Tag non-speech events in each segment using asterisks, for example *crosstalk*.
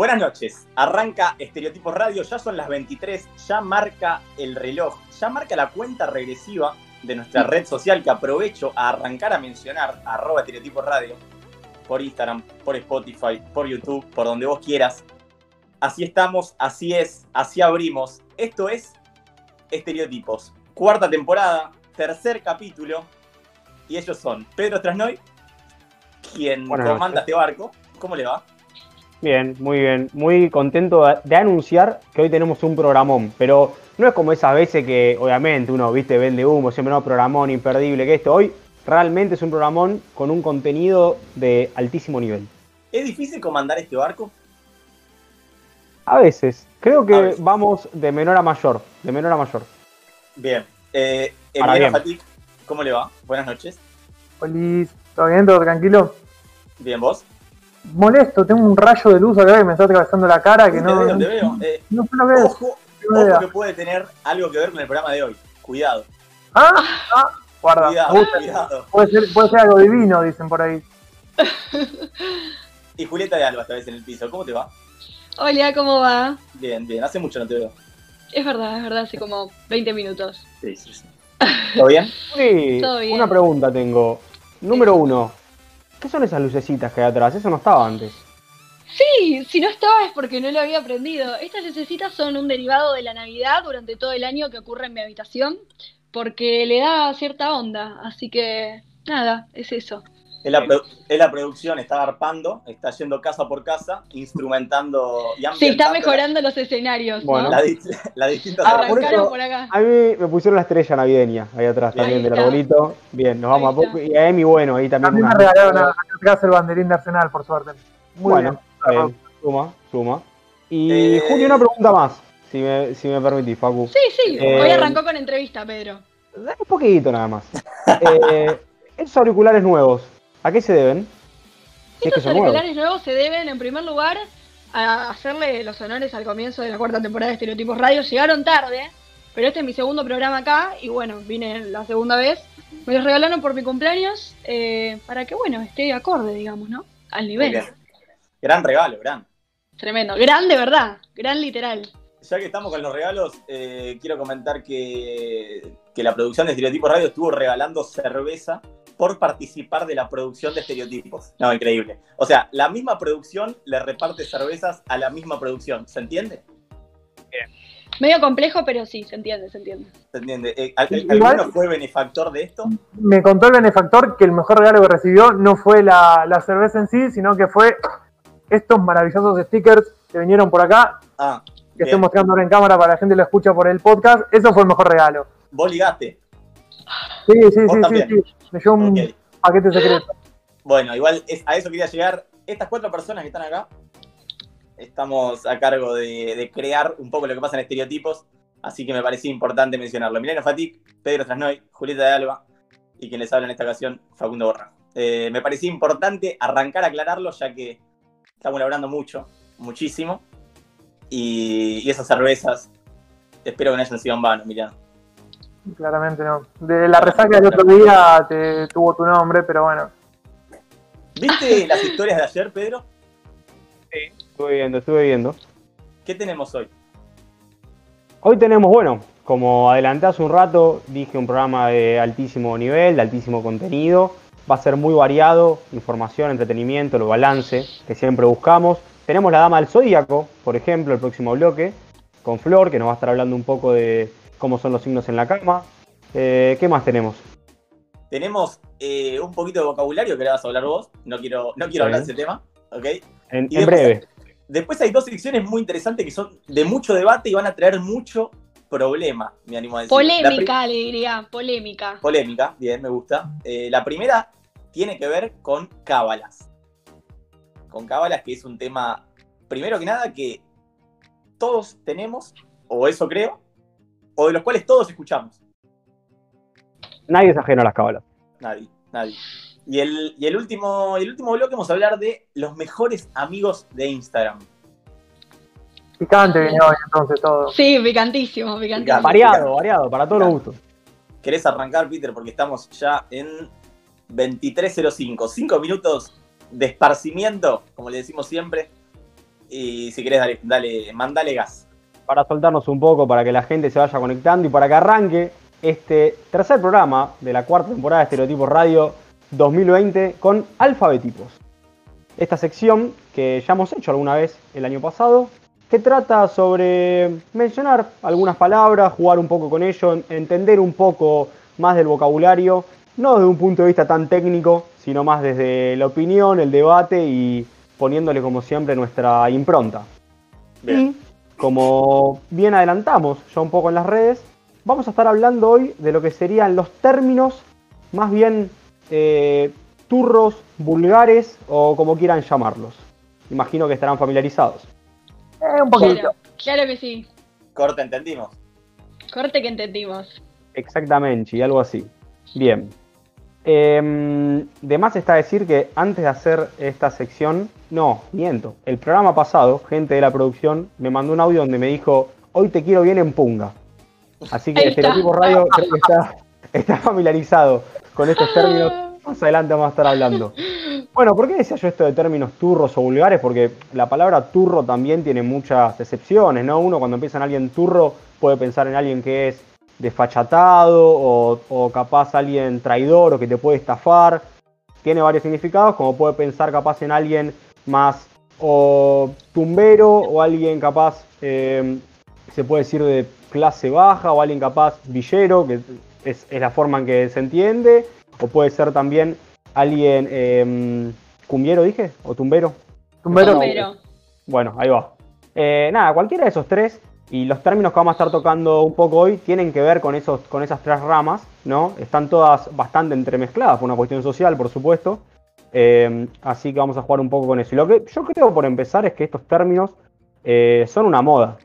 Buenas noches. Arranca Estereotipos Radio, ya son las 23, ya marca el reloj, ya marca la cuenta regresiva de nuestra red social que aprovecho a arrancar a mencionar, arroba Estereotipos Radio, por Instagram, por Spotify, por YouTube, por donde vos quieras. Así estamos, así es, así abrimos. Esto es Estereotipos. Cuarta temporada, tercer capítulo. Y ellos son Pedro Trasnoy, quien Buenas comanda noches. este barco. ¿Cómo le va? Bien, muy bien. Muy contento de- anunciar que hoy tenemos un programón, pero no es como esas veces que obviamente uno, viste, vende humo, siempre no, programón imperdible que esto. Hoy realmente es un programón con un contenido de altísimo nivel. ¿Es difícil comandar este barco? A veces, creo que veces. vamos de menor a mayor, de menor a mayor. Bien. Eh, Emiliano. Fatic, ¿cómo le va? Buenas noches. Oli, ¿todo bien? ¿Todo tranquilo? Bien, ¿vos? Molesto, tengo un rayo de luz acá que me está atravesando la cara que te no, veo, te veo. Eh, no sé lo que es. ojo, que puede tener algo que ver con el programa de hoy. Cuidado, Ah, ah, guarda, cuidado, gusta. cuidado. Puede ser, puede ser algo divino, dicen por ahí. Y Julieta de Alba esta vez en el piso. ¿Cómo te va? Hola, ¿cómo va? Bien, bien. Hace mucho no te veo. Es verdad, es verdad, hace como 20 minutos. Sí, sí, sí. ¿Todo bien? *laughs* Sí, Todo bien. una pregunta tengo. Número uno, ¿qué son esas lucecitas que hay atrás? Eso no estaba antes. Sí, si no estaba es porque no lo había aprendido. Estas lucecitas son un derivado de la Navidad durante todo el año que ocurre en mi habitación, porque le da cierta onda. Así que, nada, es eso. Es la, es la producción, está garpando, está yendo casa por casa, instrumentando y Se está mejorando los escenarios, Bueno. ¿no? la, di- *laughs* las distintas Ah, por Arrancaron eso- por acá. A mí me pusieron la estrella navideña ahí atrás también Ahí del está. arbolito. Bien, nos vamos Ahí a poco. está. Y a Emi, bueno, ahí también. También me regalaron a- atrás el banderín de Arsenal, por suerte. Muy bueno, bien. está bien, suma, suma. Y Eh, Julio, una pregunta más, si me, si me permitís, Facu. Sí, sí, Eh, hoy arrancó con entrevista, Pedro. Dame Un poquito nada más. *laughs* Eh, esos auriculares nuevos, ¿a qué se deben? Si es que Estos auriculares nuevos se deben, en primer lugar, a hacerle los honores al comienzo de la cuarta temporada de Estereotipos Radio. Llegaron tarde, pero este es mi segundo programa acá y bueno, vine la segunda vez. Me los regalaron por mi cumpleaños eh, para que, bueno, esté acorde, digamos, ¿no? Al nivel. Gran regalo, gran. Tremendo. Gran de verdad, gran literal. Ya que estamos con los regalos, eh, quiero comentar que, que la producción de Estereotipos Radio estuvo regalando cerveza por participar de la producción de Estereotipos. No, increíble. O sea, la misma producción le reparte cervezas a la misma producción. ¿Se entiende? Medio complejo, pero sí, se entiende, se entiende. ¿Se entiende? Eh, ¿al- al- Igual- ¿Alguno fue benefactor de esto? Me contó el benefactor que el mejor regalo que recibió no fue la, la cerveza en sí, sino que fue estos maravillosos stickers que vinieron por acá, Ah, que bien. estoy mostrando ahora en cámara para la gente que lo escucha por el podcast. Eso fue el mejor regalo. Vos ligaste. Sí, sí, Vos sí, sí, también. sí. Me llevó un Ok. paquete secreto. Bueno, igual es, a eso quería llegar. Estas cuatro personas que están acá, estamos a cargo de, de crear un poco lo que pasa en estereotipos, así que me parecía importante mencionarlo. Milena Fatic, Pedro Trasnoy, Julieta de Alba y quien les habla en esta ocasión, Facundo Borrajo. Eh, me parecía importante arrancar a aclararlo, ya que estamos laburando mucho, muchísimo, y, y esas cervezas, espero que no hayan sido en vano, Emiliano. Claramente no. De la resaca del otro día te tuvo tu nombre, pero bueno. ¿Viste *laughs* las historias de ayer, Pedro? Estuve viendo, estuve viendo. ¿Qué tenemos hoy? Hoy tenemos, bueno, como adelanté hace un rato, dije un programa de altísimo nivel, de altísimo contenido. Va a ser muy variado, información, entretenimiento, el balance que siempre buscamos. Tenemos la Dama del Zodíaco, por ejemplo, el próximo bloque, con Flor, que nos va a estar hablando un poco de cómo son los signos en la cama. Eh, ¿Qué más tenemos? Tenemos eh, un poquito de vocabulario que le vas a hablar vos. No quiero, no quiero hablar de ese tema, ¿ok? En, Y en después- breve. Después hay dos secciones muy interesantes que son de mucho debate y van a traer mucho problema, me animo a decir. Polémica, le diría, polémica. Polémica, bien, me gusta. Eh, la primera tiene que ver con cábalas. Con cábalas, que es un tema, primero que nada, que todos tenemos, o eso creo, o de los cuales todos escuchamos. Nadie es ajeno a las cábalas. Nadie, nadie. Y el, y el último, el último bloque vamos a hablar de los mejores amigos de Instagram. Picante viene hoy entonces todo. Sí, picantísimo, picantísimo. Picante. Variado, variado, para todos los gustos. ¿Querés arrancar, Peter? Porque estamos ya en 23.05. Cinco minutos de esparcimiento, como le decimos siempre, y si querés, dale, dale, mandale gas. Para soltarnos un poco, para que la gente se vaya conectando y para que arranque este tercer programa de la cuarta temporada de Estereotipos Radio 2020 con Alfabetipos. Esta sección que ya hemos hecho alguna vez el año pasado, que trata sobre mencionar algunas palabras, jugar un poco con ello, entender un poco más del vocabulario, no desde un punto de vista tan técnico, sino más desde la opinión, el debate y poniéndole como siempre nuestra impronta. Bien. Y como bien adelantamos ya un poco en las redes, vamos a estar hablando hoy de lo que serían los términos más bien eh, turros, vulgares o como quieran llamarlos. Imagino que estarán familiarizados. Eh, un poquito. Claro, claro que sí. Corte, entendimos. Corte que entendimos. Exactamente, y algo así. Bien. Em, de más está decir que antes de hacer esta sección, no, miento. El programa pasado, gente de la producción, me mandó un audio donde me dijo, hoy te quiero bien en punga. Así que Ahí está. Estereotipo Radio creo que está, *laughs* está familiarizado con estos términos. Más adelante vamos a estar hablando. Bueno, ¿por qué decía yo esto de términos turros o vulgares? Porque la palabra turro también tiene muchas excepciones, ¿no? Uno cuando piensa en alguien turro puede pensar en alguien que es desfachatado o, o capaz alguien traidor o que te puede estafar. Tiene varios significados, como puede pensar capaz en alguien más o tumbero o alguien capaz, eh, se puede decir de clase baja o alguien capaz villero, que es, es la forma en que se entiende, o puede ser también alguien eh, cumbiero, dije, o tumbero. Tumbero. Tumbero. Bueno, ahí va. Eh, nada, cualquiera de esos tres, y los términos que vamos a estar tocando un poco hoy tienen que ver con, esos, con esas tres ramas, ¿no? Están todas bastante entremezcladas por una cuestión social, por supuesto. Eh, así que vamos a jugar un poco con eso. Y lo que yo creo por empezar es que estos términos eh, son una moda.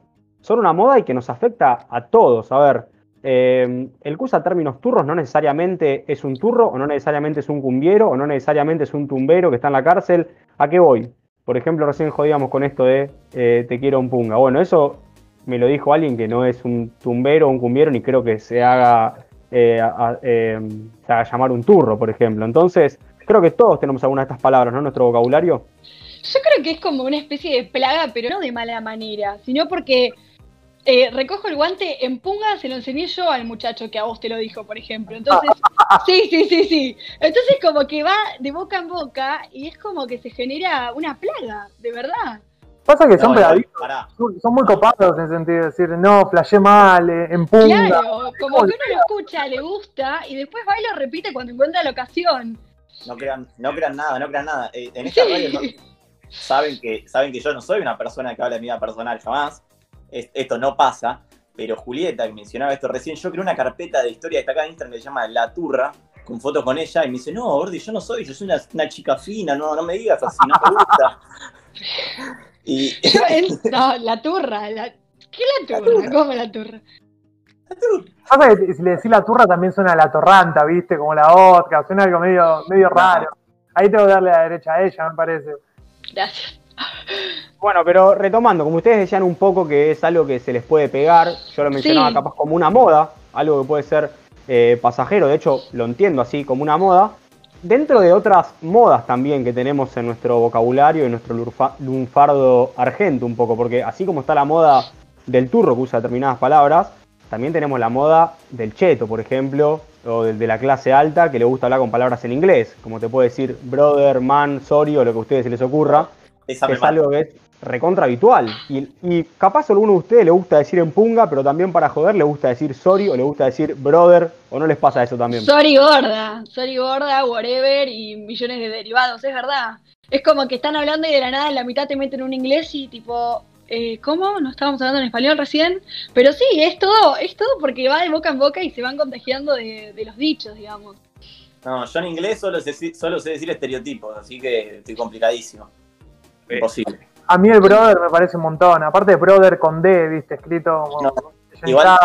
Son una moda y que nos afecta a todos. A ver, eh, el que usa términos turros no necesariamente es un turro, o no necesariamente es un cumbiero, o no necesariamente es un tumbero que está en la cárcel. ¿A qué voy? Por ejemplo, recién jodíamos con esto de eh, te quiero un punga. Bueno, eso me lo dijo alguien que no es un tumbero o un cumbiero, ni creo que se haga, eh, a- eh, se haga llamar un turro, por ejemplo. Entonces, creo que todos tenemos alguna de estas palabras, ¿no? Nuestro vocabulario. Yo creo que es como una especie de plaga, pero no de mala manera, sino porque eh, recojo el guante en punga, se lo enseñé yo al muchacho que a vos te lo dijo, por ejemplo. Entonces, *laughs* sí, sí, sí, sí. Entonces como que va de boca en boca y es como que se genera una plaga, de verdad. Pasa que son No, pará. Son son muy copados en el sentido de decir, no, flashé mal, eh, en punga. Claro, como que uno lo escucha, le gusta y después va y lo repite cuando encuentra la ocasión. No crean, no crean nada, no crean nada. Eh, en esta radio no- Sí. saben, que, saben que yo no soy una persona que habla de mi vida personal jamás. Es- esto no pasa. Pero Julieta, que mencionaba esto recién, yo creé una carpeta de historia destacada en Instagram que se llama La Turra, con fotos con ella, y me dice, no, Gordi, yo no soy, yo soy una, una chica fina, no, no me digas así, no me gusta. *laughs* Y Yo no, la turra, la, ¿qué la turra? turra. ¿Cómo la turra? Pasa que si le decís la turra también suena a la torranta, ¿viste? Como la vodka, suena algo medio, medio raro. Ahí tengo que darle la derecha a ella, me parece. Gracias. Bueno, pero retomando, como ustedes decían un poco que es algo que se les puede pegar, yo lo mencionaba Sí. capaz como una moda, algo que puede ser eh, pasajero, de hecho lo entiendo así como una moda, dentro de otras modas también que tenemos en nuestro vocabulario, en nuestro lunfardo argento un poco, porque así como está la moda del turro que usa determinadas palabras, también tenemos la moda del cheto, por ejemplo, o del de la clase alta que le gusta hablar con palabras en inglés, como te puede decir brother, man, sorry o lo que a ustedes se les ocurra es algo que es recontra habitual. Y, y capaz a alguno de ustedes le gusta decir en punga, pero también para joder le gusta decir sorry o le gusta decir brother, o no les pasa eso también. Sorry gorda, sorry gorda, whatever y millones de derivados, es verdad. Es como que están hablando y de la nada en la mitad te meten un inglés y tipo, eh, ¿cómo? ¿No estábamos hablando en español recién? Pero sí, es todo, es todo porque va de boca en boca y se van contagiando de, de los dichos, digamos. No, yo en inglés solo sé, solo sé decir estereotipos, así que estoy complicadísimo. Imposible. A mí el brother me parece un montón. Aparte de brother con D, ¿viste? Escrito como. No, con igual-.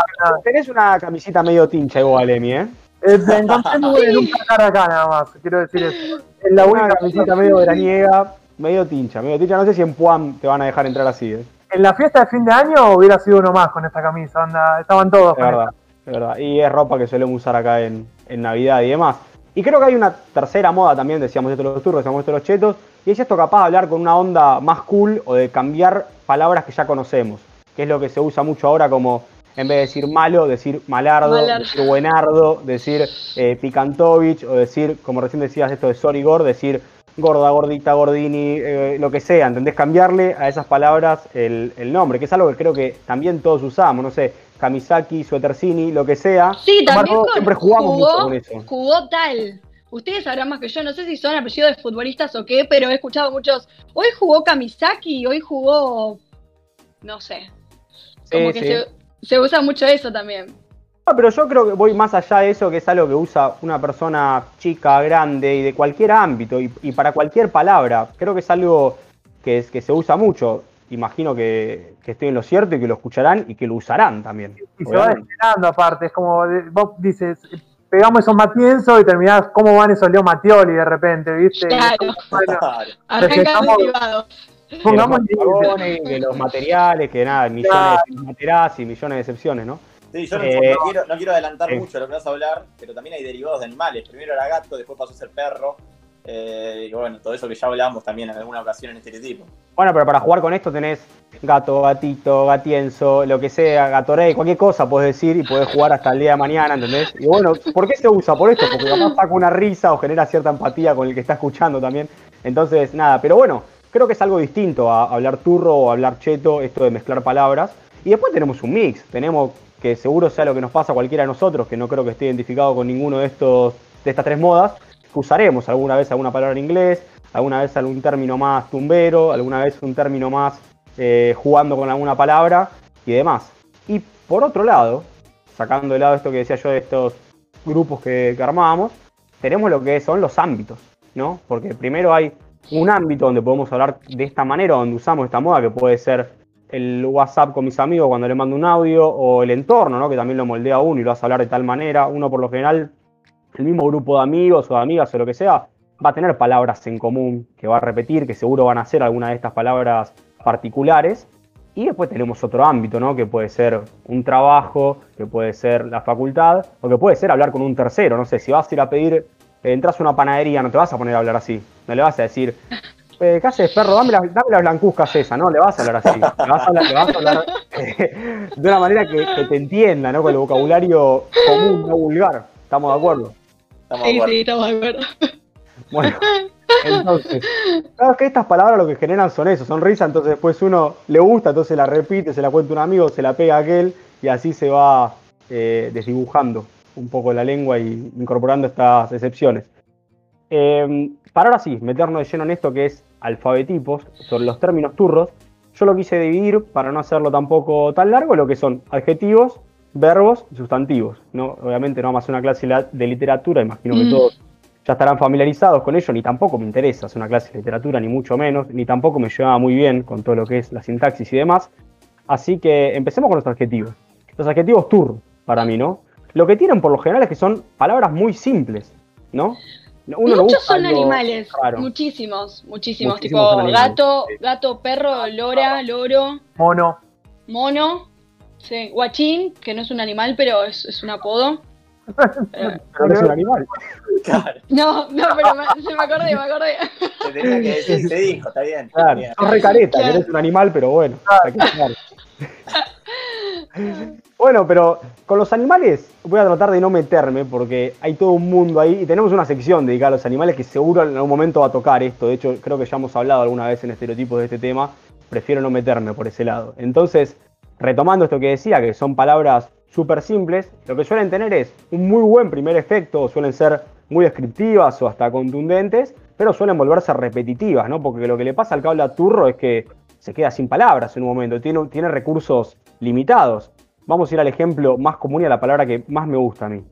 Tenés una camisita medio tincha igual, Emi, ¿eh? Eh, me encontré muy en un acá nada más, quiero decir eso. Es la una única camisita medio veraniega, medio tincha, medio tincha. No sé si en Puam te van a dejar entrar así, ¿eh? En la fiesta de fin de año hubiera sido uno más con esta camisa, anda, estaban todos Es con verdad, es verdad. Y es ropa que solemos usar acá en, en Navidad y demás. Y creo que hay una tercera moda también, decíamos esto de los turros, decíamos esto de los chetos, y es esto capaz de hablar con una onda más cool o de cambiar palabras que ya conocemos, que es lo que se usa mucho ahora como, en vez de decir malo, decir malardo, Malardo. decir buenardo, decir eh, picantovich, o decir, como recién decías esto de Sorigor, decir gorda, gordita, gordini, eh, lo que sea, ¿entendés? Cambiarle a esas palabras el, el nombre, que es algo que creo que también todos usamos, no sé, Kamisaki, Suetersini, lo que sea. Sí, también con- siempre jugamos jugó, mucho con eso. jugó tal. Ustedes sabrán más que yo, no sé si son apellidos de futbolistas o qué, pero he escuchado muchos. Hoy jugó Kamisaki, hoy jugó. No sé. Como Sí, que sí. Se, se usa mucho eso también. Ah, pero yo creo que voy más allá de eso, que es algo que usa una persona chica, grande y de cualquier ámbito y, y para cualquier palabra. Creo que es algo que, es, que se usa mucho. Imagino que, que estoy en lo cierto y que lo escucharán y que lo usarán también. Y se va destinando aparte, es como de- vos dices, pegamos esos Matienzo y terminás cómo van esos Leo Matioli de repente, ¿viste? Y Claro. Bueno, Claro. Arranca Respetamos- derivado. De los pongamos de los materiales, que nada, millones de materiales y millones de excepciones, ¿no? Sí, yo no, Eh, no quiero, no quiero adelantar eh. mucho de lo que vas a hablar, pero también hay derivados de animales. Primero era gato, después pasó a ser perro. eh, y bueno, todo eso que ya hablamos también en alguna ocasión en estereotipo. Bueno, pero para jugar con esto tenés gato, gatito, gatienzo, lo que sea, gatorade, cualquier cosa podés decir y podés jugar hasta el día de mañana, ¿entendés? Y bueno, ¿por qué se usa? Por esto, porque capaz saca una risa o genera cierta empatía con el que está escuchando también. Entonces, nada, pero bueno, creo que es algo distinto a hablar turro o hablar cheto, esto de mezclar palabras. Y después tenemos un mix, tenemos que seguro sea lo que nos pasa a cualquiera de nosotros, que no creo que esté identificado con ninguno de estos de estas tres modas, usaremos alguna vez alguna palabra en inglés, alguna vez algún término más tumbero, alguna vez un término más eh, jugando con alguna palabra y demás. Y por otro lado, sacando de lado esto que decía yo de estos grupos que, que armábamos, tenemos lo que son los ámbitos, ¿no? Porque primero hay un ámbito donde podemos hablar de esta manera, donde usamos esta moda, que puede ser el WhatsApp con mis amigos cuando le mando un audio, o el entorno, ¿no? Que también lo moldea uno y lo hace hablar de tal manera. Uno por lo general, el mismo grupo de amigos o de amigas o lo que sea, va a tener palabras en común que va a repetir, que seguro van a ser alguna de estas palabras particulares. Y después tenemos otro ámbito, ¿no? Que puede ser un trabajo, que puede ser la facultad, o que puede ser hablar con un tercero. No sé, si vas a ir a pedir, entras a una panadería, no te vas a poner a hablar así. No le vas a decir, eh, ¿qué haces, perro? Dame las, dame blancuzcas esa, ¿no? Le vas a hablar así. Le vas a hablar, le vas a hablar eh, de una manera que, que te entienda, ¿no? Con el vocabulario común, no vulgar. ¿Estamos de acuerdo? Estamos de Sí, acuerdo. sí, estamos de acuerdo. Bueno, entonces, claro que estas palabras lo que generan son eso, son risa, entonces después uno le gusta, entonces la repite, se la cuenta un amigo, se la pega a aquel y así se va eh, desdibujando un poco la lengua y incorporando estas excepciones. Eh, para ahora sí, meternos de lleno en esto que es alfabetipos, sobre los términos turros, yo lo quise dividir para no hacerlo tampoco tan largo, lo que son adjetivos, verbos y sustantivos. ¿no? Obviamente no vamos a hacer una clase la- de literatura, imagino que Mm. todos ya estarán familiarizados con ello, ni tampoco me interesa hacer una clase de literatura, ni mucho menos, ni tampoco me lleva muy bien con todo lo que es la sintaxis y demás. Así que empecemos con los adjetivos. Los adjetivos turros, para mí, ¿no? Lo que tienen por lo general es que son palabras muy simples, ¿no? Uno no Muchos busca son animales, raro. muchísimos, muchísimos, Muchísimos tipo animales, gato, sí. gato, perro, lora, loro, mono. mono, sí, guachín, que no es un animal, pero es, es un apodo. *laughs* Eh, Pero no es un animal. Claro. no, no, pero me, se me acordé, me acordé. Se tenía que decir, se dijo, está bien. Claro, bien. sos re careta, Claro. que eres un animal, pero bueno. hay que *laughs* jugar. *laughs* bueno, pero con los animales voy a tratar de no meterme porque hay todo un mundo ahí y tenemos una sección dedicada a los animales que seguro en algún momento va a tocar esto. De hecho, creo que ya hemos hablado alguna vez en estereotipos de este tema. Prefiero no meterme por ese lado. Entonces, retomando esto que decía, que son palabras súper simples, lo que suelen tener es un muy buen primer efecto, suelen ser muy descriptivas o hasta contundentes, pero suelen volverse repetitivas, ¿no? Porque lo que le pasa al que habla turro es que se queda sin palabras en un momento, tiene, tiene recursos limitados. Vamos a ir al ejemplo más común y a la palabra que más me gusta a mí.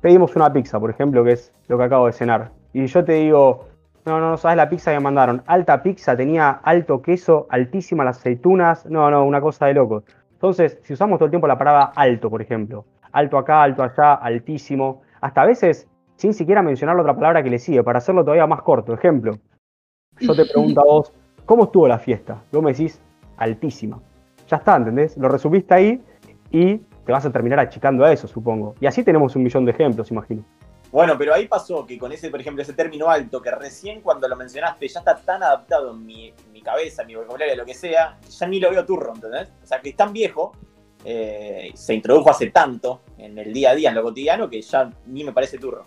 Pedimos una pizza, por ejemplo, que es lo que acabo de cenar. Y yo te digo, no, no, no sabes la pizza que mandaron. Alta pizza, tenía alto queso, altísimas las aceitunas. No, no, una cosa de loco. Entonces, si usamos todo el tiempo la palabra alto, por ejemplo, alto acá, alto allá, altísimo, hasta a veces sin siquiera mencionar la otra palabra que le sigue, para hacerlo todavía más corto. Ejemplo, yo te pregunto a vos, ¿cómo estuvo la fiesta? Vos me decís, altísima. Ya está, ¿entendés? Lo resumiste ahí y te vas a terminar achicando a eso, supongo. Y así tenemos un millón de ejemplos, imagino. Bueno, pero ahí pasó que con ese, por ejemplo, ese término alto, que recién cuando lo mencionaste ya está tan adaptado en mi, cabeza, en mi vocabulario, lo que sea, ya ni lo veo turro, ¿entendés? O sea, que es tan viejo, eh, se introdujo hace tanto en el día a día, en lo cotidiano, que ya ni me parece turro.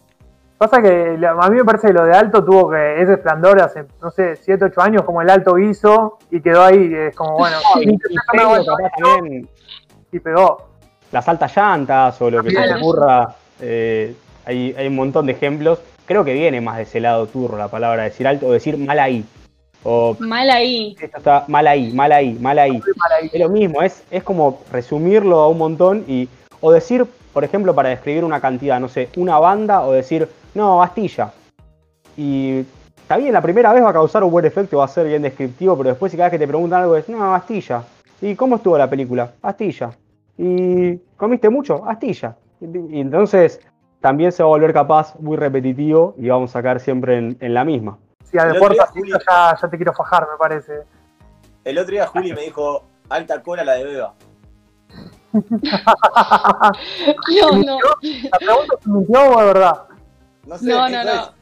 Pasa que a mí me parece que lo de alto tuvo que ese esplendor hace, no sé, 7, 8 años, como el alto hizo, y quedó ahí, es como, bueno, Y, pegó. las altas llantas o lo que se te ocurra. eh, hay, hay un montón de ejemplos. Creo que viene más de ese lado turro la palabra decir alto o decir mal ahí. O Mal ahí. esto está mal ahí, mal ahí, mal ahí. Es lo mismo, es, es como resumirlo a un montón y. O decir, por ejemplo, para describir una cantidad, no sé, una banda, o decir, no, Bastilla. Y está bien, la primera vez va a causar un buen efecto, va a ser bien descriptivo, pero después si cada vez que te preguntan algo es, no, Bastilla. ¿Y cómo estuvo la película? Astilla. ¿Y comiste mucho? Astilla. Y, y entonces también se va a volver capaz muy repetitivo y vamos a caer siempre en, en la misma. Si a El de otro fuerza Juli- ya, ya te quiero fajar, me parece. El otro día Juli me dijo, alta cola la de Beba. *laughs* No, no. La pregunta es si mintió o es verdad. No sé, No, ¿qué no, no.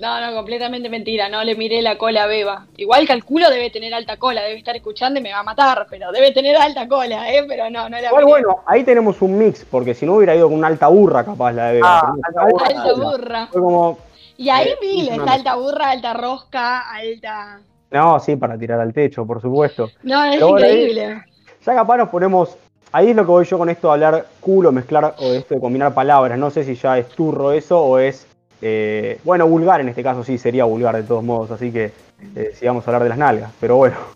No, no, completamente mentira. No le miré la cola a Beba. Igual calculo debe tener alta cola, debe estar escuchando y me va a matar, pero debe tener alta cola, ¿eh? Pero no, no la Igual miré. bueno, ahí tenemos un mix, porque si no hubiera ido con una alta burra capaz la de Vega. Ah, alta burra. Alta burra. Fue como, Y ahí Eh, miles, no, alta burra, alta rosca, alta. no, sí, para tirar al techo, por supuesto. No, es Pero bueno, ahí- increíble. Ya capaz nos ponemos, ahí es lo que voy yo con esto de hablar culo, mezclar o esto de combinar palabras. No sé si ya es turro eso o es, eh, bueno, vulgar en este caso sí, sería vulgar de todos modos, así que eh, sí vamos a hablar de las nalgas, pero bueno. *laughs*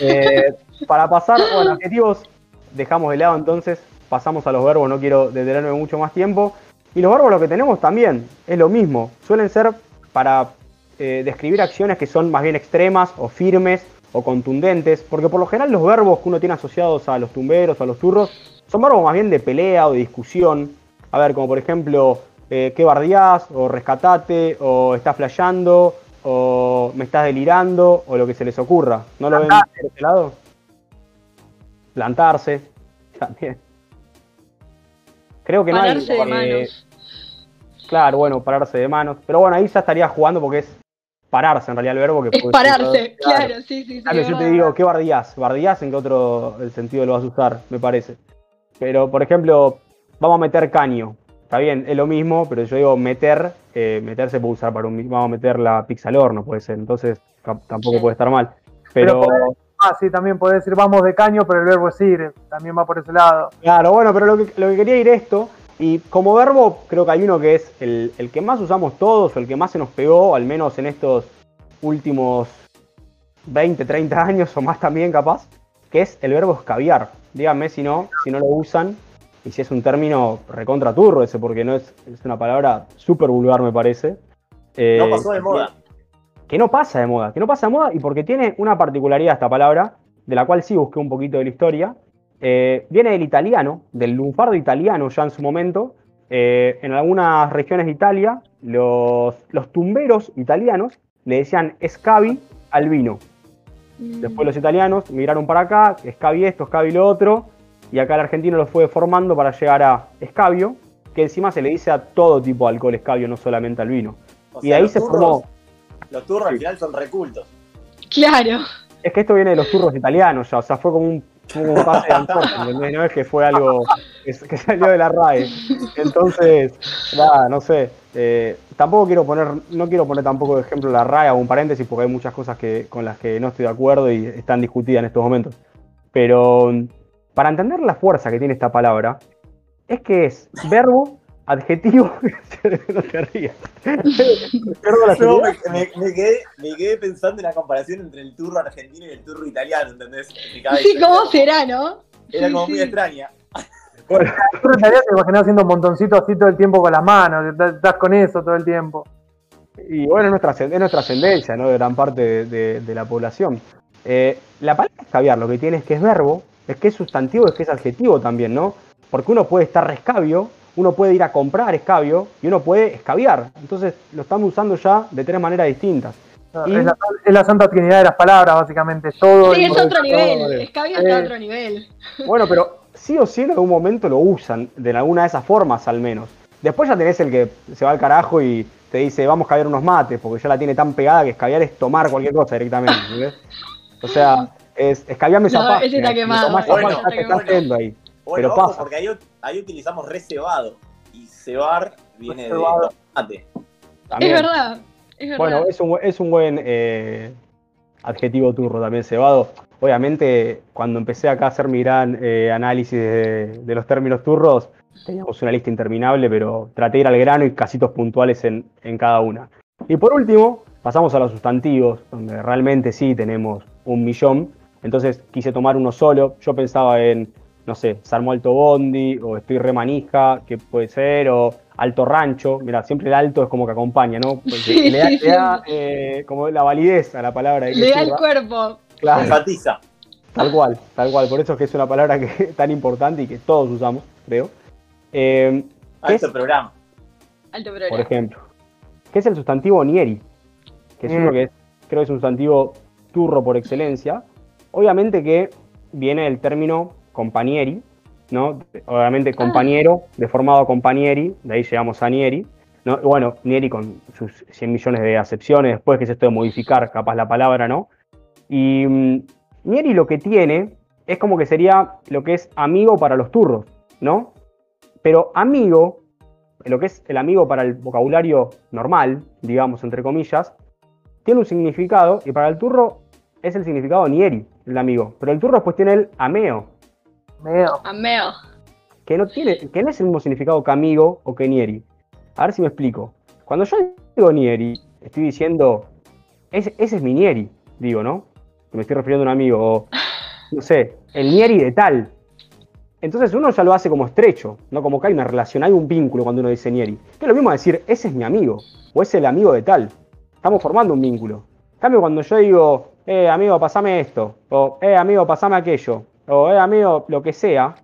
Eh, para pasar, bueno, adjetivos dejamos de lado entonces, pasamos a los verbos, no quiero detenerme mucho más tiempo. Y los verbos lo que tenemos también es lo mismo, suelen ser para eh, describir acciones que son más bien extremas o firmes o contundentes, porque por lo general los verbos que uno tiene asociados a los tumberos, a los turros, son verbos más bien de pelea o de discusión. A ver, como por ejemplo, eh, ¿qué bardeás? o rescatate, o estás flasheando, o me estás delirando, o lo que se les ocurra. ¿No lo ven Plantate. por ese lado? Plantarse, *laughs* también. Creo que no hay, Pararse de manos. Claro, bueno, pararse de manos. Pero bueno, ahí ya estaría jugando porque es pararse en realidad el verbo que Es pararse, usado- *laughs* claro, sí, sí, sí. Claro, yo te digo, ¿qué bardías? ¿Bardías en qué otro el sentido lo vas a usar? Me parece. Pero, por ejemplo, vamos a meter caño. Está bien, es lo mismo, pero yo digo meter, eh, meter se puede usar para un... Vamos a meter la pizza al horno, puede ser. Entonces, tampoco puede estar mal. Pero Pero, Ah, sí, también puede decir vamos de caño, pero el verbo es ir, también va por ese lado. claro, bueno, pero lo que, lo que quería ir esto, y como verbo creo que hay uno que es el, el que más usamos todos, o el que más se nos pegó, al menos en estos últimos 20, 30 años o más también capaz, que es el verbo escabiar. Díganme si no, si no lo usan y si es un término recontra turro ese, porque no es, es una palabra súper vulgar me parece. Eh, No pasó de moda. Que no pasa de moda, que no pasa de moda y porque tiene una particularidad esta palabra, de la cual sí busqué un poquito de la historia. Eh, viene del italiano, del lunfardo italiano ya en su momento. Eh, en algunas regiones de Italia, los, los tumberos italianos le decían scavi al vino. Mm. Después los italianos migraron para acá, escabi esto, escabi lo otro, y acá el argentino lo fue formando para llegar a escabio, que encima se le dice a todo tipo de alcohol escabio, no solamente al vino. O y sea, ahí se turros- formó. Los turros al Sí. final son recultos. Claro. Es que esto viene de los turros italianos ya, o sea, fue como un, como un pase de antorcha, *laughs* ¿entendés? No es que fue algo que, que salió de la RAE. Entonces, nada, no sé. eh, tampoco quiero poner, no quiero poner tampoco de ejemplo la RAE o un paréntesis porque hay muchas cosas que, con las que no estoy de acuerdo y están discutidas en estos momentos. Pero para entender la fuerza que tiene esta palabra, es que es verbo, adjetivo, *laughs* no te rías. Seriedad. me, me- me quedé, me quedé pensando en la comparación entre el turro argentino y el turro italiano, ¿entendés? Sí, ¿cómo será, no? Era Sí, como sí. muy extraña. Bueno, *laughs* Tú en realidad te imaginas haciendo un montoncito así todo el tiempo con las manos, estás con eso todo el tiempo. Y bueno, es nuestra, es nuestra ascendencia, ¿no? De gran parte de, de- de la población. Eh, la palabra escabiar lo que tiene es que es verbo, es que es sustantivo, es que es adjetivo también, ¿no? Porque uno puede estar rescabio, uno puede ir a comprar escabio y uno puede escabiar. Entonces lo estamos usando ya de tres maneras distintas. Y- Es, la, es la santa trinidad de las palabras, básicamente. Todo Sí, es otro todo, nivel. Escabio está a Eh. otro nivel. *laughs* Bueno, pero sí o sí en algún momento lo usan, de alguna de esas formas al menos. Después ya tenés el que se va al carajo y te dice, vamos a caviar unos mates, porque ya la tiene tan pegada que escabiar es tomar cualquier cosa directamente. ¿entendés? O sea, es escabiarme esa No, pasta. ese está quemado, Tomás esa está yendo ahí. Bueno, Pero ojo, pasa. porque ahí, ahí utilizamos recebado. Y cebar viene de tomate. También. Es verdad. Es verdad. Bueno, es un, es un buen eh, adjetivo turro también, cebado. Obviamente, cuando empecé acá a hacer mi gran eh, análisis de, de los términos turros, teníamos una lista interminable, pero traté de ir al grano y casitos puntuales en, en cada una. Y por último, pasamos a los sustantivos, donde realmente sí tenemos un millón. Entonces quise tomar uno solo. Yo pensaba en, no sé, Sarmo Alto Bondi, o Estoy Remanija, que puede ser, o Alto Rancho. Mira, siempre el alto es como que acompaña, ¿no? Porque Sí, le da, sí, le da, sí. eh, como la validez a la palabra. Le da el cuerpo. Claro, Enfatiza. tal cual, tal cual. Por eso es que es una palabra que tan importante y que todos usamos, creo. Eh, ¿qué Alto es, programa. Alto por programa. ejemplo, ¿qué es el sustantivo nieri? Que es uno Mm. que es- creo que es un sustantivo turro por excelencia. Obviamente que viene del término compañeri, ¿no? Obviamente compañero, deformado compañeri, de ahí llegamos a nieri. ¿no? Bueno, nieri con sus 100 millones de acepciones, después que es esto de modificar capaz la palabra, ¿no? Y mm, nieri lo que tiene es como que sería lo que es amigo para los turros, ¿no? Pero amigo, lo que es el amigo para el vocabulario normal, digamos, entre comillas, tiene un significado y para el turro es el significado nieri, el amigo. Pero el turro después tiene el ameo, Meo. Ameo. que no, tiene, que no es el mismo significado que amigo o que nieri. A ver si me explico. Cuando yo digo nieri, estoy diciendo, ese, ese es mi nieri, digo, ¿no? Que me estoy refiriendo a un amigo, o no sé, el nieri de tal. Entonces uno ya lo hace como estrecho, no como que hay una relación, hay un vínculo cuando uno dice nieri. Que es lo mismo decir, ese es mi amigo, o es el amigo de tal. Estamos formando un vínculo. En cambio, cuando yo digo, eh, amigo, pasame esto, o eh, amigo, pasame aquello, o eh, amigo, lo que sea,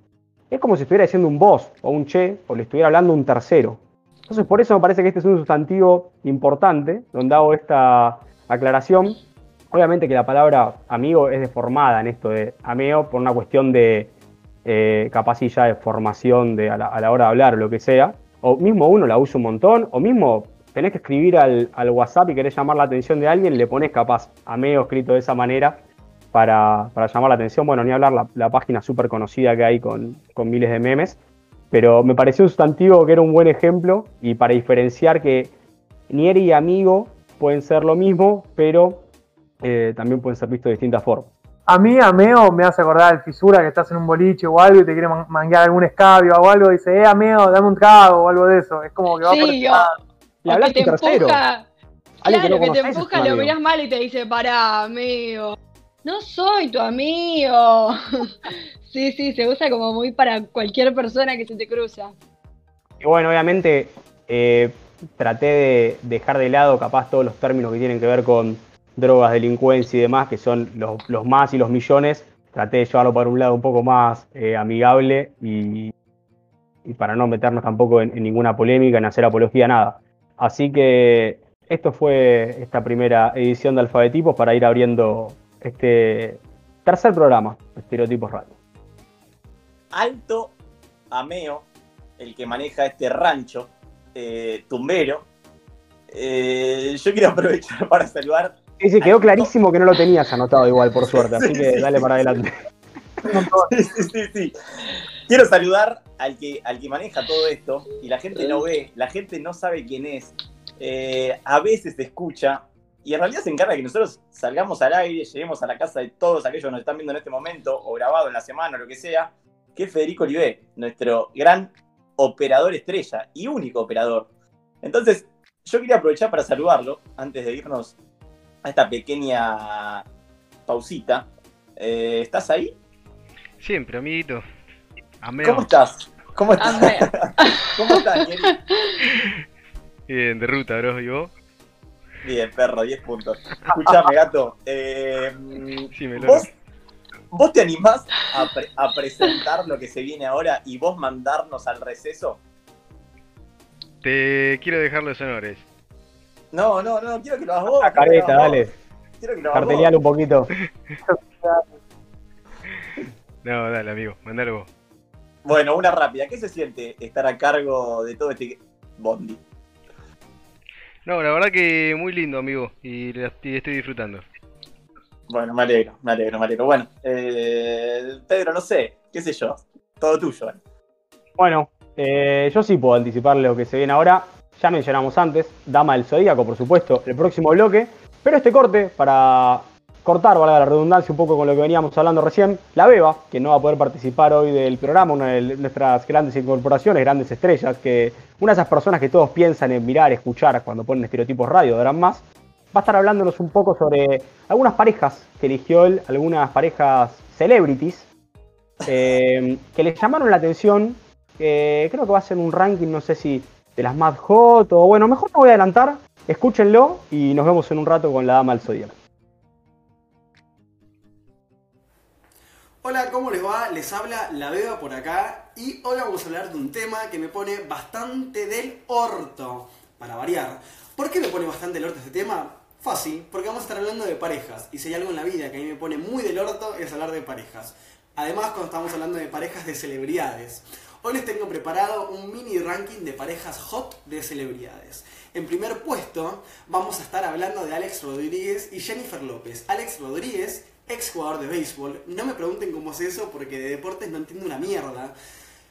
es como si estuviera diciendo un vos o un che, o le estuviera hablando un tercero. Entonces, por eso me parece que este es un sustantivo importante, donde hago esta aclaración. Obviamente que la palabra amigo es deformada en esto de amigo por una cuestión de eh, capacilla de formación de, a, la, a la hora de hablar lo que sea. O mismo uno la usa un montón, o mismo tenés que escribir al, al WhatsApp y querés llamar la atención de alguien, le pones capaz ameo escrito de esa manera para, para llamar la atención. Bueno, ni hablar la, la página súper conocida que hay con, con miles de memes. Pero me pareció un sustantivo que era un buen ejemplo y para diferenciar que nieri y amigo pueden ser lo mismo, pero eh, también pueden ser vistos de distintas formas. A mí, a Meo, me hace acordar al fisura que estás en un boliche o algo y te quiere man- manguear algún escabio o algo, y dice, eh, Ameo, dame un trago o algo de eso. Es como que va por Sí, lado. Le hablas te tercero. empuja. Que Claro, no que te empuja, lo miras mal y te dice, pará, amigo. No soy tu amigo. *laughs* sí, sí, se usa como muy para cualquier persona que se te cruza. Y bueno, obviamente eh, traté de dejar de lado capaz todos los términos que tienen que ver con drogas, delincuencia y demás, que son los, los más y los millones. Traté de llevarlo para un lado un poco más eh, amigable y, y para no meternos tampoco en, en ninguna polémica, en hacer apología, nada. Así que esto fue esta primera edición de Alfabetipos para ir abriendo este tercer programa, Estereotipos Radio. Alto Ameo, el que maneja este rancho eh, tumbero. Eh, yo quiero aprovechar para saludar. Sí, sí, quedó clarísimo que no lo tenías anotado igual, por *laughs* suerte, así Sí, que dale para adelante. *laughs* Sí, sí, sí. Quiero saludar al que, al que maneja todo esto y la gente no ve, la gente no sabe quién es. Eh, a veces escucha y en realidad se encarga de que nosotros salgamos al aire, lleguemos a la casa de todos aquellos que nos están viendo en este momento o grabado en la semana o lo que sea, que es Federico Olivé, nuestro gran operador estrella y único operador. Entonces, yo quería aprovechar para saludarlo antes de irnos a esta pequeña pausita. Eh, ¿Estás ahí? Siempre, amiguito. Ameo. ¿Cómo estás? ¿Cómo estás? Ameo. *laughs* ¿Cómo estás? Bien, de ruta, bro. ¿Y vos? Bien, perro, 10 puntos. Escuchame, gato. eh, Sí, me lo ¿vos, ¿Vos te animás a, pre- a presentar lo que se viene ahora y vos mandarnos al receso? Te quiero dejar los honores. No, no, no, quiero que lo hagas vos. La que careta, dale. Quiero que lo hagas vos. Un poquito. *laughs* No, dale, amigo. Mandalo vos. Bueno, una rápida. ¿Qué se siente estar a cargo de todo este Bondi. No, la verdad que muy lindo, amigo. Y, la- y estoy disfrutando. Bueno, me alegro, me alegro, me alegro. Bueno, eh, Pedro, no sé, qué sé yo. Todo tuyo. eh. Bueno, eh, yo sí puedo anticipar lo que se viene ahora. Ya mencionamos antes, Dama del Zodíaco, por supuesto, el próximo bloque. Pero este corte, para cortar, valga la redundancia, un poco con lo que veníamos hablando recién, la Beba, que no va a poder participar hoy del programa, una de nuestras grandes incorporaciones, grandes estrellas, que una de esas personas que todos piensan en mirar, escuchar cuando ponen estereotipos radio, darán más, va a estar hablándonos un poco sobre algunas parejas que eligió él, algunas parejas celebrities, eh, que le llamaron la atención. eh, creo que va a ser un ranking, no sé si de las más hot o bueno, mejor no voy a adelantar. Escúchenlo y nos vemos en un rato con la dama del zodiaco. Hola, ¿cómo les va? Les habla La Beba por acá y hoy vamos a hablar de un tema que me pone bastante del orto, para variar. ¿Por qué me pone bastante del orto este tema? Fácil, porque vamos a estar hablando de parejas y si hay algo en la vida que a mí me pone muy del orto es hablar de parejas. Además, cuando estamos hablando de parejas de celebridades. Hoy les tengo preparado un mini ranking de parejas hot de celebridades. En primer puesto vamos a estar hablando de Alex Rodríguez y Jennifer López. Alex Rodríguez, ex jugador de béisbol. No me pregunten cómo es eso porque de deportes no entiendo una mierda.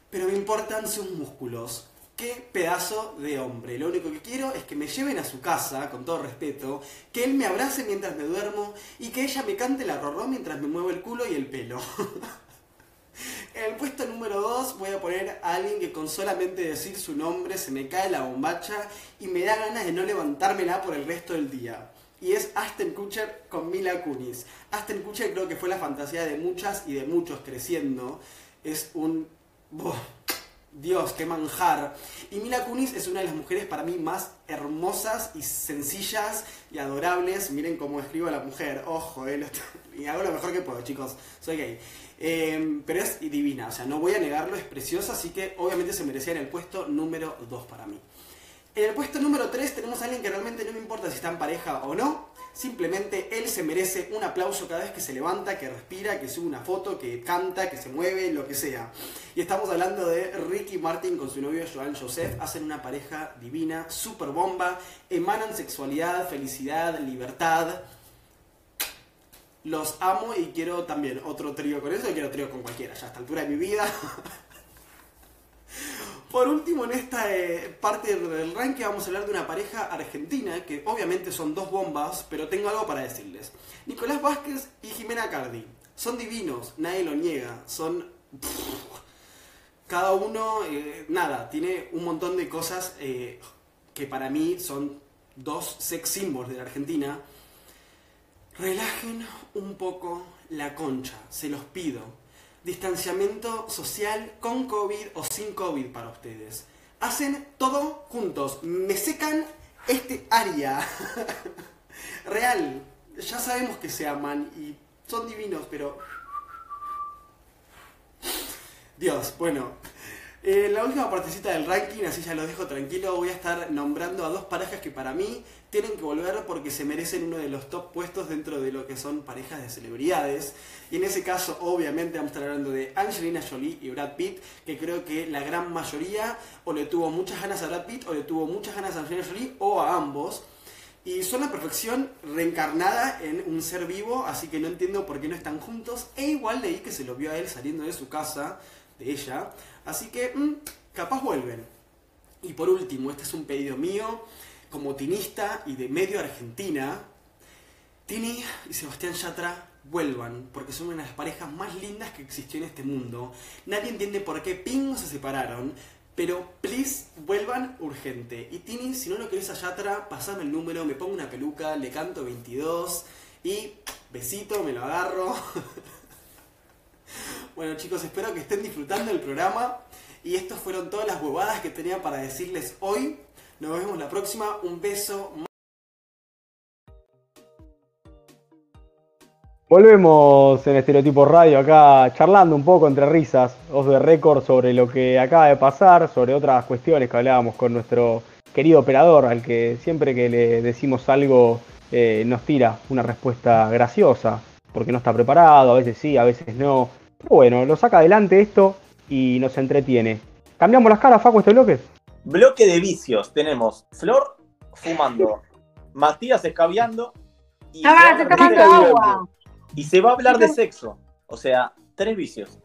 Pero me importan sus músculos. Qué pedazo de hombre. Lo único que quiero es que me lleven a su casa, con todo respeto, que él me abrace mientras me duermo y que ella me cante la rorró mientras me muevo el culo y el pelo. *laughs* En el puesto número 2 voy a poner a alguien que con solamente decir su nombre se me cae la bombacha y me da ganas de no levantármela por el resto del día. Y es Aston Kutcher con Mila Kunis. Aston Kutcher creo que fue la fantasía de muchas y de muchos creciendo. Es un... Dios, qué manjar. Y Mila Kunis es una de las mujeres para mí más hermosas y sencillas y adorables. Miren cómo escribo a la mujer. Ojo, eh, *laughs* y hago lo mejor que puedo, chicos. Soy gay. Eh, pero es divina, o sea, no voy a negarlo, es preciosa, así que obviamente se merecía en el puesto número 2 para mí. En el puesto número 3 tenemos a alguien que realmente no me importa si está en pareja o no. Simplemente él se merece un aplauso cada vez que se levanta, que respira, que sube una foto, que canta, que se mueve, lo que sea. Y estamos hablando de Ricky Martin con su novio Joan Joseph. Hacen una pareja divina, super bomba. Emanan sexualidad, felicidad, libertad. Los amo y quiero también otro trío con eso. Quiero trío con cualquiera, ya a esta altura de mi vida. *laughs* Por último, en esta eh, parte del ranking vamos a hablar de una pareja argentina que obviamente son dos bombas, pero tengo algo para decirles. Nicolás Vázquez y Jimena Cardi. Son divinos, nadie lo niega. Son... Cada uno, eh, nada, tiene un montón de cosas eh, que para mí son dos sex symbols de la Argentina. Relajen un poco la concha, se los pido. Distanciamiento social con COVID o sin COVID para ustedes. Hacen todo juntos. Me secan este área. *laughs* Real. Ya sabemos que se aman y son divinos, pero... Dios, bueno. En la última partecita del ranking, así ya lo dejo tranquilo, voy a estar nombrando a dos parejas que para mí tienen que volver porque se merecen uno de los top puestos dentro de lo que son parejas de celebridades. Y en ese caso, obviamente, vamos a estar hablando de Angelina Jolie y Brad Pitt, que creo que la gran mayoría o le tuvo muchas ganas a Brad Pitt o le tuvo muchas ganas a Angelina Jolie o a ambos. Y son la perfección reencarnada en un ser vivo, así que no entiendo por qué no están juntos. E igual leí que se lo vio a él saliendo de su casa, de ella. Así que, mm, capaz vuelven. Y por último, este es un pedido mío, como tinista y de medio Argentina. Tini y Sebastián Yatra vuelvan, porque son una de las parejas más lindas que existió en este mundo. Nadie entiende por qué Ping se separaron, pero please vuelvan urgente. Y Tini, si no lo querés a Yatra, pasame el número, me pongo una peluca, le canto 22 y besito, me lo agarro. *laughs* bueno chicos, espero que estén disfrutando del programa. Y estas fueron todas las huevadas que tenía para decirles hoy. Nos vemos la próxima. Un beso. Volvemos en Estereotipo Radio acá charlando un poco entre risas, os de récord sobre lo que acaba de pasar, sobre otras cuestiones que hablábamos con nuestro querido operador, al que siempre que le decimos algo eh, nos tira una respuesta graciosa, porque no está preparado, a veces sí, a veces no. Pero bueno, lo saca adelante esto y nos entretiene. ¿Cambiamos las caras, Facu, este bloque? Bloque de vicios. Tenemos Flor fumando, *laughs* Matías escabeando y, Ah, se va a se agua. y se va a hablar de sexo. O sea, tres vicios.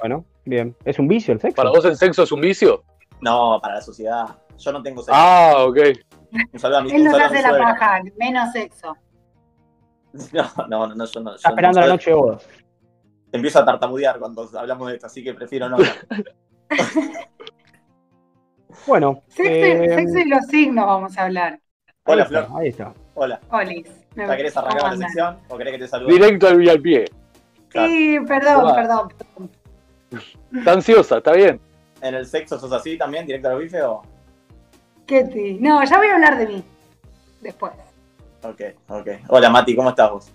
Bueno, bien. ¿Es un vicio el sexo? ¿Para vos el sexo es un vicio? No, para la sociedad. Yo no tengo sexo. Ah, ok. Un saludo a mi, Él nos hace la paja, menos sexo. No, *laughs* no, no, no, yo no. Está yo esperando no- la noche de bodas. Empiezo a tartamudear cuando hablamos de esto, así que prefiero no. *laughs* Bueno. Sexo, eh, sexo y los signos vamos a hablar. Hola, ahí está, Flor. Ahí está. Hola. Olis. ¿Ya querés arrancar ¿cómo con la sección o querés que te salude? Directo al, al pie. Claro. Sí, perdón, perdón. perdón. Está ansiosa, está bien. ¿En el sexo sos así también, directo al bife o...? ¿Qué te- No, ya voy a hablar de mí. Después. Ok, ok. Hola, Mati, ¿cómo estás vos?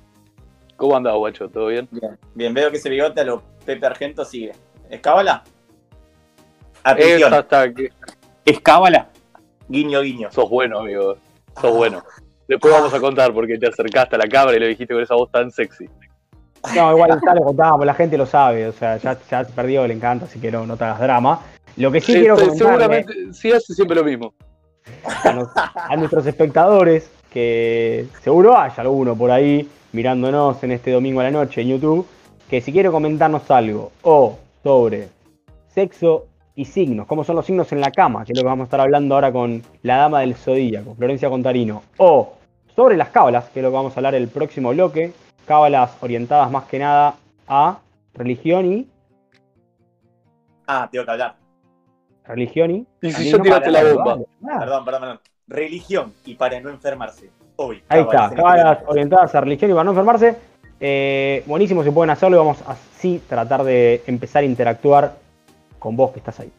¿Cómo andás, guacho? ¿Todo bien? Bien. Bien, veo que ese bigote a lo Pepe Argento sigue. ¿Escábala? Atención. Esa está que... Escábala. Guiño, guiño. Sos bueno, amigo. Sos bueno. Después vamos a contar porque te acercaste a la cámara y lo dijiste con esa voz tan sexy. No, igual ya lo contábamos, la gente lo sabe, o sea, ya, ya se perdió, le encanta, así que no, no te hagas drama. Lo que sí quiero comentarle seguramente sí hace siempre lo mismo. a, nos- a nuestros espectadores, que seguro haya alguno por ahí mirándonos en este domingo a la noche en YouTube, que si quiere comentarnos algo o sobre sexo y signos, cómo son los signos en la cama, que es lo que vamos a estar hablando ahora con la dama del zodíaco, Florencia Contarino, o sobre las cábalas, que es lo que vamos a hablar el próximo bloque, cábalas orientadas más que nada a religión y Ah, tengo que hablar. religión y Y si yo no tiraste la bomba. Perdón, perdón, perdón. Religión y para no enfermarse. Hoy. Ahí está, cábalas en cábalas orientadas a religión y para no enfermarse. Eh, buenísimo si pueden hacerlo y vamos así tratar de empezar a interactuar con vos que estás ahí.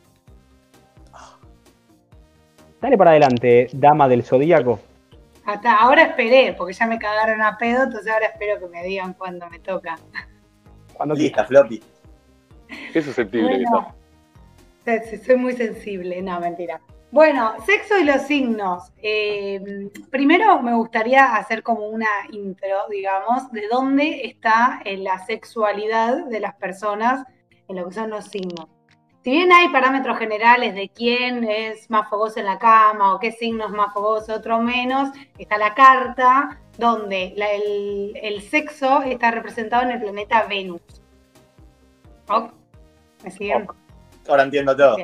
Dale para adelante, dama del zodíaco. Hasta ahora esperé, porque ya me cagaron a pedo, entonces ahora espero que me digan cuando me toca. Cuando Lista, Floppy. Qué susceptible que Bueno, sí, soy muy sensible, no, mentira. Bueno, sexo y los signos. Eh, primero me gustaría hacer como una intro, digamos, de dónde está en la sexualidad de las personas en lo que son los signos. Si bien hay parámetros generales de quién es más fogoso en la cama o qué signo es más fogoso, otro menos, está la carta donde la- el, el sexo está representado en el planeta Venus. ¿Ok? ¿Me siguen? Ahora entiendo todo.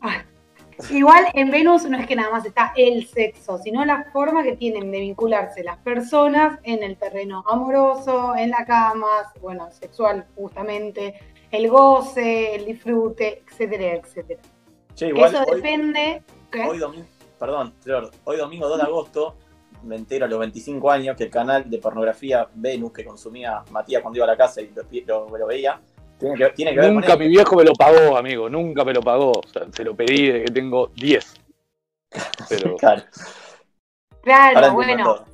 Ah, Igual en Venus no es que nada más está el sexo, sino la forma que tienen de vincularse las personas en el terreno amoroso, en la cama, bueno, sexual justamente, el goce, el disfrute, etcétera, etcétera. Che, Que igual eso hoy, depende. ¿qué? hoy domingo, perdón, hoy domingo 2 de agosto me entero a los 25 años que el canal de pornografía Venus que consumía Matías cuando iba a la casa y lo, lo- lo veía, tiene que, tiene que ver Nunca mi viejo me lo pagó, amigo. Nunca me lo pagó. O sea, se lo pedí desde que tengo 10. Pero *laughs* Claro, bueno, todo.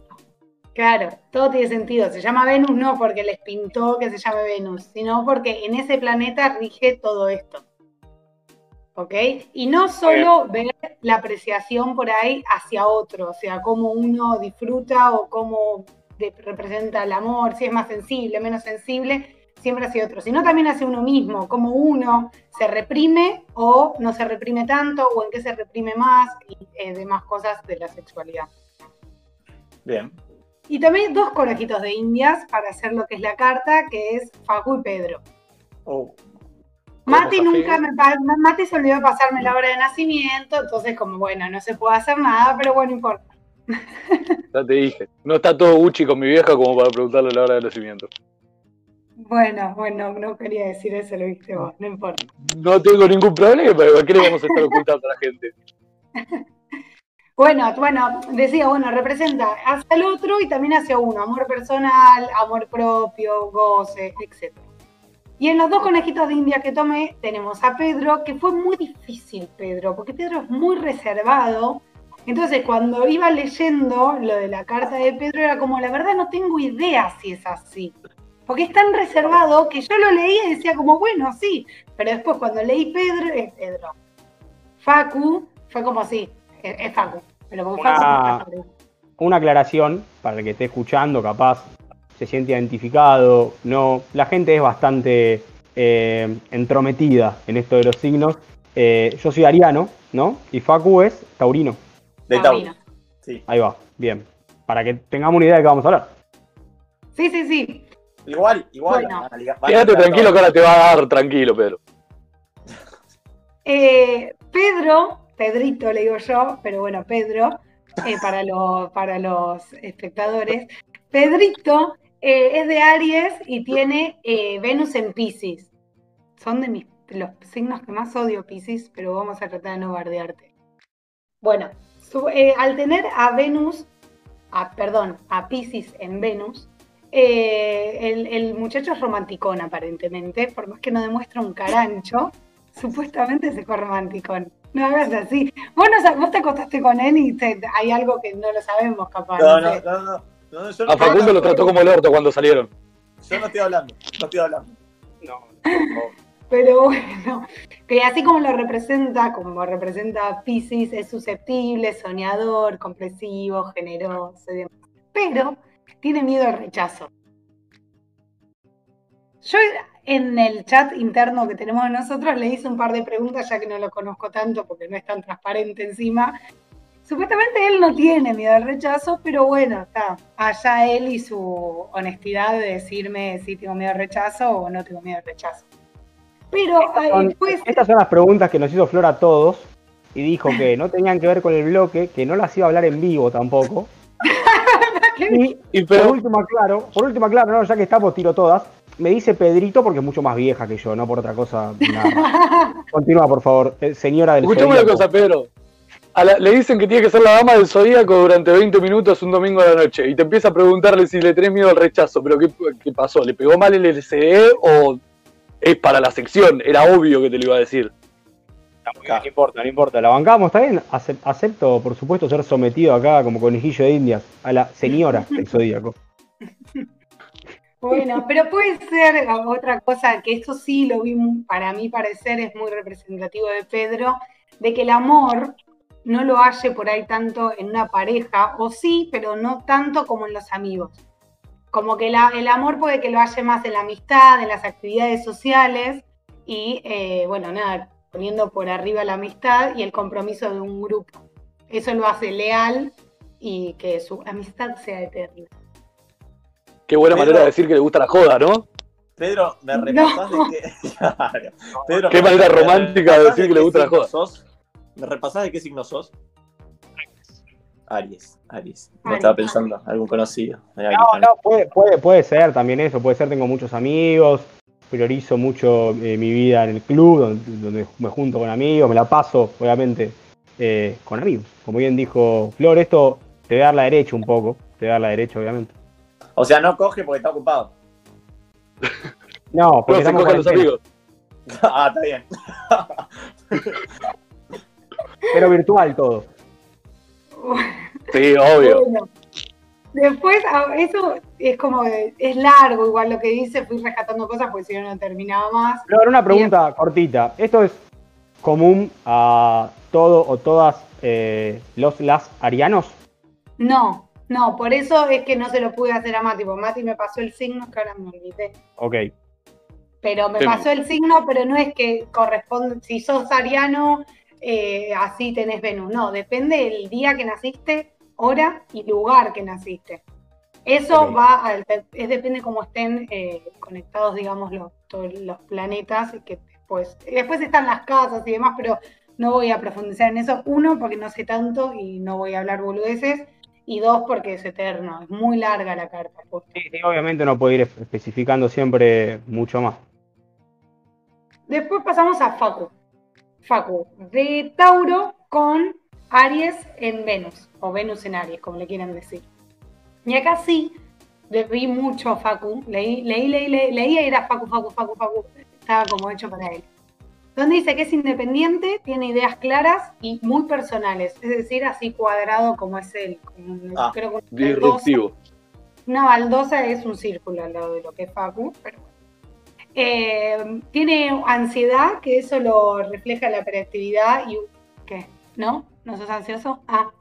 Claro, todo tiene sentido. Se llama Venus no porque les pintó que se llame Venus, sino porque en ese planeta rige todo esto. ¿Ok? Y no solo ver la apreciación por ahí hacia otro, o sea, cómo uno disfruta o cómo representa el amor, si es más sensible, menos sensible, siempre hacia otro, sino también hacia uno mismo, cómo uno se reprime o no se reprime tanto, o en qué se reprime más y eh, demás cosas de la sexualidad. Bien. Y también dos conejitos de indias para hacer lo que es la carta, que es Facu y Pedro. Oh, Mati nunca me Mati se olvidó de pasarme la hora de nacimiento, entonces como bueno, no se puede hacer nada, pero bueno, importa. *laughs* ya te dije. No está todo Gucci con mi vieja como para preguntarle la hora de nacimiento. Bueno, bueno, no quería decir eso, lo viste vos, no importa. No tengo ningún problema, pero ¿qué le vamos a estar ocultando a la gente? *laughs* Bueno, bueno, decía, bueno, representa hacia el otro y también hacia uno, amor personal, amor propio, goce, etc. Y en los dos conejitos de India que tomé, tenemos a Pedro, que fue muy difícil, Pedro, porque Pedro es muy reservado. Entonces, cuando iba leyendo lo de la carta de Pedro, era como, la verdad no tengo idea si es así. Porque es tan reservado que yo lo leía y decía como, bueno, sí. Pero después cuando leí Pedro, es Pedro. Facu, fue como así, es, es Facu. Pero Facu Una- no está Una aclaración para el que esté escuchando, capaz se siente identificado, no. La gente es bastante eh, entrometida en esto de los signos. Eh, yo soy ariano, ¿no? Y Facu es taurino. De Taurino. Sí. Ahí va, bien. Para que tengamos una idea de qué vamos a hablar. Sí, sí, sí. Igual, igual. Bueno. Quédate tranquilo que ahora te va a dar tranquilo, Pedro. Eh, Pedro, Pedrito le digo yo, pero bueno, Pedro, eh, para, los para los espectadores. Pedrito eh, es de Aries y tiene eh, Venus en Pisces. Son de mis, los signos que más odio Pisces, pero vamos a tratar de no bardearte. Bueno, su- eh, al tener a Venus, a, perdón, a Pisces en Venus, eh, el, el muchacho es romanticón aparentemente, por más que no demuestra un carancho, supuestamente se fue romanticón. No hagas así. Vos, no vos te acostaste con él y te- hay algo que no lo sabemos capaz. No, no no, sé. no, no. no, yo no A estoy Facundo lo trató como el orto cuando salieron. Yo no estoy hablando. No estoy hablando. *laughs* No, Pero bueno, que así como lo representa, como representa a Pisces, es susceptible, soñador, comprensivo, generoso y demás. Pero tiene miedo al rechazo. Yo en el chat interno que tenemos nosotros le hice un par de preguntas, ya que no lo conozco tanto porque no es tan transparente encima. Supuestamente él no tiene miedo al rechazo, pero bueno, está. Allá él y su honestidad de decirme si tengo miedo al rechazo o no tengo miedo al rechazo. Pero eh, Son- pues, estas son las preguntas que nos hizo Flor a todos y dijo que no tenían que ver con el bloque, que no las iba a hablar en vivo tampoco. Y Y por último, claro, por último, claro, no, ya que estamos, tiro todas. Me dice Pedrito porque es mucho más vieja que yo, no por otra cosa. Nada. *laughs* Continúa, por favor, eh, señora del escuchame una cosa, Pedro. A la- le dicen que tiene que ser la dama del zodíaco durante 20 minutos un domingo a la noche y te empieza a preguntarle si le tenés miedo al rechazo. ¿Pero qué, qué pasó? ¿Le pegó mal el LCD o es para la sección? Era obvio que te lo iba a decir. No importa, no importa. La bancamos, ¿está bien? Acep- Acepto, por supuesto, ser sometido acá como conejillo de indias a la señora del Zodíaco. *laughs* Bueno, pero puede ser otra cosa, que esto sí lo vi, para mí parecer, es muy representativo de Pedro, de que el amor no lo halle por ahí tanto en una pareja, o sí, pero no tanto como en los amigos. Como que la- el amor puede que lo halle más en la amistad, en las actividades sociales, y eh, bueno, nada, poniendo por arriba la amistad y el compromiso de un grupo. Eso lo hace leal y que su amistad sea eterna. Qué buena Pedro. manera de decir que le gusta la joda, ¿no? Pedro, ¿me No. repasás de qué? *laughs* Claro. Pedro, Qué ¿me- manera me romántica de decir que le gusta la signo joda. sos? ¿Me repasás de qué signo sos? Aries, Aries. No Aries. estaba pensando, algún conocido. No, no, puede, puede, puede ser también eso, puede ser, tengo muchos amigos, priorizo mucho eh, mi vida en el club, donde, donde me junto con amigos, me la paso, obviamente, eh, con amigos. Como bien dijo Flor, esto te va a dar la derecha un poco, te va a dar la derecha, obviamente. O sea, no coge porque está ocupado. No, *laughs* No, porque se estamos cogen los amigos. *laughs* ah, está bien. pero virtual todo. *laughs* Sí, obvio. Bueno, después, eso es como, es largo igual lo que dice, fui rescatando cosas porque si no, no terminaba más. Flor, una pregunta cortita. ¿Esto es común a todo o todas eh, los las arianos? No, no, por eso es que no se lo pude hacer a Mati, porque Mati me pasó el signo, que ahora me olvidé. Ok. Pero me pasó el signo, pero no es que corresponde, si sos ariano, eh, así tenés Venus. No, depende del día que naciste, hora y lugar que naciste. Eso va al, es depende cómo estén eh, conectados, digamos, los, todos los planetas, y que después, después están las casas y demás, pero no voy a profundizar en eso. Uno, porque no sé tanto y no voy a hablar boludeces. Y dos, porque es eterno, es muy larga la carta. posta. Sí, sí, obviamente no puedo ir especificando siempre mucho más. Después pasamos a Facu. Facu, de Tauro con Aries en Venus, o Venus en Aries, como le quieran decir. Y acá sí, le vi mucho a Facu, leí, leí, leí, leí, leí y era Facu, Facu, Facu, Facu, estaba como hecho para él. Donde dice que es independiente, tiene ideas claras y muy personales, es decir, así cuadrado como es él. Ah, creo que. Disruptivo. Una baldosa es un círculo al lado de lo que es Facu, pero bueno. Eh, tiene ansiedad, que eso lo refleja la hiperactividad y... ¿Qué? ¿No? ¿No sos ansioso? Ah. *laughs*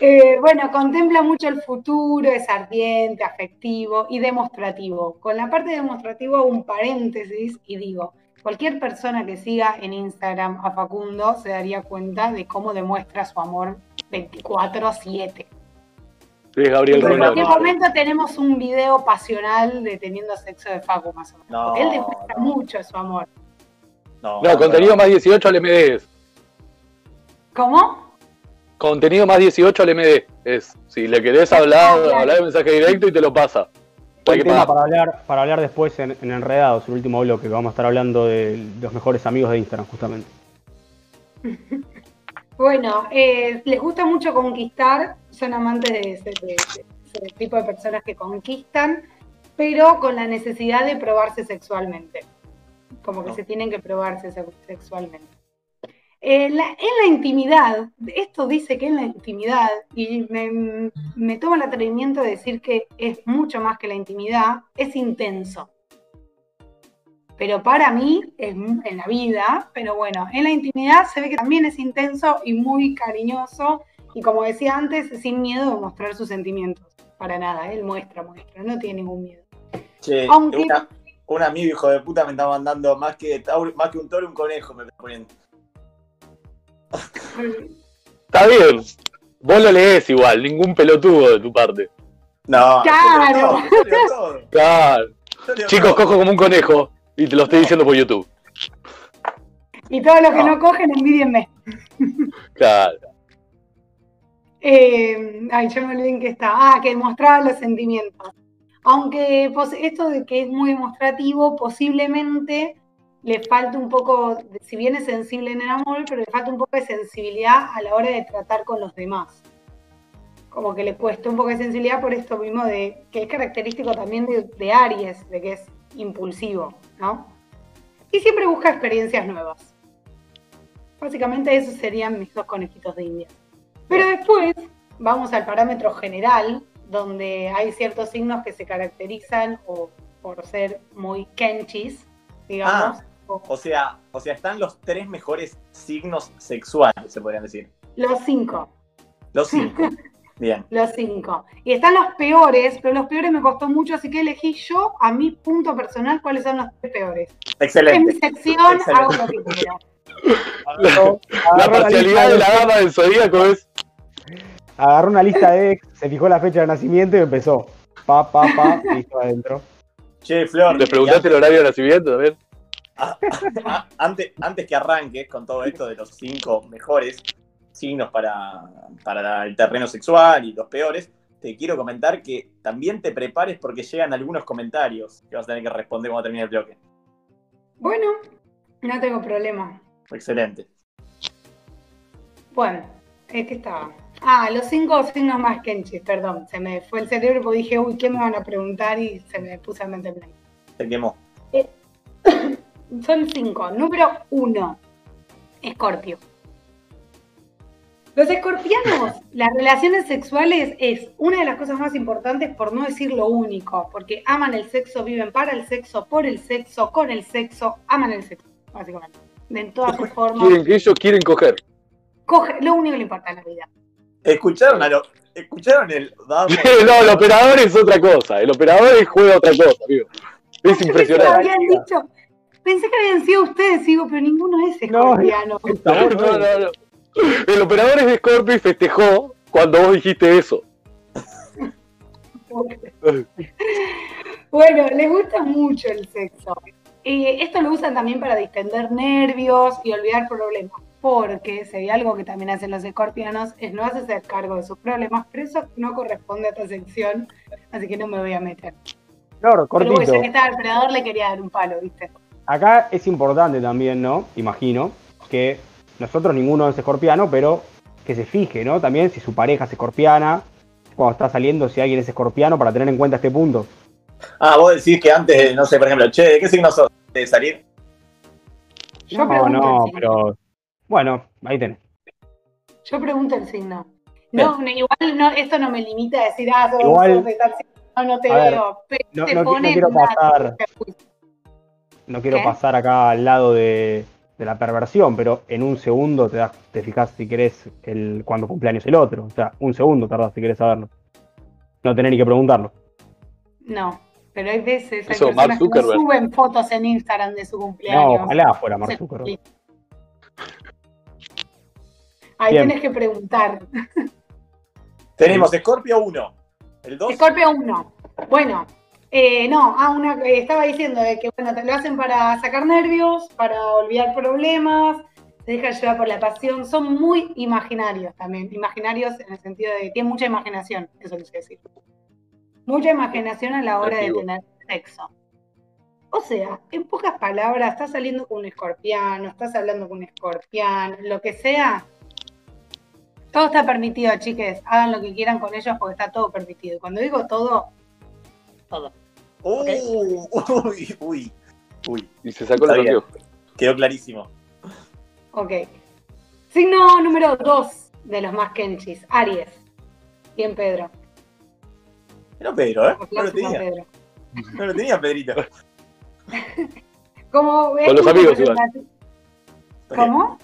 Eh, bueno, contempla mucho el futuro, es ardiente, afectivo y demostrativo. Con la parte demostrativo hago un paréntesis y digo, cualquier persona que siga en Instagram a Facundo se daría cuenta de cómo demuestra su amor 24-7. Es Gabriel En cualquier momento tenemos un video pasional de teniendo sexo de Facu, más o menos. No, Él demuestra no. mucho su amor. No, No, contenido más 18 al. ¿Cómo? Contenido más 18 al MD es. Si le querés hablar, hablar de mensaje directo y te lo pasa. Buen tema para hablar, para hablar después en, en Enredados, el último bloque, que vamos a estar hablando de los mejores amigos de Instagram, justamente. *laughs* Bueno, eh, les gusta mucho conquistar, son amantes de ese, de- de ese tipo de personas que conquistan, pero con la necesidad de probarse sexualmente. Como que No. se tienen que probarse se- sexualmente. En la, en la intimidad, esto dice que en la intimidad, y me, me tomo el atrevimiento de decir que es mucho más que la intimidad, es intenso. Pero para mí, en la vida, pero bueno, en la intimidad se ve que también es intenso y muy cariñoso, y como decía antes, sin miedo de mostrar sus sentimientos. Para nada, él muestra, muestra, no tiene ningún miedo. Che, Aunque- una- un amigo hijo de puta me está mandando más que, más que un toro, un conejo me está poniendo. Está bien. Vos lo lees igual, ningún pelotudo de tu parte. No, Claro. Claro. Chicos, cojo como un conejo. Y te lo estoy diciendo por YouTube. Y todos los que No. no cogen, envidienme. Claro. Eh, ay, yo me olvidé en qué está. Ah, que demostraba los sentimientos. Aunque pos- esto de que es muy demostrativo, posiblemente le falta un poco, si bien es sensible en el amor, pero le falta un poco de sensibilidad a la hora de tratar con los demás. Como que le cuesta un poco de sensibilidad por esto mismo de que es característico también de, de Aries, de que es impulsivo, ¿no? Y siempre busca experiencias nuevas. Básicamente esos serían mis dos conejitos de India. Pero después vamos al parámetro general, donde hay ciertos signos que se caracterizan o por ser muy kenchis, digamos. o O sea, o sea, están los tres mejores signos sexuales, se podrían decir. los cinco, Los cinco. *laughs* Bien. los cinco. Y están los peores, pero los peores me costó mucho, así que elegí yo, a mi punto personal, cuáles son los tres peores. En mi Excelente. sección Excelente. hago lo que quiero. La, la parcialidad de la dama del zodíaco es. Agarró una lista de ex, se fijó la fecha de nacimiento y empezó. Pa, pa, pa, *laughs* y estaba adentro. Che, Flor. ¿Le preguntaste el horario de nacimiento también? Ah, antes, antes que arranques con todo esto de los cinco mejores signos para, para el terreno sexual y los peores, te quiero comentar que también te prepares porque llegan algunos comentarios que vas a tener que responder cuando termine el bloque. Bueno, no tengo problema. Excelente. Bueno, ¿eh, ¿qué estaba? Ah, los cinco signos más kenchis, perdón. Se me fue el cerebro porque dije, uy, ¿qué me van a preguntar? Y se me puso en mente en blanco. Se quemó. Son cinco. Número uno, Escorpio. Los escorpianos, *laughs* las relaciones sexuales es una de las cosas más importantes, por no decir lo único, porque aman el sexo, viven para el sexo, por el sexo, con el sexo, aman el sexo, básicamente. De en todas sus formas. Quieren que ellos quieren coger. Coge, lo único que le importa en la vida. ¿Escucharon, a lo, ¿escucharon el *laughs* no, el operador es otra cosa. El operador es- juega otra cosa, amigo. Es impresionante. habían dicho, pensé que habían sido ustedes, digo, pero ninguno es No, escorpiano. No, no, no, no. El operador es de Scorpio y festejó cuando vos dijiste eso. Bueno, les gusta mucho el sexo. Eh, esto lo usan también para distender nervios y olvidar problemas. Porque si hay algo que también hacen los escorpianos es no hacerse cargo de sus problemas, pero eso no corresponde a esta sección, así que no me voy a meter. Flor, Pero bueno, cortito. ya que estaba el predador le quería dar un palo, ¿viste? Acá es importante también, ¿no? Imagino que nosotros ninguno es escorpiano, pero que se fije, ¿no? También si su pareja es escorpiana, cuando está saliendo, si alguien es escorpiano, para tener en cuenta este punto. Ah, vos decís que antes, no sé, por ejemplo, che, ¿de qué signo sos? ¿De salir? Yo no, pregunto no, el signo. pero. Bueno, ahí tenés. Yo pregunto el signo. No, no, igual no, esto no me limita a decir, ah, sos, Igual- sos de tal signo, no, no te ver, veo. Pero no- te no no quiero una- pasar. No quiero ¿Qué? pasar acá al lado de, de la perversión, pero en un segundo te, das, te fijas si querés el, cuándo cumpleaños el otro. O sea, un segundo tardás si querés saberlo. No tenés ni que preguntarlo. No, Pero hay veces, hay Eso, personas que no suben fotos en Instagram de su No, cumpleaños. ojalá fuera Mark Zuckerberg. Ahí Bien. tenés que preguntar. Tenemos Scorpio 1. El 2. Scorpio 1. Bueno, eh, no, ah, una, eh, estaba diciendo de que bueno, te lo hacen para sacar nervios, para olvidar problemas, se dejan llevar por la pasión. Son muy imaginarios también. Imaginarios en el sentido de que tienen mucha imaginación, eso les quiero decir. Mucha imaginación a la hora de tener sexo. O sea, en pocas palabras, estás saliendo con un escorpiano, estás hablando con un escorpián, lo que sea. Todo está permitido, chiques. Hagan lo que quieran con ellos porque está todo permitido. Y Cuando digo todo, todo. Uh, uy, uy, uy. Y se sacó bien. anteojos. Quedó clarísimo. Ok. Signo número 2 de los más kenchis, Aries. Bien, Pedro. Era Pedro, ¿eh? No lo tenía. Pedro. No lo tenía, Pedrito. Como Con los amigos, igual. ¿Cómo?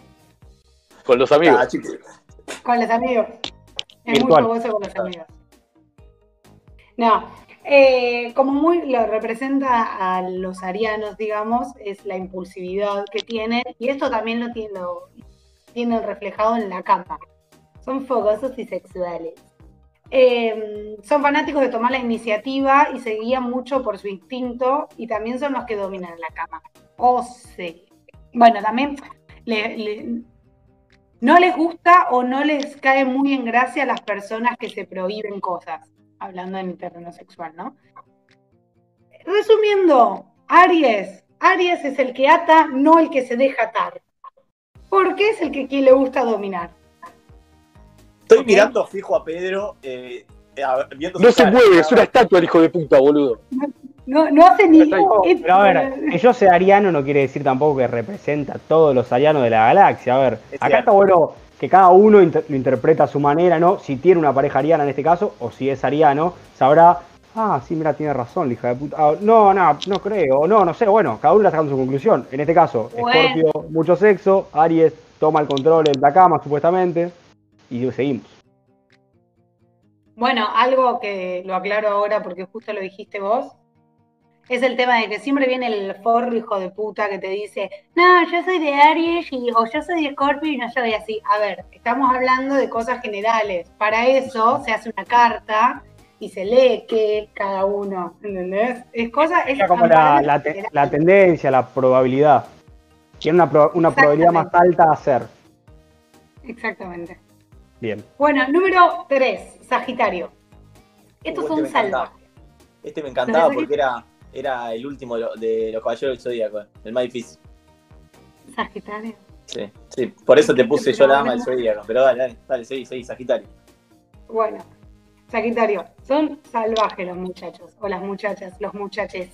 Con los amigos. Ah. Con los amigos. Es Virtual. muy fogoso con los amigos. No, eh, como muy lo representa a los arianos, digamos, es la impulsividad que tienen, y esto también lo tienen, reflejado en la cama. Son fogosos y sexuales. Eh, son fanáticos de tomar la iniciativa y se guían mucho por su instinto, y también son los que dominan la cama. O sí. Bueno, también no les gusta o no les cae muy en gracia a las personas que se prohíben cosas, hablando en el terreno sexual, ¿no? Resumiendo, Aries, Aries es el que ata, no el que se deja atar. Porque es el que, que le gusta dominar. Estoy mirando fijo a Pedro. Eh, a ver, viendo No se cara. mueve, es una estatua el hijo de puta, boludo. No, no hace ni... Pero a ver, que yo sea ariano no quiere decir tampoco que representa a todos los arianos de la galaxia. A ver, Es acá cierto. está bueno que cada uno inter- lo interpreta a su manera, ¿no? Si tiene una pareja ariana en este caso, o si es ariano, sabrá, ah, sí, mira, tiene razón, hija de puta. Ah, no, no, no creo, no, no sé, bueno, cada uno está sacando su conclusión. En este caso, Bueno. Scorpio, mucho sexo, Aries toma el control de la cama, supuestamente, y seguimos. Bueno, algo que lo aclaro ahora porque justo lo dijiste vos, es el tema de que siempre viene el forro hijo de puta que te dice, no, yo soy de Aries y, o yo soy de Scorpio y no soy así. A ver, estamos hablando de cosas generales. Para eso se hace una carta y se lee que cada uno, ¿entendés? Es cosa, es Era como la, la te- tendencia, la probabilidad. Tiene una, pro- una probabilidad más alta de hacer. Exactamente. Bien. Bueno, número 3, Sagitario. Estos Uh, son este salvajes. Este me encantaba ¿Los de porque era, era el último de, lo- de los caballeros del zodíaco, el más difícil. Sagitario. Sí, sí. Por eso te puse yo la dama del zodíaco. Pero dale, dale, dale, seguí, seguí, Sagitario. Bueno, Sagitario, son salvajes los muchachos, o las muchachas, los muchaches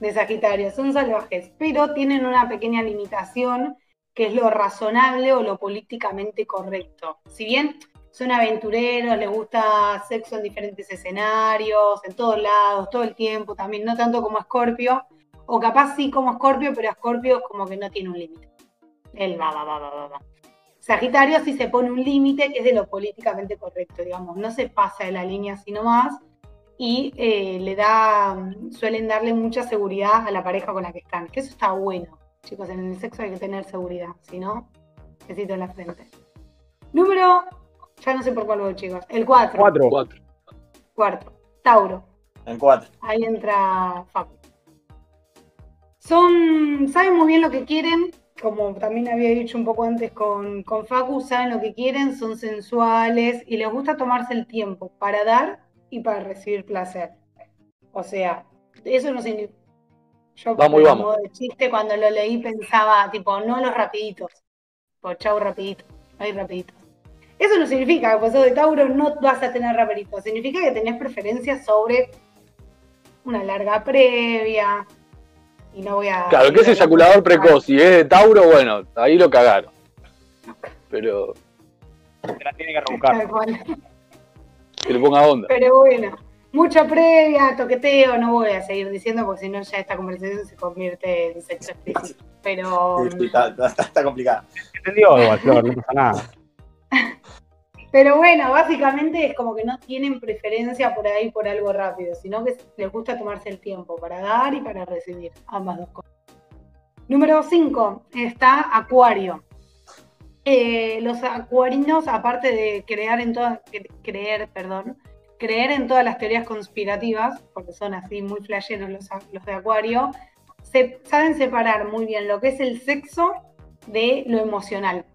de Sagitario, son salvajes, pero tienen una pequeña limitación que es lo razonable o lo políticamente correcto. Si bien son aventureros, les gusta sexo en diferentes escenarios, en todos lados, todo el tiempo, también no tanto como Scorpio, o capaz sí como Scorpio, pero Scorpio como que no tiene un límite. Él va, va, va, va, va. Sagitario sí se pone un límite es de lo políticamente correcto, digamos, no se pasa de la línea así nomás y eh, le da, suelen darle mucha seguridad a la pareja con la que están, que eso está bueno, chicos, en el sexo hay que tener seguridad, si no, necesito en la frente. Número, ya no sé por cuál voy, chicos, el 4, Cuatro. Cuatro. cuarto, Tauro, En cuatro. ahí entra Facu. Son, saben muy bien lo que quieren, como también había dicho un poco antes con, con Facu, saben lo que quieren, son sensuales y les gusta tomarse el tiempo para dar y para recibir placer. O sea, eso no significa... Yo Vamos a vamos. modo de chiste cuando lo leí pensaba, tipo, no los rapiditos. Por chau rapidito, no hay rapiditos. Eso no significa que por sos de Tauro no vas a tener rapiditos. Significa que tenés preferencias sobre una larga previa. Y no voy a. Claro, que es eyaculador precoz. y es de Tauro, bueno, ahí lo cagaron. Pero Se la tiene que rebuscar. Que le ponga onda. Pero bueno, mucha previa, toqueteo, no voy a seguir diciendo porque si no ya esta conversación se convierte en sexo explícito. Pero Sí, sí, está, está- está complicada. Entendió igual, Flor, no pasa nada. *laughs* Pero bueno, básicamente es como que no tienen preferencia por ahí por algo rápido, sino que les gusta tomarse el tiempo para dar y para recibir, ambas dos cosas. Número 5 está Acuario. Eh, los acuarinos, aparte de creer, en todas las teorías conspirativas, porque son así muy flasheros los, los de Acuario, se, saben separar muy bien lo que es el sexo de lo emocional.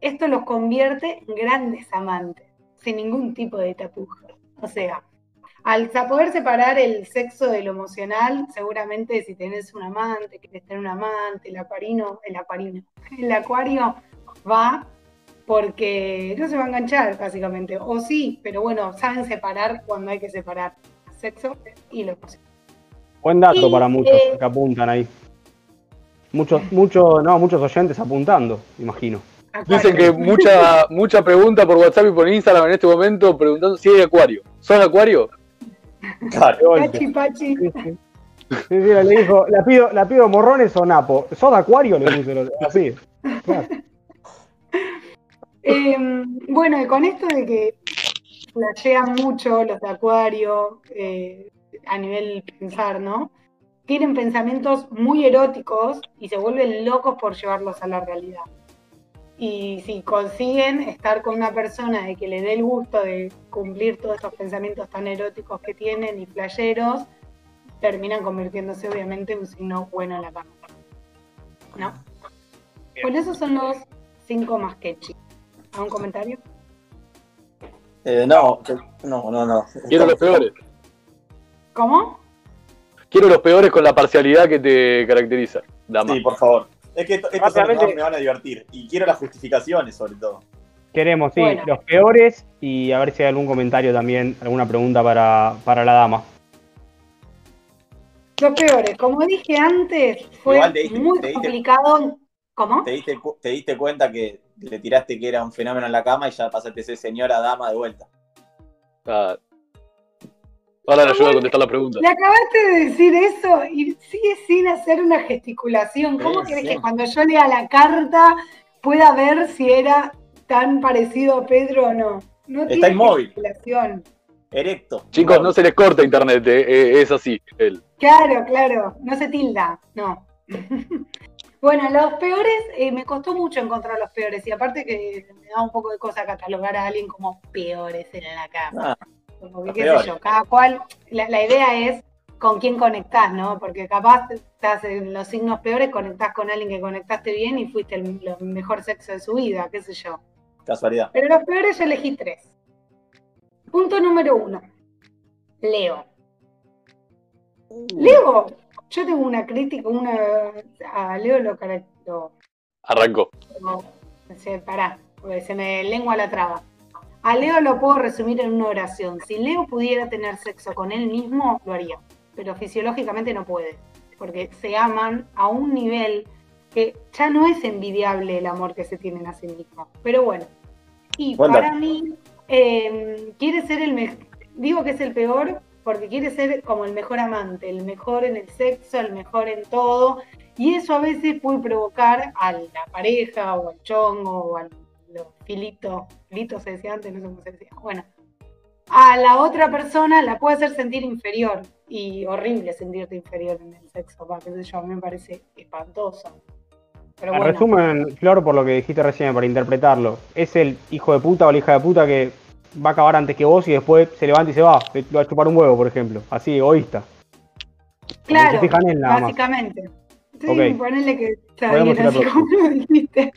Esto los convierte en grandes amantes, sin ningún tipo de tapuja. O sea, al poder separar el sexo de lo emocional, seguramente si tenés un amante, querés tener un amante, el acuarino, el acuarino, el acuario va porque no se va a enganchar, básicamente. O sí, pero bueno, saben separar cuando hay que separar sexo y lo emocional. Buen dato Y, para muchos eh, que apuntan ahí. Muchos, muchos, no, muchos oyentes apuntando, imagino. Dicen que mucha *laughs* mucha pregunta por WhatsApp y por Instagram en este momento preguntando si hay acuario. ¿Son acuario? Claro. Pachi, pachi. Sí, sí. Le dijo, la pido, la pido morrones o napo. ¿Sos de acuario? Le puse así. Claro. *laughs* Eh, bueno, y con esto de que flashean mucho los de Acuario eh, a nivel pensar, ¿no? Tienen pensamientos muy eróticos y se vuelven locos por llevarlos a la realidad. Y si consiguen estar con una persona de que le dé el gusto de cumplir todos estos pensamientos tan eróticos que tienen y flasheros, terminan convirtiéndose obviamente en un signo bueno en la cama. ¿No? Por eso son los cinco más catchy. ¿Algún comentario? Eh, no, no, no, no. Quiero los peores. ¿Cómo? Quiero los peores con la parcialidad que te caracteriza. Dama. Sí, por favor. Es que esto- estos son los que Rápidamente- más me van a divertir. Y quiero las justificaciones, sobre todo. Queremos, sí, Bueno. los peores y a ver si hay algún comentario también, alguna pregunta para, para la dama. Los peores. Como dije antes, fue Igual te diste- muy te diste- complicado. ¿Cómo? Te diste, te diste cuenta que le tiraste que era un fenómeno en la cama y ya pasaste a ser señora dama de vuelta. Ah. Ahora le ayudo a contestar la pregunta. Le acabaste de decir eso y sigue sin hacer una gesticulación. ¿Cómo Sí, querés sí. que cuando yo lea la carta pueda ver si era tan parecido a Pedro o no? No Está tiene inmóvil. gesticulación. Erecto. Chicos, no se les corta internet, eh, eh, es así. él. Claro, claro, no se tilda, no. *laughs* bueno, los peores, eh, me costó mucho encontrar los peores y aparte que me da un poco de cosa catalogar a alguien como peores en la cama. Ah, Como que qué sé yo, cada cual, la, la idea es con quién conectás, ¿no? Porque capaz estás en los signos peores, conectás con alguien que conectaste bien y fuiste el, lo mejor sexo de su vida, qué sé yo. casualidad. Pero los peores yo elegí tres. Punto número uno. Leo. Leo, yo tengo una crítica, una a Leo lo caracterizo. Arrancó. Se, pará, porque se me lengua la traba. A Leo lo puedo resumir en una oración. Si Leo pudiera tener sexo con él mismo, lo haría. Pero fisiológicamente no puede. Porque se aman a un nivel que ya no es envidiable el amor que se tienen a sí mismos. Pero bueno. Y para mí, eh, quiere ser el mejor. Digo que es el peor porque quiere ser como el mejor amante, el mejor en el sexo, el mejor en todo. Y eso a veces puede provocar a la pareja o al chongo o al los filito, filito se decía antes, no sé cómo se decía. Bueno, a la otra persona la puede hacer sentir inferior y horrible sentirte inferior en el sexo, va, qué sé yo, a mí me parece espantoso. Pero En bueno, resumen, Flor, por lo que dijiste recién, para interpretarlo, es el hijo de puta o la hija de puta que va a acabar antes que vos y después se levanta y se va. Lo va a chupar un huevo, por ejemplo. Así, egoísta. claro, fijan en más. básicamente. Sí, Ok. ponele que está bien así como lo dijiste.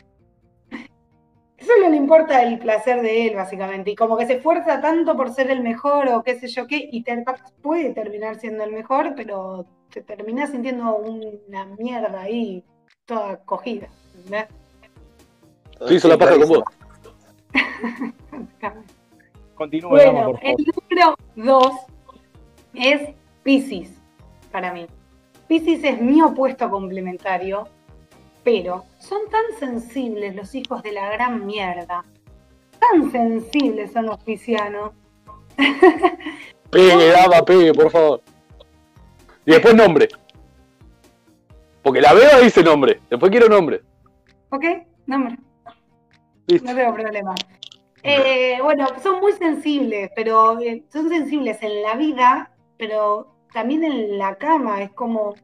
Solo le importa el placer de él, básicamente. Y como que se esfuerza tanto por ser el mejor o qué sé yo qué, y ter- puede terminar siendo el mejor, pero te terminás sintiendo una mierda ahí, toda cogida. ¿entendés? Se hizo la paja con vos. *laughs* Dama, Bueno, por favor. el número dos es Pisces, para mí. Pisces es mi opuesto complementario, pero son tan sensibles los hijos de la gran mierda. Tan sensibles son los piscianos. *laughs* Pegue, dama, pegue, por favor. Y después nombre. Porque la veo dice nombre. Después quiero nombre. ¿Ok? Nombre. Listo. No tengo problema. Eh, bueno, son muy sensibles, pero eh, son sensibles en la vida, pero también en la cama. Es como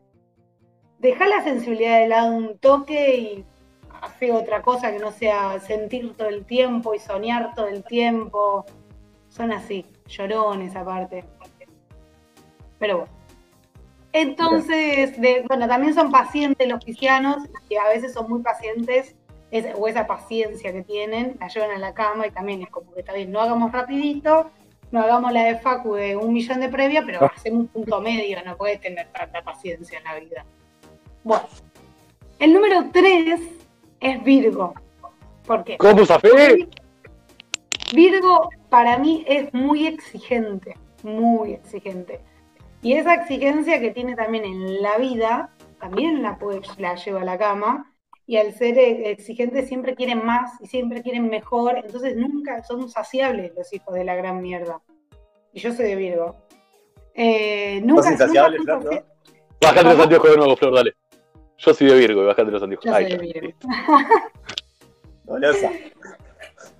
dejar la sensibilidad de lado un toque y hacer otra cosa que no sea sentir todo el tiempo y soñar todo el tiempo. Son así, llorones aparte. Pero bueno. Entonces, de- bueno, también son pacientes los cristianos, que a veces son muy pacientes, es- o esa paciencia que tienen, la llevan a la cama y también es como que está bien, no hagamos rapidito, no hagamos la de Facu de un millón de previa, pero hacemos un punto medio, no puedes tener tanta paciencia en la vida. Bueno, el número 3 es Virgo. ¿Por qué? ¿Cómo Zafé? Virgo para mí es muy exigente, muy exigente. Y esa exigencia que tiene también en la vida, también la, puede, la lleva a la cama. Y al ser exigente siempre quieren más y siempre quieren mejor. Entonces nunca son saciables los hijos de la gran mierda. Y yo soy de Virgo. Eh, nunca, ¿Sos insaciable, nunca Flor, no? Bájate los de nuevo, Flor, dale. Yo soy de Virgo y bájate los anteojos. Yo soy de. Virgo. *laughs*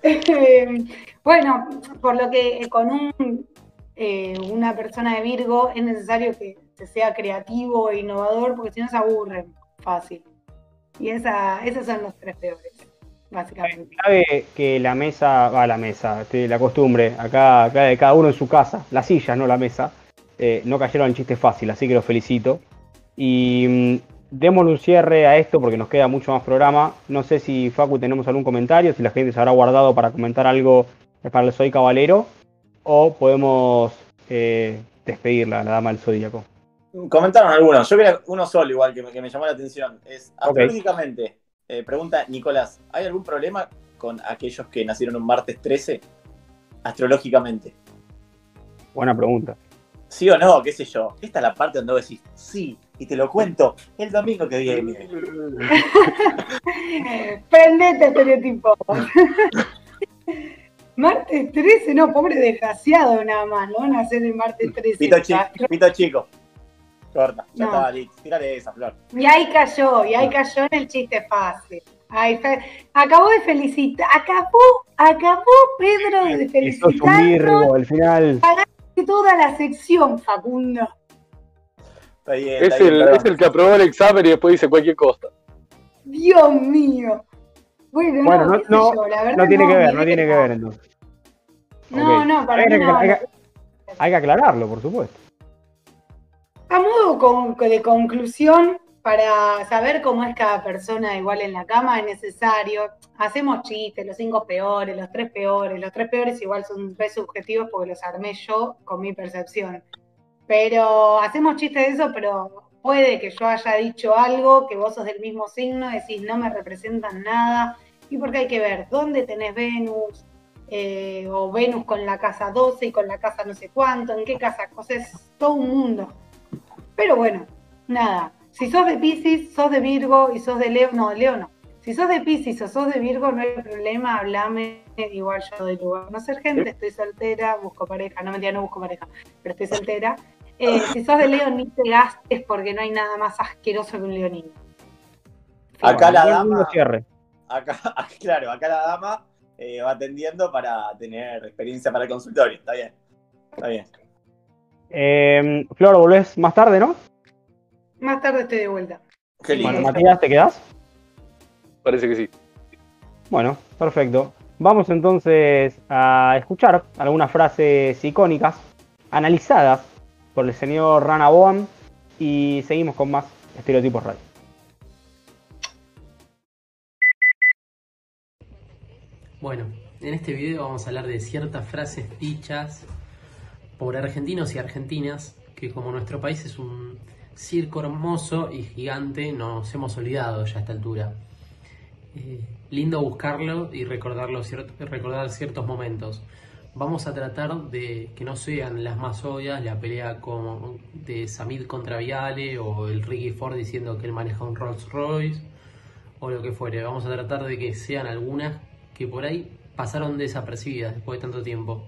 Eh, bueno, por lo que con un, eh, una persona de Virgo es necesario que se sea creativo e innovador, porque si no se aburren fácil. Y esa, esos son los tres peores, básicamente. Clave que la mesa, va la mesa, este, la costumbre, acá, acá de cada uno en su casa, las sillas, no la mesa, eh, no cayeron en chiste fácil, así que los felicito. Y mm, démosle un cierre a esto porque nos queda mucho más programa. No sé si Facu tenemos algún comentario, si la gente se habrá guardado para comentar algo para el Soy Caballero, o podemos eh, despedirla, la Dama del Zodíaco. Comentaron algunos. Yo vi uno solo igual que me, que me llamó la atención. Es astrológicamente, eh, pregunta Nicolás, ¿hay algún problema con aquellos que nacieron un martes 13? Astrológicamente. Buena pregunta. ¿Sí o no? ¿Qué sé yo? Esta es la parte donde vos decís, sí, y te lo cuento el domingo que viene. *laughs* Prendete estereotipo. *laughs* martes 13, no, pobre desgraciado nada más, no van a hacer el martes 13. Pito chico, pito chico. Corta, ya No. estaba listo. Tírale esa, Flor. Y ahí cayó, y ahí cayó en el chiste fácil. Ay, fe- acabó de felicitar, acabó, acabó Pedro de Que sos un Virgo, al final. toda la sección, Facundo. Está bien, Es bien, el, es el que aprobó el examen y después dice cualquier cosa. Dios mío. Bueno, Bueno, no, no, no, yo, la verdad no tiene que ver, no tiene que ver entonces. No, no, para hay, mí que, no. hay que- hay que aclararlo, por supuesto. A modo con- de conclusión, para saber cómo es cada persona igual en la cama, es necesario. Hacemos chistes, los cinco peores, los tres peores. Los tres peores igual son tres subjetivos porque los armé yo con mi percepción. Pero hacemos chistes de eso, pero puede que yo haya dicho algo, que vos sos del mismo signo, decís no me representan nada. Y porque hay que ver dónde tenés Venus, eh, o Venus con la casa 12 y con la casa no sé cuánto, en qué casa, es todo un mundo. Pero bueno, nada. Si sos de Pisces, sos de Virgo y sos de Leo, no, Leo no. Si sos de Pisces o sos de Virgo, no hay problema, hablame. Igual yo doy lugar. No ser gente, estoy soltera, busco pareja. No mentira, no busco pareja, pero estoy soltera. Eh, si sos de Leo, ni te gastes porque no hay nada más asqueroso que un leonino. Acá la dama, cierre. acá, *laughs* claro, acá la dama eh, va atendiendo para tener experiencia para el consultorio. Está bien. Está bien. Eh, Flor, volvés más tarde, ¿no? Más tarde estoy de vuelta. Qué lindo. Bueno, Matías, ¿te quedás? Parece que sí. Bueno, perfecto. Vamos entonces a escuchar algunas frases icónicas, analizadas por el señor Rana Boam, y seguimos con más estereotipos radio. Bueno, en este video vamos a hablar de ciertas frases dichas por argentinos y argentinas que como nuestro país es un circo hermoso y gigante, nos hemos olvidado ya a esta altura. Eh, lindo buscarlo y recordarlo, recordar ciertos momentos. Vamos a tratar de que no sean las más obvias, la pelea como de Samid contra Viale o el Ricky Ford diciendo que él maneja un Rolls Royce o lo que fuere. Vamos a tratar de que sean algunas que por ahí pasaron desapercibidas después de tanto tiempo.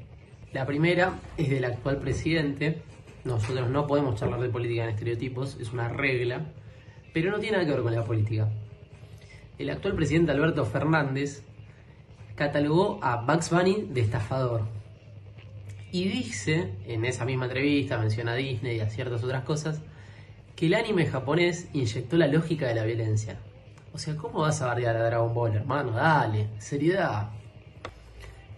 La primera es del actual presidente. Nosotros no podemos charlar de política en estereotipos, es una regla, pero no tiene nada que ver con la política. El actual presidente Alberto Fernández catalogó a Bugs Bunny de estafador. Y dice, en esa misma entrevista, menciona a Disney y a ciertas otras cosas, que el anime japonés inyectó la lógica de la violencia. O sea, ¿cómo vas a bardear a Dragon Ball, hermano? Dale, seriedad.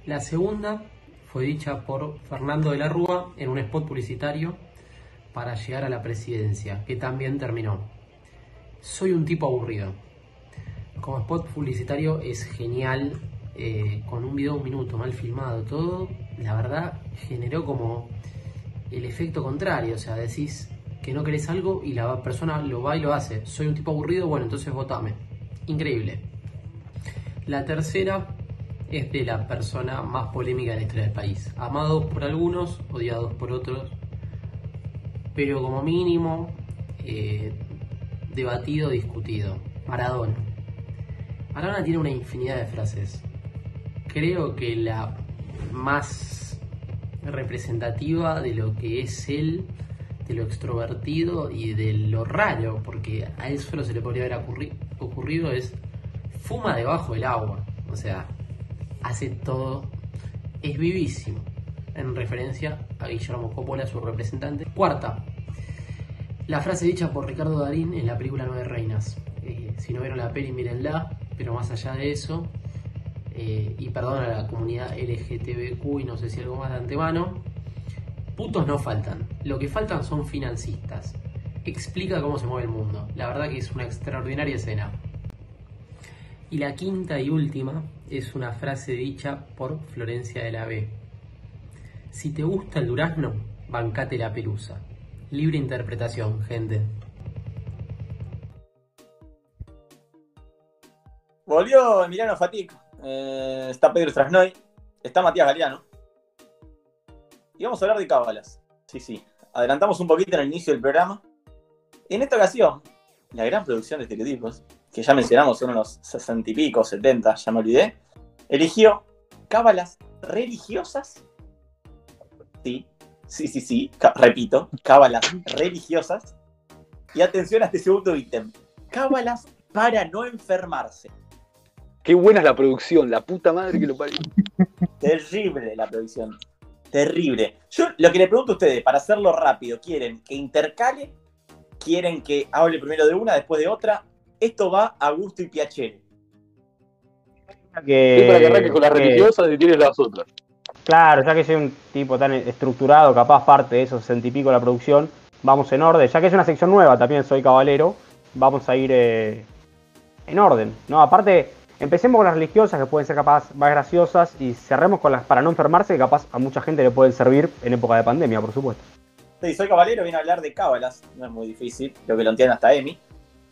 La segunda fue dicha por Fernando de la Rúa en un spot publicitario para llegar a la presidencia, que también terminó. Soy un tipo aburrido. Como spot publicitario es genial, eh, con un video de un minuto mal filmado, todo, la verdad generó como el efecto contrario, o sea, decís que no querés algo y la persona lo va y lo hace. Soy un tipo aburrido, bueno, entonces votame. Increíble. La tercera es de la persona más polémica de la historia del país. Amado por algunos, odiados por otros, pero como mínimo eh, debatido, discutido. Maradona. Maradona tiene una infinidad de frases. Creo que la más representativa de lo que es él, de lo extrovertido y de lo raro, porque a él solo se le podría haber ocurrido, es fuma debajo del agua. O sea, hace todo. Es vivísimo. En referencia a Guillermo Coppola, su representante. Cuarta, la frase dicha por Ricardo Darín en la película Nueve Reinas. Eh, si no vieron la peli, mírenla, pero más allá de eso, eh, y perdón a la comunidad LGTBQ y no sé si algo más de antemano, putos no faltan. Lo que faltan son financistas. Explica cómo se mueve el mundo. La verdad que es una extraordinaria escena. Y la quinta y última es una frase dicha por Florencia de la B. Si te gusta el durazno, bancate la pelusa. Libre interpretación, gente. Volvió Emiliano Fatic, eh, está Pedro Strasnoy, está Matías Galeano. Y vamos a hablar de cábalas. Sí, sí. Adelantamos un poquito en el inicio del programa. En esta ocasión, la gran producción de estereotipos, que ya mencionamos son unos sesenta y pico, setenta, ya me olvidé, eligió cábalas religiosas. Sí, Sí, sí, sí, repito, cábalas religiosas. Y atención a este segundo ítem, cábalas para no enfermarse. Qué buena es la producción, la puta madre que lo parió. *laughs* Terrible la producción, terrible. Yo lo que le pregunto a ustedes, para hacerlo rápido, ¿quieren que intercale? ¿Quieren que hable primero de una, después de otra? Esto va a gusto y piacere. Que, para que arranques con las religiosas y tienes las otras. Claro, ya que soy un tipo tan estructurado, capaz parte de esos sesenta y pico de la producción, vamos en orden. Ya que es una sección nueva, también soy caballero, vamos a ir eh, en orden. ¿no? Aparte, empecemos con las religiosas, que pueden ser capaz más graciosas, y cerremos con las para no enfermarse, que capaz a mucha gente le pueden servir en época de pandemia, por supuesto. Sí, soy caballero, vine a hablar de cábalas, no es muy difícil, lo que lo entiende hasta Emi.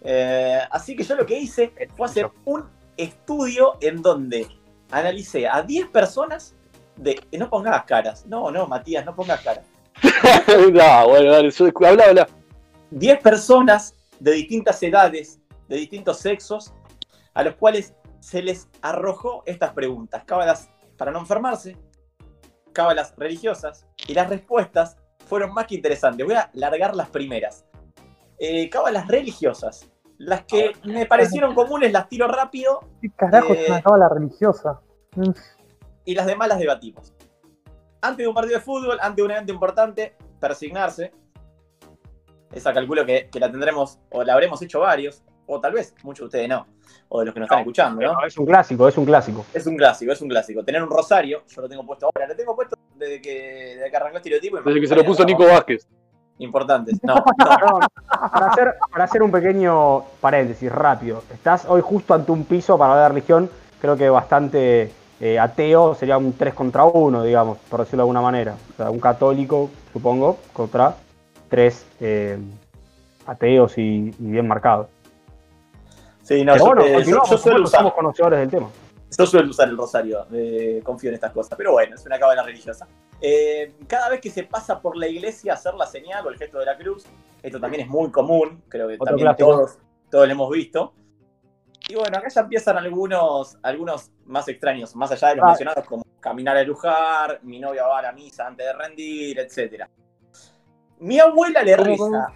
Eh, así que yo lo que hice *laughs* fue hacer un estudio en donde analicé a 10 personas de no pongas caras. No, no, Matías, no pongas caras. *laughs* no, bueno, dale, habla, habla. Diez personas de distintas edades, de distintos sexos, a los cuales se les arrojó estas preguntas. Cábalas para no enfermarse, cábalas religiosas, y las respuestas fueron más que interesantes. Voy a largar las primeras. Eh, cábalas religiosas. Las que me parecieron comunes las tiro rápido. ¿Qué carajo es una eh, cábala religiosa? y las demás las debatimos. Antes de un partido de fútbol, antes de un evento importante, persignarse. Esa calculo que, la tendremos, o la habremos hecho varios, o tal vez muchos de ustedes no, o de los que nos están escuchando, ¿no? Es un clásico, es un clásico. Es un clásico, es un clásico. Tener un rosario, yo lo tengo puesto ahora, lo tengo puesto desde que, desde que arrancó el estereotipo. Desde que se lo puso Nico Vázquez. Importantes. *laughs* No, para, hacer, para hacer un pequeño paréntesis rápido, estás hoy justo ante un piso para la religión, creo que bastante eh, ateo sería un 3 contra 1, digamos, por decirlo de alguna manera. O sea, un católico, supongo, contra tres eh, ateos y, bien marcados. Sí, no, yo, eh, suelo usar, somos conocedores del tema. Yo suelo usar el rosario, confío en estas cosas, pero bueno, es una cábala religiosa. cada vez que se pasa por la iglesia a hacer la señal o el gesto de la cruz, esto también es muy común, creo que también todos, todos lo hemos visto. Y bueno, acá ya empiezan algunos, algunos más extraños, más allá de los ah. mencionados, como caminar a lujar, mi novia va a la misa antes de rendir, etc. Mi abuela le reza.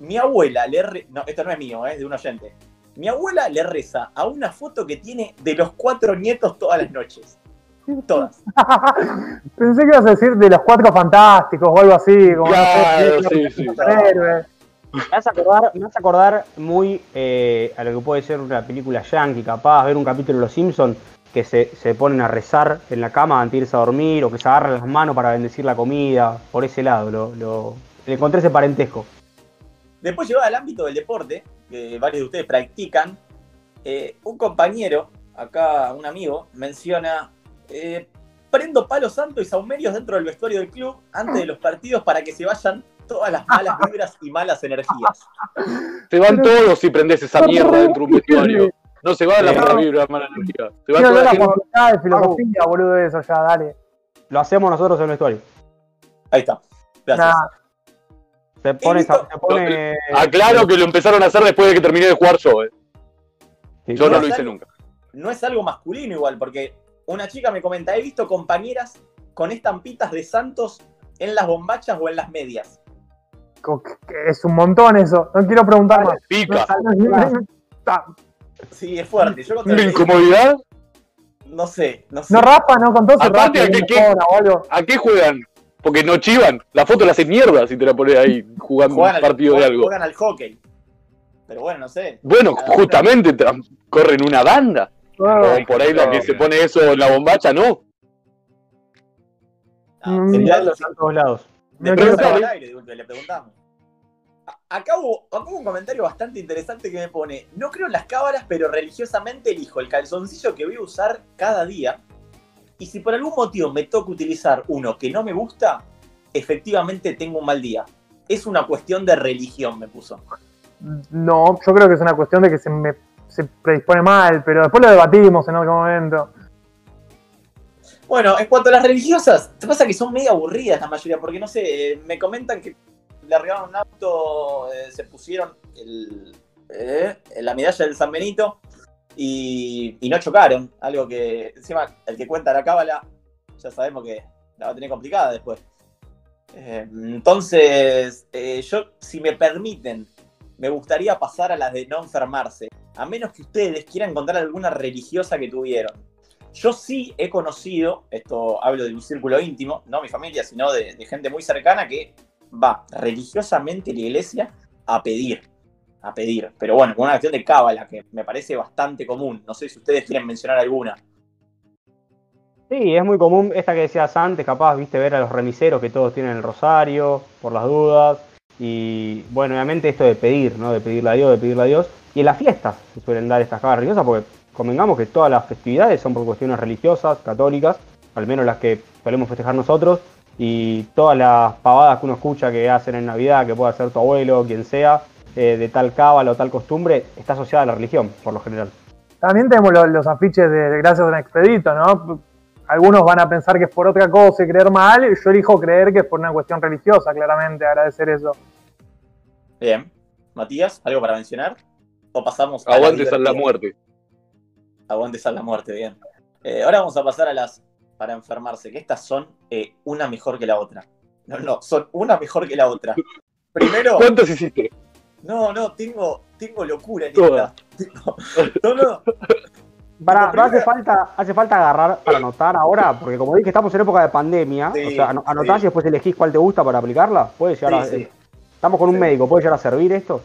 Mi abuela le reza. No, esto no es mío, es de un oyente. Mi abuela le reza a una foto que tiene de los cuatro nietos todas las noches. Todas. *laughs* Pensé que ibas a decir de los cuatro fantásticos o algo así. Como, no sé, sí, sí. Me vas a acordar, me vas a acordar muy eh, a lo que puede ser una película yankee, capaz, ver un capítulo de Los Simpsons que se, se ponen a rezar en la cama antes de irse a dormir o que se agarran las manos para bendecir la comida. Por ese lado, lo, lo- le encontré ese parentesco. Después llevado al ámbito del deporte, que varios de ustedes practican, eh, un compañero, acá un amigo, menciona, eh, prendo palos santos y saumerios dentro del vestuario del club antes de los partidos para que se vayan todas las malas *laughs* vibras y malas energías. Se van todos si prendes esa mierda dentro de un vestuario. No se va la mala vibra, la mala energía. Se va toda la gente. de filosofía, boludo, de eso ya, dale. Lo hacemos nosotros en el vestuario. Ahí está. Gracias. Nah, Se pone, se pone Aclaro que lo empezaron a hacer después de que terminé de jugar yo, eh. Sí, Yo no no lo hice nunca. No es algo masculino igual, porque una chica me comenta, he visto compañeras con estampitas de santos en las bombachas o en las medias. es un montón eso. No quiero preguntar más. Pica. Ah, Sí, es fuerte. Yo le- incomodidad. no sé, no sé. No rapa, no contó se Aparte, rapa ¿a qué-. ¿A qué juegan? Porque no chivan. La foto la haces mierda si te la pones ahí jugando Juegan un al- partido de juegan- algo. Juegan al hockey. Pero bueno, no sé. Bueno, Cada justamente corren una banda. Ah, O por ahí la que se pone eso en la bombacha, no. Ah, Mm, a todos lados. No al aire, de le preguntamos. Acá hubo, acá hubo un comentario bastante interesante que me pone, no creo en las cábalas, pero religiosamente elijo el calzoncillo que voy a usar cada día. Y si por algún motivo me toca utilizar uno que no me gusta, efectivamente tengo un mal día. Es una cuestión de religión, me puso. No, yo creo que es una cuestión de que se me se predispone mal, pero después lo debatimos en otro momento. Bueno, en cuanto a las religiosas, te pasa que son medio aburridas la mayoría, porque no sé, me comentan que le arribaron un auto, eh, se pusieron el, eh, la medalla del San Benito y, no chocaron. Algo que, encima, el que cuenta la cábala, ya sabemos que la va a tener complicada después. Eh, entonces, eh, yo, si me permiten, me gustaría pasar a las de no enfermarse, a menos que ustedes quieran contar alguna religiosa que tuvieron. Yo sí he conocido, esto hablo de mi círculo íntimo, no mi familia, sino de, de gente muy cercana que va religiosamente a la iglesia a pedir, a pedir. Pero bueno, con una acción de cábala que me parece bastante común. No sé si ustedes quieren mencionar alguna. Sí, es muy común esta que decías antes, capaz, viste, ver a los remiseros que todos tienen el rosario, por las dudas. Y bueno, obviamente esto de pedir, ¿no? De pedirle a Dios, de pedirle a Dios. Y en las fiestas se suelen dar estas cabas religiosas porque convengamos que todas las festividades son por cuestiones religiosas, católicas, al menos las que solemos festejar nosotros. Y todas las pavadas que uno escucha que hacen en Navidad, que puede hacer tu abuelo, quien sea, eh, de tal cábala o tal costumbre, está asociada a la religión, por lo general. También tenemos lo- los, afiches de, Gracias en Expedito, ¿no? Algunos van a pensar que es por otra cosa y creer mal, y yo elijo creer que es por una cuestión religiosa, claramente, agradecer eso. Bien. Matías, ¿algo para mencionar? ¿O pasamos a las Aguante San la muerte. Aguante San la muerte, bien. Eh, ahora vamos a pasar a las para enfermarse, que estas son eh, una mejor que la otra. No, no, son una mejor que la otra. Primero, ¿Cuántas hiciste? No, no, tengo, tengo locura en esta. No, no, Para, Primero- hace, falta, hace falta agarrar para anotar ahora, porque como dije, estamos en época de pandemia. Sí, o sea, ano- anotás sí. y después elegís cuál te gusta para aplicarla. Puede llegar a- Sí, sí. Estamos con un médico, ¿puede llegar a servir esto?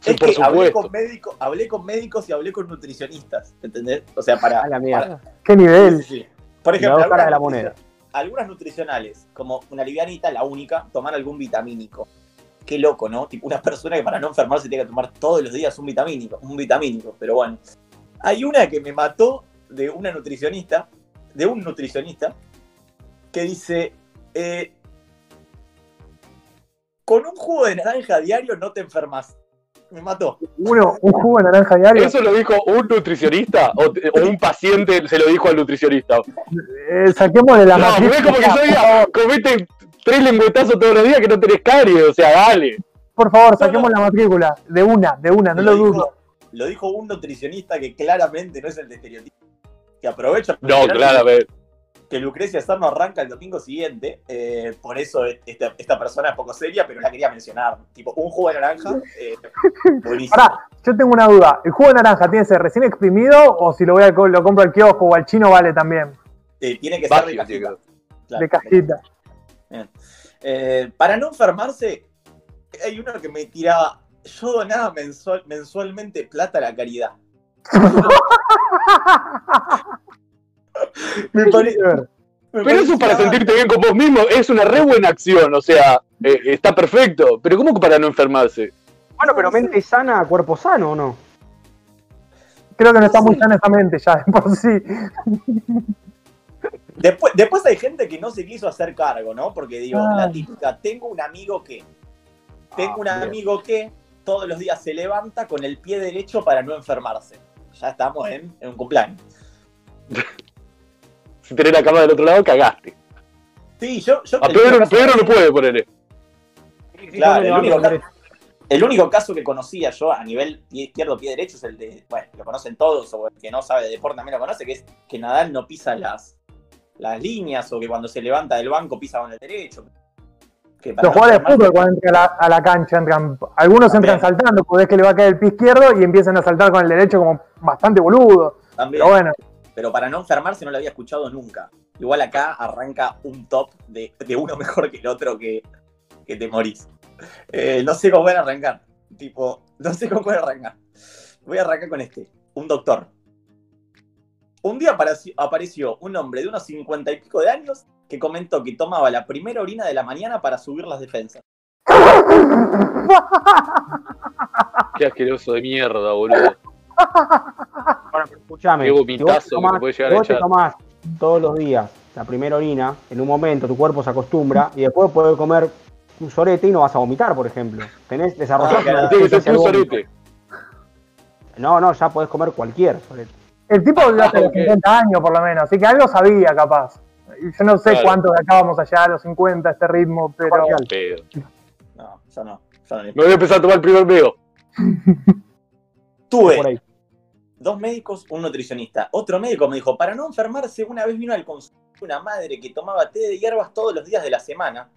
Sí, es por que hablé con, médico, hablé con médicos y hablé con nutricionistas, ¿entendés? O sea, para... A la mierda. ¿Qué para- nivel? sí, sí. Por ejemplo, de la moneda. algunas nutricionales, como una livianita, la única, tomar algún vitamínico. Qué loco, ¿no? Tipo una persona que para no enfermarse tiene que tomar todos los días un vitamínico, un vitamínico, pero bueno. Hay una que me mató de una nutricionista, de un nutricionista, que dice, eh, con un jugo de naranja diario no te enfermas. Me mató. Uno, un jugo de naranja diario. ¿Eso lo dijo un nutricionista o, o un paciente se lo dijo al nutricionista? Eh, saquémosle la No, es como que yo diga, comete tres lengüetazos todos los días que no tenés caries, o sea, dale. Por favor, saquemos la matrícula. De una, de una, no lo dudo. lo dijo un nutricionista que claramente no es el de estereotipo. Que aprovecha. No, claro, a ver. que Lucrecia Serno arranca el domingo siguiente. eh, por eso esta, esta persona es poco seria, pero la quería mencionar. Tipo, un jugo de naranja. eh, *laughs* buenísimo. Pará, yo tengo una duda. ¿El jugo de naranja tiene que ser recién exprimido o si lo, voy a, lo compro al kiosco o al chino vale también? Eh, tiene que ser de cajita. Claro. De cajita. Bien. Eh, para no enfermarse, hay uno que me tiraba. Yo donaba mensual- mensualmente plata a la caridad. *laughs* me pare- me Pero eso parecía- para sentirte bien con vos mismo es una re buena acción, o sea, eh, está perfecto. Pero ¿cómo para no enfermarse? Bueno, pero mente sana, cuerpo sano, ¿o no? Creo que no está muy sana esa mente ya, *laughs* por sí. Después, después hay gente que no se quiso hacer cargo, ¿no? Porque digo, Ah. la típica, tengo un amigo que. Tengo un Ah, bien. amigo que todos los días se levanta con el pie derecho para no enfermarse. Ya estamos en, en un cumpleaños. *laughs* Si tenés la cama del otro lado, cagaste. Sí, yo. yo A el único Pedro, no puede ponerle. Claro, el único, el caso que conocía yo a nivel pie izquierdo, pie derecho es el de, bueno, lo conocen todos, o el que no sabe de deporte también lo conoce, que es que Nadal no pisa las, las líneas, o que cuando se levanta del banco pisa con el derecho. Los jugadores de fútbol cuando entran a la, a la cancha entran, algunos También. entran saltando, porque ves que le va a caer el pie izquierdo y empiezan a saltar con el derecho como bastante boludo. también. Pero bueno, pero para no enfermarse no lo había escuchado nunca. Igual acá arranca un top de, de uno *laughs* mejor que el otro que, que te morís. Eh, no sé cómo van a arrancar. Tipo, no sé cómo voy a arrancar. Voy a arrancar con este. Un doctor. Un día apareció, un hombre de unos cincuenta y pico de años que comentó que tomaba la primera orina de la mañana para subir las defensas. *laughs* Qué asqueroso de mierda, boludo. Bueno, pero escuchame. Qué vomitazo que te puede llegar a te echar. tomás todos los días la primera orina, en un momento tu cuerpo se acostumbra y después puedes comer un sorete y no vas a vomitar, por ejemplo. Tenés desarrollado Ah, una un sorete. No, no, ya podés comer cualquier sorete. El tipo vivió hasta los ok. 50 años por lo menos, así que algo sabía capaz. Yo no sé Claro. cuánto de acá vamos allá a los 50, este ritmo, pero. No, yo no. Yo no Me voy a empezar a tomar el primer meo. *laughs* Tuve dos médicos, un nutricionista. Otro médico me dijo, para no enfermarse, una vez vino al consultorio una madre que tomaba té de hierbas todos los días de la semana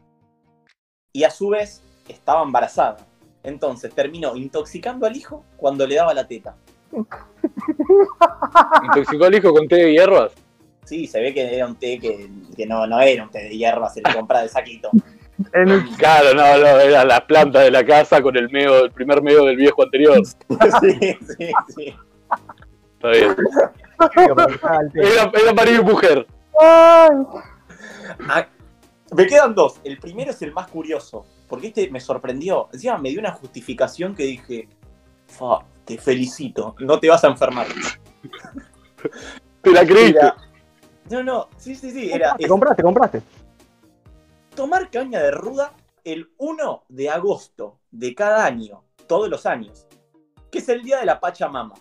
y a su vez estaba embarazada. Entonces terminó intoxicando al hijo cuando le daba la teta. Intoxicó al hijo con té de hierbas. Sí, se ve que era un té que, que no, no era un té de hierbas, se le compra de saquito. en el- Claro, no, no, era la planta de la casa con el meo, el primer meo del viejo anterior. *laughs* sí, sí, sí. Está bien. Era, era marido y mujer. ¡Ay! Ah, me quedan dos. El primero es el más curioso, porque este me sorprendió. Encima me dio una justificación que dije, "Fa, te felicito, no te vas a enfermar. *laughs* Te la creíste. Era- no, no, sí, sí, sí, era Te compraste, compraste. tomar caña de ruda el 1 de agosto de cada año, todos los años, que es el día de la Pachamama.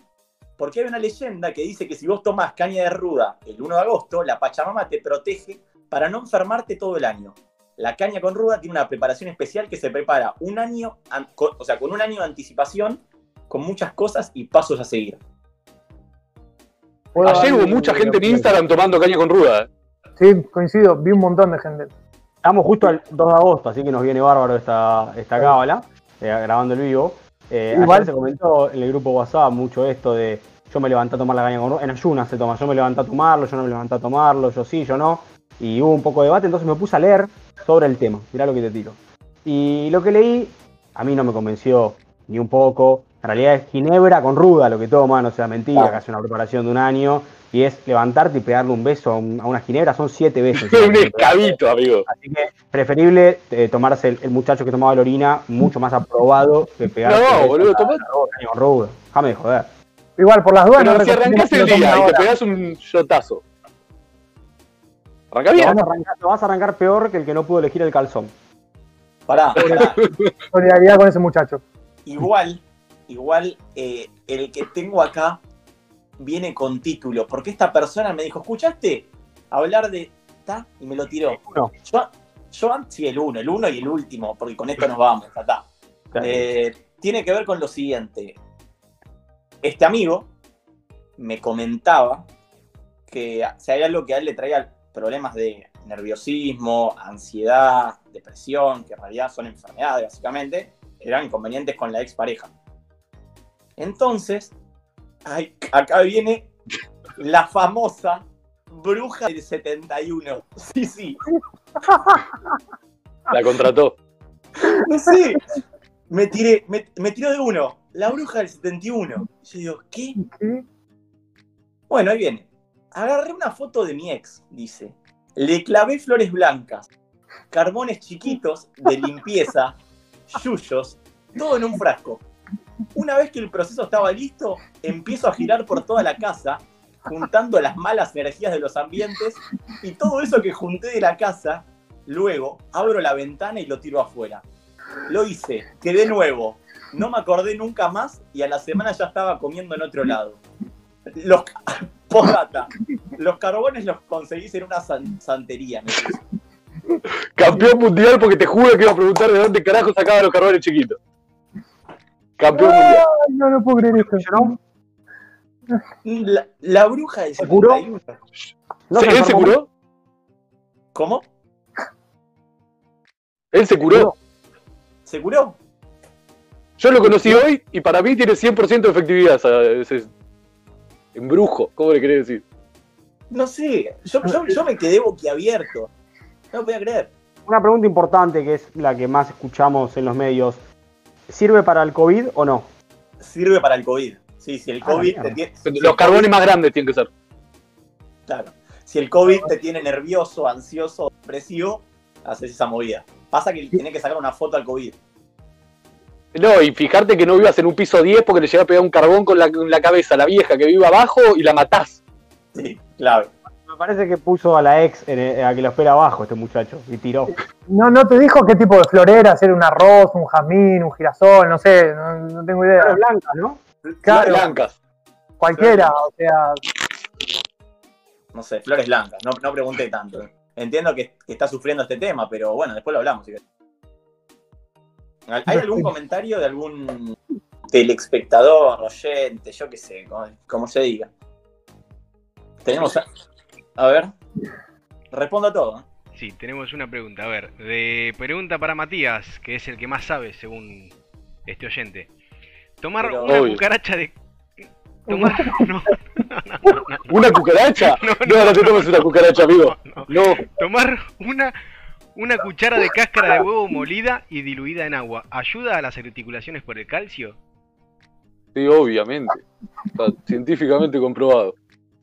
Porque hay una leyenda que dice que si vos tomás caña de ruda el 1 de agosto, la Pachamama te protege para no enfermarte todo el año. La caña con ruda tiene una preparación especial que se prepara un año, o sea, con un año de anticipación, con muchas cosas y pasos a seguir. ¿Puedo Ayer hubo mucha gente en? Instagram tomando caña con ruda. ¿eh? Sí, coincido, vi un montón de gente. Estamos justo al 2 de agosto, así que nos viene bárbaro esta, esta cábala, eh, grabando el vivo. Eh, Igual- ayer se comentó en el grupo WhatsApp mucho esto de yo me levanté a tomar la caña con en ayunas se toma, yo me levanté a tomarlo, yo no me levanté a tomarlo, yo sí, yo no. Y hubo un poco de debate, entonces me puse a leer sobre el tema. Mirá lo que te tiro. Y lo que leí, a mí no me convenció ni un poco. En realidad es ginebra con ruda lo que toman, o sea, mentira, Claro. que hace una preparación de un año. Y es levantarte y pegarle un beso a, un- a una ginebra, son siete veces. *laughs* un escabito, amigo. Así que preferible eh, tomarse el, el muchacho que tomaba la orina mucho más aprobado que pegarse No, boludo, caño con ruda. Déjame de joder. Igual, por las dudas, Pero no si arrancás el día y te ahora. pegás un shotazo. Arranca Lo bien. vas, a arrancar, lo vas a arrancar peor que el que no pudo elegir el calzón. Pará, *laughs* pará. Solidaridad con ese muchacho. igual, igual, eh, el que tengo acá viene con título, porque esta persona me dijo, ¿escuchaste hablar de ta? Y me lo tiró. No. Yo, yo antes, sí, el uno, el uno y el último, porque con esto nos vamos, ta, ta. Eh, tiene que ver con lo siguiente. Este amigo me comentaba que si hay algo que a él le traía problemas de nerviosismo, ansiedad, depresión, que en realidad son enfermedades básicamente, eran inconvenientes con la expareja. Entonces, ay, acá viene la famosa bruja del 71. Sí, sí. La contrató. No sé. Me tiré, me, me tiró de uno. La bruja del 71. Yo digo, ¿qué? ¿Qué? Bueno, ahí viene. Agarré una foto de mi ex, dice. Le clavé flores blancas, carbones chiquitos de limpieza, yuyos, todo en un frasco. Una vez que el proceso estaba listo, empiezo a girar por toda la casa, juntando las malas energías de los ambientes y todo eso que junté de la casa, luego abro la ventana y lo tiro afuera. Lo hice, quedé nuevo, no me acordé nunca más y a la semana ya estaba comiendo en otro lado. Los, *laughs* postdata, los carbones los conseguís en una san- santería, me. Campeón mundial porque te juro que iba a preguntar de dónde carajo sacaba los carbones chiquitos. Campeón mundial. No, no puedo creer esto. La, la bruja del ¿Se curó? 71. ¿No ¿Se- ¿Él se curó? ¿Cómo? ¿Él se curó? ¿Se curó? Yo lo conocí hoy y para mí tiene 100% de efectividad ese, ese embrujo. ¿Cómo le querés decir? No sé, yo, yo, yo me quedé boquiabierto. No lo podía creer. Una pregunta importante que es la que más escuchamos en los medios. ¿Sirve para el COVID o no? Sirve para el COVID. Sí, si el Ah, COVID te tiene. si Los el carbones más grandes tienen que ser. Claro. Si el COVID te tiene nervioso, ansioso, depresivo, haces esa movida. Pasa que tenés que sacar una foto al COVID. No, y fijarte que no vivas en un piso 10 porque le llega a pegar un carbón con la, con la cabeza a la vieja que vive abajo y la matás. Sí, clave. Me parece que puso a la ex en el- a que lo espera abajo este muchacho y tiró. No, no te dijo qué tipo de florera, hacer un arroz, un jazmín, un girasol, no sé, no, no tengo idea. Flores blancas, ¿no? Claro, Blancas. cualquiera, o sea, No sé, flores blancas. No, no pregunté tanto. Entiendo que, que está sufriendo este tema, pero bueno, después lo hablamos. si querés. ¿Hay algún comentario de algún telespectador, oyente, yo qué sé, como, como se diga? Tenemos. A, ver. Respondo a todo. Sí, tenemos una pregunta. A ver, de pregunta para Matías, que es el que más sabe según este oyente. Tomar Pero- una Obvio. cucaracha de. *laughs* Tomar. No, no, no. ¿Una cucaracha? No, No, no te tomes una cucaracha, amigo. No, No. Tomar una, una cuchara de cáscara de huevo molida y diluida en agua. ¿Ayuda a las articulaciones por el calcio? Sí, obviamente. Está científicamente comprobado.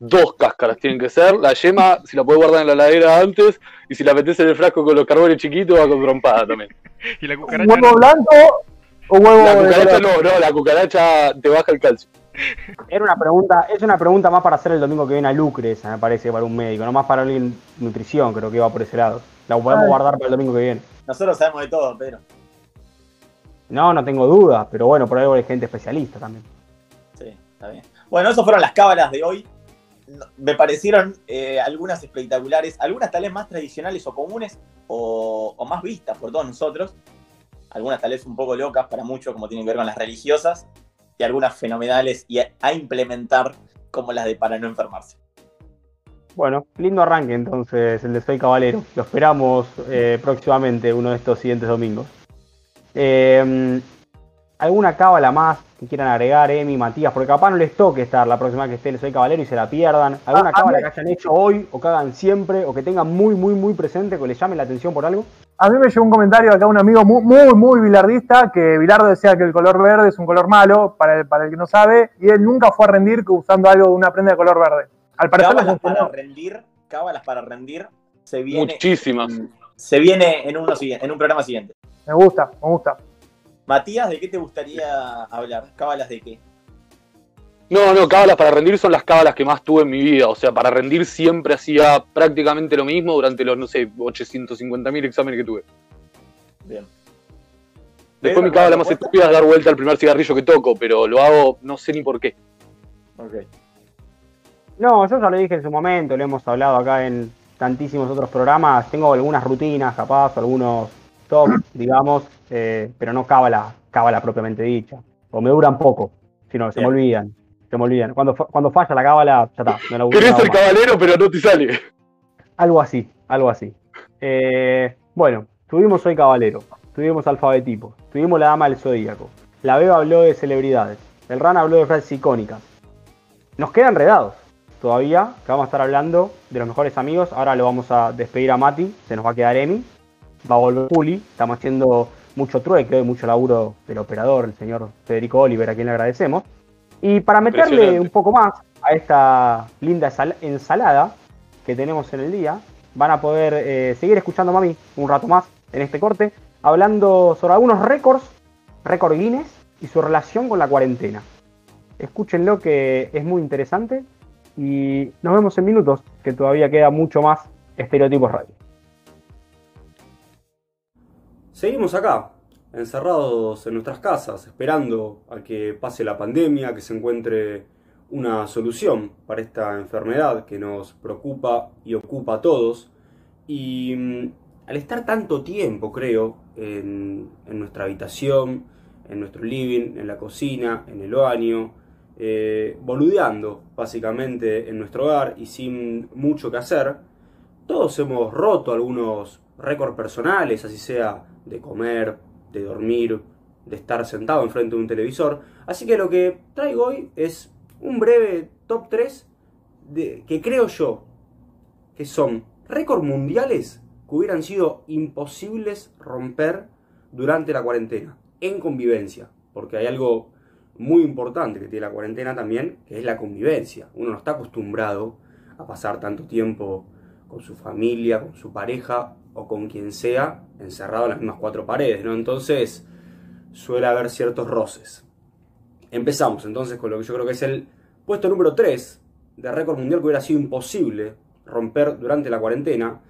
Dos cáscaras tienen que ser. La yema, si la puedes guardar en la ladera antes, y si la metes en el frasco con los carbones chiquitos, va con trompada también. *laughs* Y la cucaracha huevo no. blanco o huevo La cucaracha no, no, la cucaracha te baja el calcio. Era una pregunta, es una pregunta más para hacer el domingo que viene a Lucre, esa me parece, para un médico, no más para alguien nutrición, creo que va por ese lado. La podemos Ay. guardar para el domingo que viene. Nosotros sabemos de todo, Pedro. No, no tengo dudas, pero bueno, por ahí hay gente especialista también. Sí, está bien. Bueno, esas fueron las cábalas de hoy. Me parecieron eh, algunas espectaculares, algunas tal vez más tradicionales o comunes o, más vistas por todos nosotros. Algunas tal vez un poco locas para muchos, como tienen que ver con las religiosas, y algunas fenomenales y a, a implementar como las de para no enfermarse. Bueno, lindo arranque entonces el de Soy Caballero. Lo esperamos eh, próximamente, uno de estos siguientes domingos. Eh, ¿Alguna cábala más que quieran agregar, Emi, Matías? Porque capaz no les toque estar la próxima vez que esté el Soy Caballero y se la pierdan. ¿Alguna Ah, cábala que hayan hecho hoy o que hagan siempre o que tengan muy, muy, muy presente, que les llame la atención por algo? A mí me llegó un comentario de acá un amigo muy, muy, muy bilardista, que Bilardo decía que el color verde es un color malo, para el, para el que no sabe, y él nunca fue a rendir usando algo de una prenda de color verde. Al parecer Cábalas para rendir, cábalas para rendir, se viene, Muchísimas. se viene en, uno, sigui- en un programa siguiente. Me gusta, me gusta. Matías, ¿de qué te gustaría hablar? ¿Cábalas de qué? No, no, cábalas para rendir son las cábalas que más tuve en mi vida. O sea, para rendir siempre hacía prácticamente lo mismo durante los, no sé, 850.000 exámenes que tuve. Bien. Después mi cábala ¿alguna más estúpida es dar vuelta al primer cigarrillo que toco, pero lo hago no sé ni por qué. Ok. No, yo ya lo dije en su momento, lo hemos hablado acá en tantísimos otros programas. Tengo algunas rutinas, capaz, algunos top, digamos, eh, pero no cábala, cábala propiamente dicha. O me duran poco, sino se me olvidan. Se me olvidan. Cuando, cuando falla la cábala, ya está. No la, Querés ser caballero, pero no te sale. Algo así, algo así. Eh, bueno, tuvimos hoy Caballero, tuvimos Alfabetipo, tuvimos La Dama del Zodíaco. La Beba habló de celebridades, el Ran habló de frases icónicas. Nos quedan enredados todavía, que vamos a estar hablando de los mejores amigos. Ahora lo vamos a despedir a Mati, se nos va a quedar Emi, va a volver Puli, estamos haciendo mucho trueque, mucho laburo del operador, el señor Federico Oliver, a quien le agradecemos. Y para meterle un poco más a esta linda ensalada que tenemos en el día, van a poder eh, seguir escuchando a mí un rato más en este corte, hablando sobre algunos récords, récord Guinness y su relación con la cuarentena. Escúchenlo que es muy interesante y nos vemos en minutos, que todavía queda mucho más Estereotipos Radio. Seguimos acá, encerrados en nuestras casas, esperando a que pase la pandemia, que se encuentre una solución para esta enfermedad que nos preocupa y ocupa a todos. Y mm, al estar tanto tiempo, creo, en, nuestra habitación, en nuestro living, en la cocina, en el baño, eh, boludeando básicamente en nuestro hogar y sin mucho que hacer, todos hemos roto algunos récords personales, así sea de comer, de dormir, de estar sentado enfrente de un televisor. Así que lo que traigo hoy es un breve top 3 de, que creo yo que son récords mundiales que hubieran sido imposibles romper durante la cuarentena, en convivencia, porque hay algo muy importante que tiene la cuarentena también, que es la convivencia. Uno no está acostumbrado a pasar tanto tiempo con su familia, con su pareja o con quien sea, encerrado en las mismas cuatro paredes, ¿no? Entonces suele haber ciertos roces. Empezamos entonces con lo que yo creo que es el puesto número 3 de récord mundial que hubiera sido imposible romper durante la cuarentena.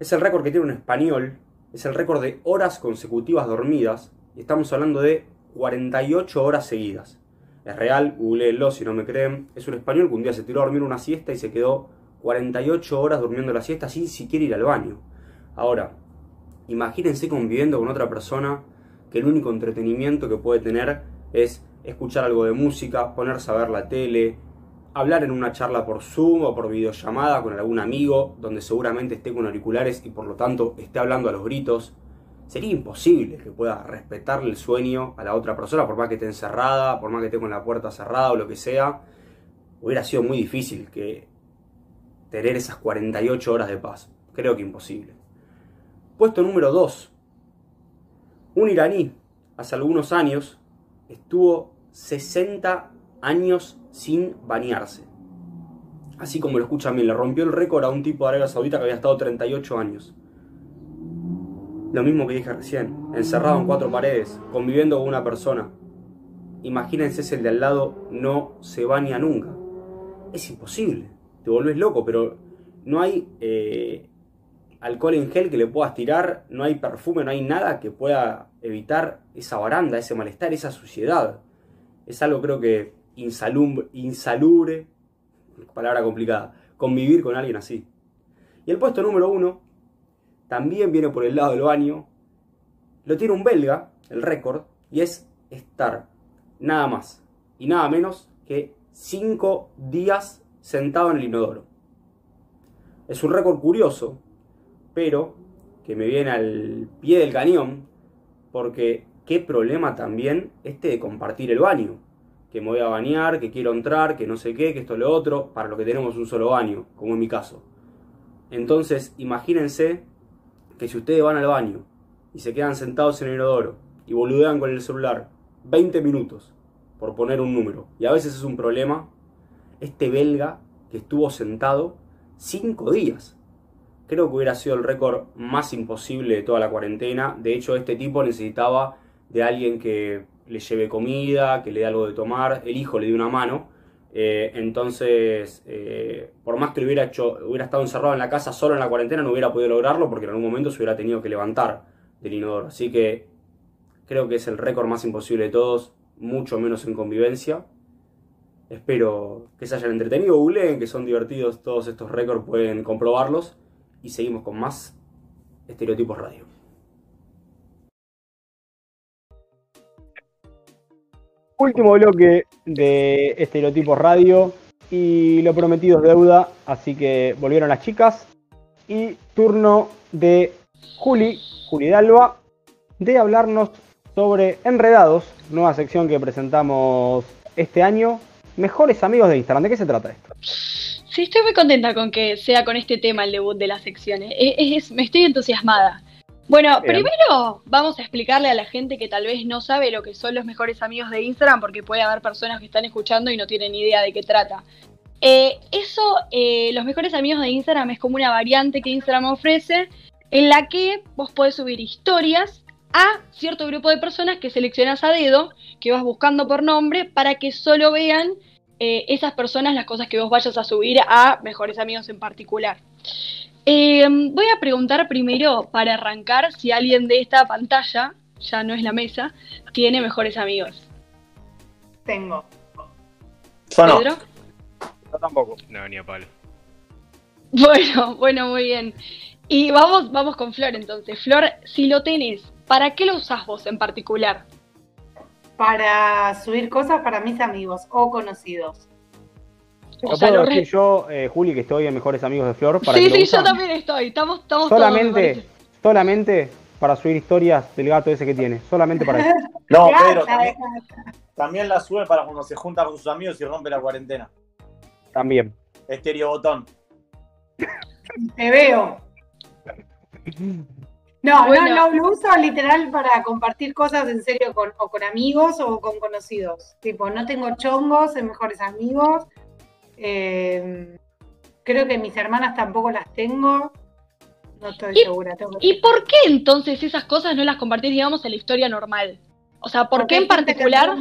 Es el récord que tiene un español, es el récord de horas consecutivas dormidas, y estamos hablando de 48 horas seguidas. Es real, googleenlo si no me creen. Es un español que un día se tiró a dormir una siesta y se quedó 48 horas durmiendo la siesta sin siquiera ir al baño. Ahora, imagínense conviviendo con otra persona que el único entretenimiento que puede tener es escuchar algo de música, ponerse a ver la tele, hablar en una charla por Zoom o por videollamada con algún amigo, donde seguramente esté con auriculares y por lo tanto esté hablando a los gritos sería imposible que pueda respetarle el sueño a la otra persona, por más que esté encerrada, por más que esté con la puerta cerrada o lo que sea. Hubiera sido muy difícil que tener esas 48 horas de paz. Creo que imposible. Puesto número 2. Un iraní, hace algunos años, estuvo 60 años sin bañarse. Así como lo escuchan bien, le rompió el récord a un tipo de Arabia Saudita que había estado 38 años. Lo mismo que dije recién, encerrado en cuatro paredes, conviviendo con una persona. Imagínense si el de al lado no se baña nunca. Es imposible, te volvés loco, pero no hay eh, alcohol en gel que le puedas tirar, no hay perfume, no hay nada que pueda evitar esa baranda, ese malestar, esa suciedad. Es algo creo que insalubre, insalubre, palabra complicada, convivir con alguien así. Y el puesto número uno también viene por el lado del baño. Lo tiene un belga, el récord, y es estar nada más y nada menos que 5 días sentado en el inodoro. Es un récord curioso, pero que me viene al pie del cañón, porque qué problema también este de compartir el baño. Que me voy a bañar, que quiero entrar, que no sé qué, que esto lo otro, para lo que tenemos un solo baño, como en mi caso. Entonces, imagínense que si ustedes van al baño y se quedan sentados en el inodoro y boludean con el celular 20 minutos, por poner un número, y a veces es un problema, este belga que estuvo sentado 5 días. Creo que hubiera sido el récord más imposible de toda la cuarentena. De hecho, este tipo necesitaba de alguien que le lleve comida, que le dé algo de tomar. El hijo le dio una mano eh, entonces, eh, por más que hubiera hecho, hubiera estado encerrado en la casa solo en la cuarentena, no hubiera podido lograrlo porque en algún momento se hubiera tenido que levantar del inodoro. Así que creo que es el récord más imposible de todos, mucho menos en convivencia. Espero que se hayan entretenido, googleen que son divertidos todos estos récords, pueden comprobarlos. Y seguimos con más Estereotipos Radio. Último bloque de Estereotipos Radio y lo prometido es deuda, así que volvieron las chicas Y turno de Juli, Juli Dalba, de hablarnos sobre Enredados, nueva sección que presentamos este año. Mejores amigos de Instagram. ¿De qué se trata esto? Sí, estoy muy contenta con que sea con este tema el debut de las secciones. Es- es- me estoy entusiasmada. Bueno, Bien. primero vamos a explicarle a la gente que tal vez no sabe lo que son los mejores amigos de Instagram, porque puede haber personas que están escuchando y no tienen idea de qué trata. Eh, eso, eh, los mejores amigos de Instagram es como una variante que Instagram ofrece en la que vos podés subir historias a cierto grupo de personas que seleccionas a dedo, que vas buscando por nombre, para que solo vean eh, esas personas las cosas que vos vayas a subir a mejores amigos en particular. Eh, voy a preguntar primero, para arrancar, si alguien de esta pantalla, ya no es la mesa, tiene mejores amigos. Tengo. Yo no. ¿Pedro? Yo tampoco. No, ni a palo. Bueno, *laughs* bueno, muy bien. Y vamos, vamos con Flor entonces. Flor, si lo tenés, ¿para qué lo usás vos en particular? Para subir cosas para mis amigos o conocidos. Lo O sea, puedo lo re- decir yo, eh, Juli, que estoy en Mejores Amigos de Flor. Para Sí, sí, usan. yo también estoy. Estamos, estamos todos, me Solamente, parece. solamente para subir historias del gato ese que tiene. Solamente para eso. *laughs* No, Pedro, también, también la sube para cuando se junta con sus amigos y rompe la cuarentena. También. Estéreo botón. Te veo. *laughs* No, Bueno. no, no, lo uso literal para compartir cosas en serio con, o con amigos o con conocidos. Tipo, no tengo chongos en mejores amigos. Eh, creo que mis hermanas tampoco las tengo. No estoy ¿Y- segura. tengo que ¿Y por qué entonces esas cosas no las compartís, digamos, en la historia normal? O sea, ¿por Porque qué en particular?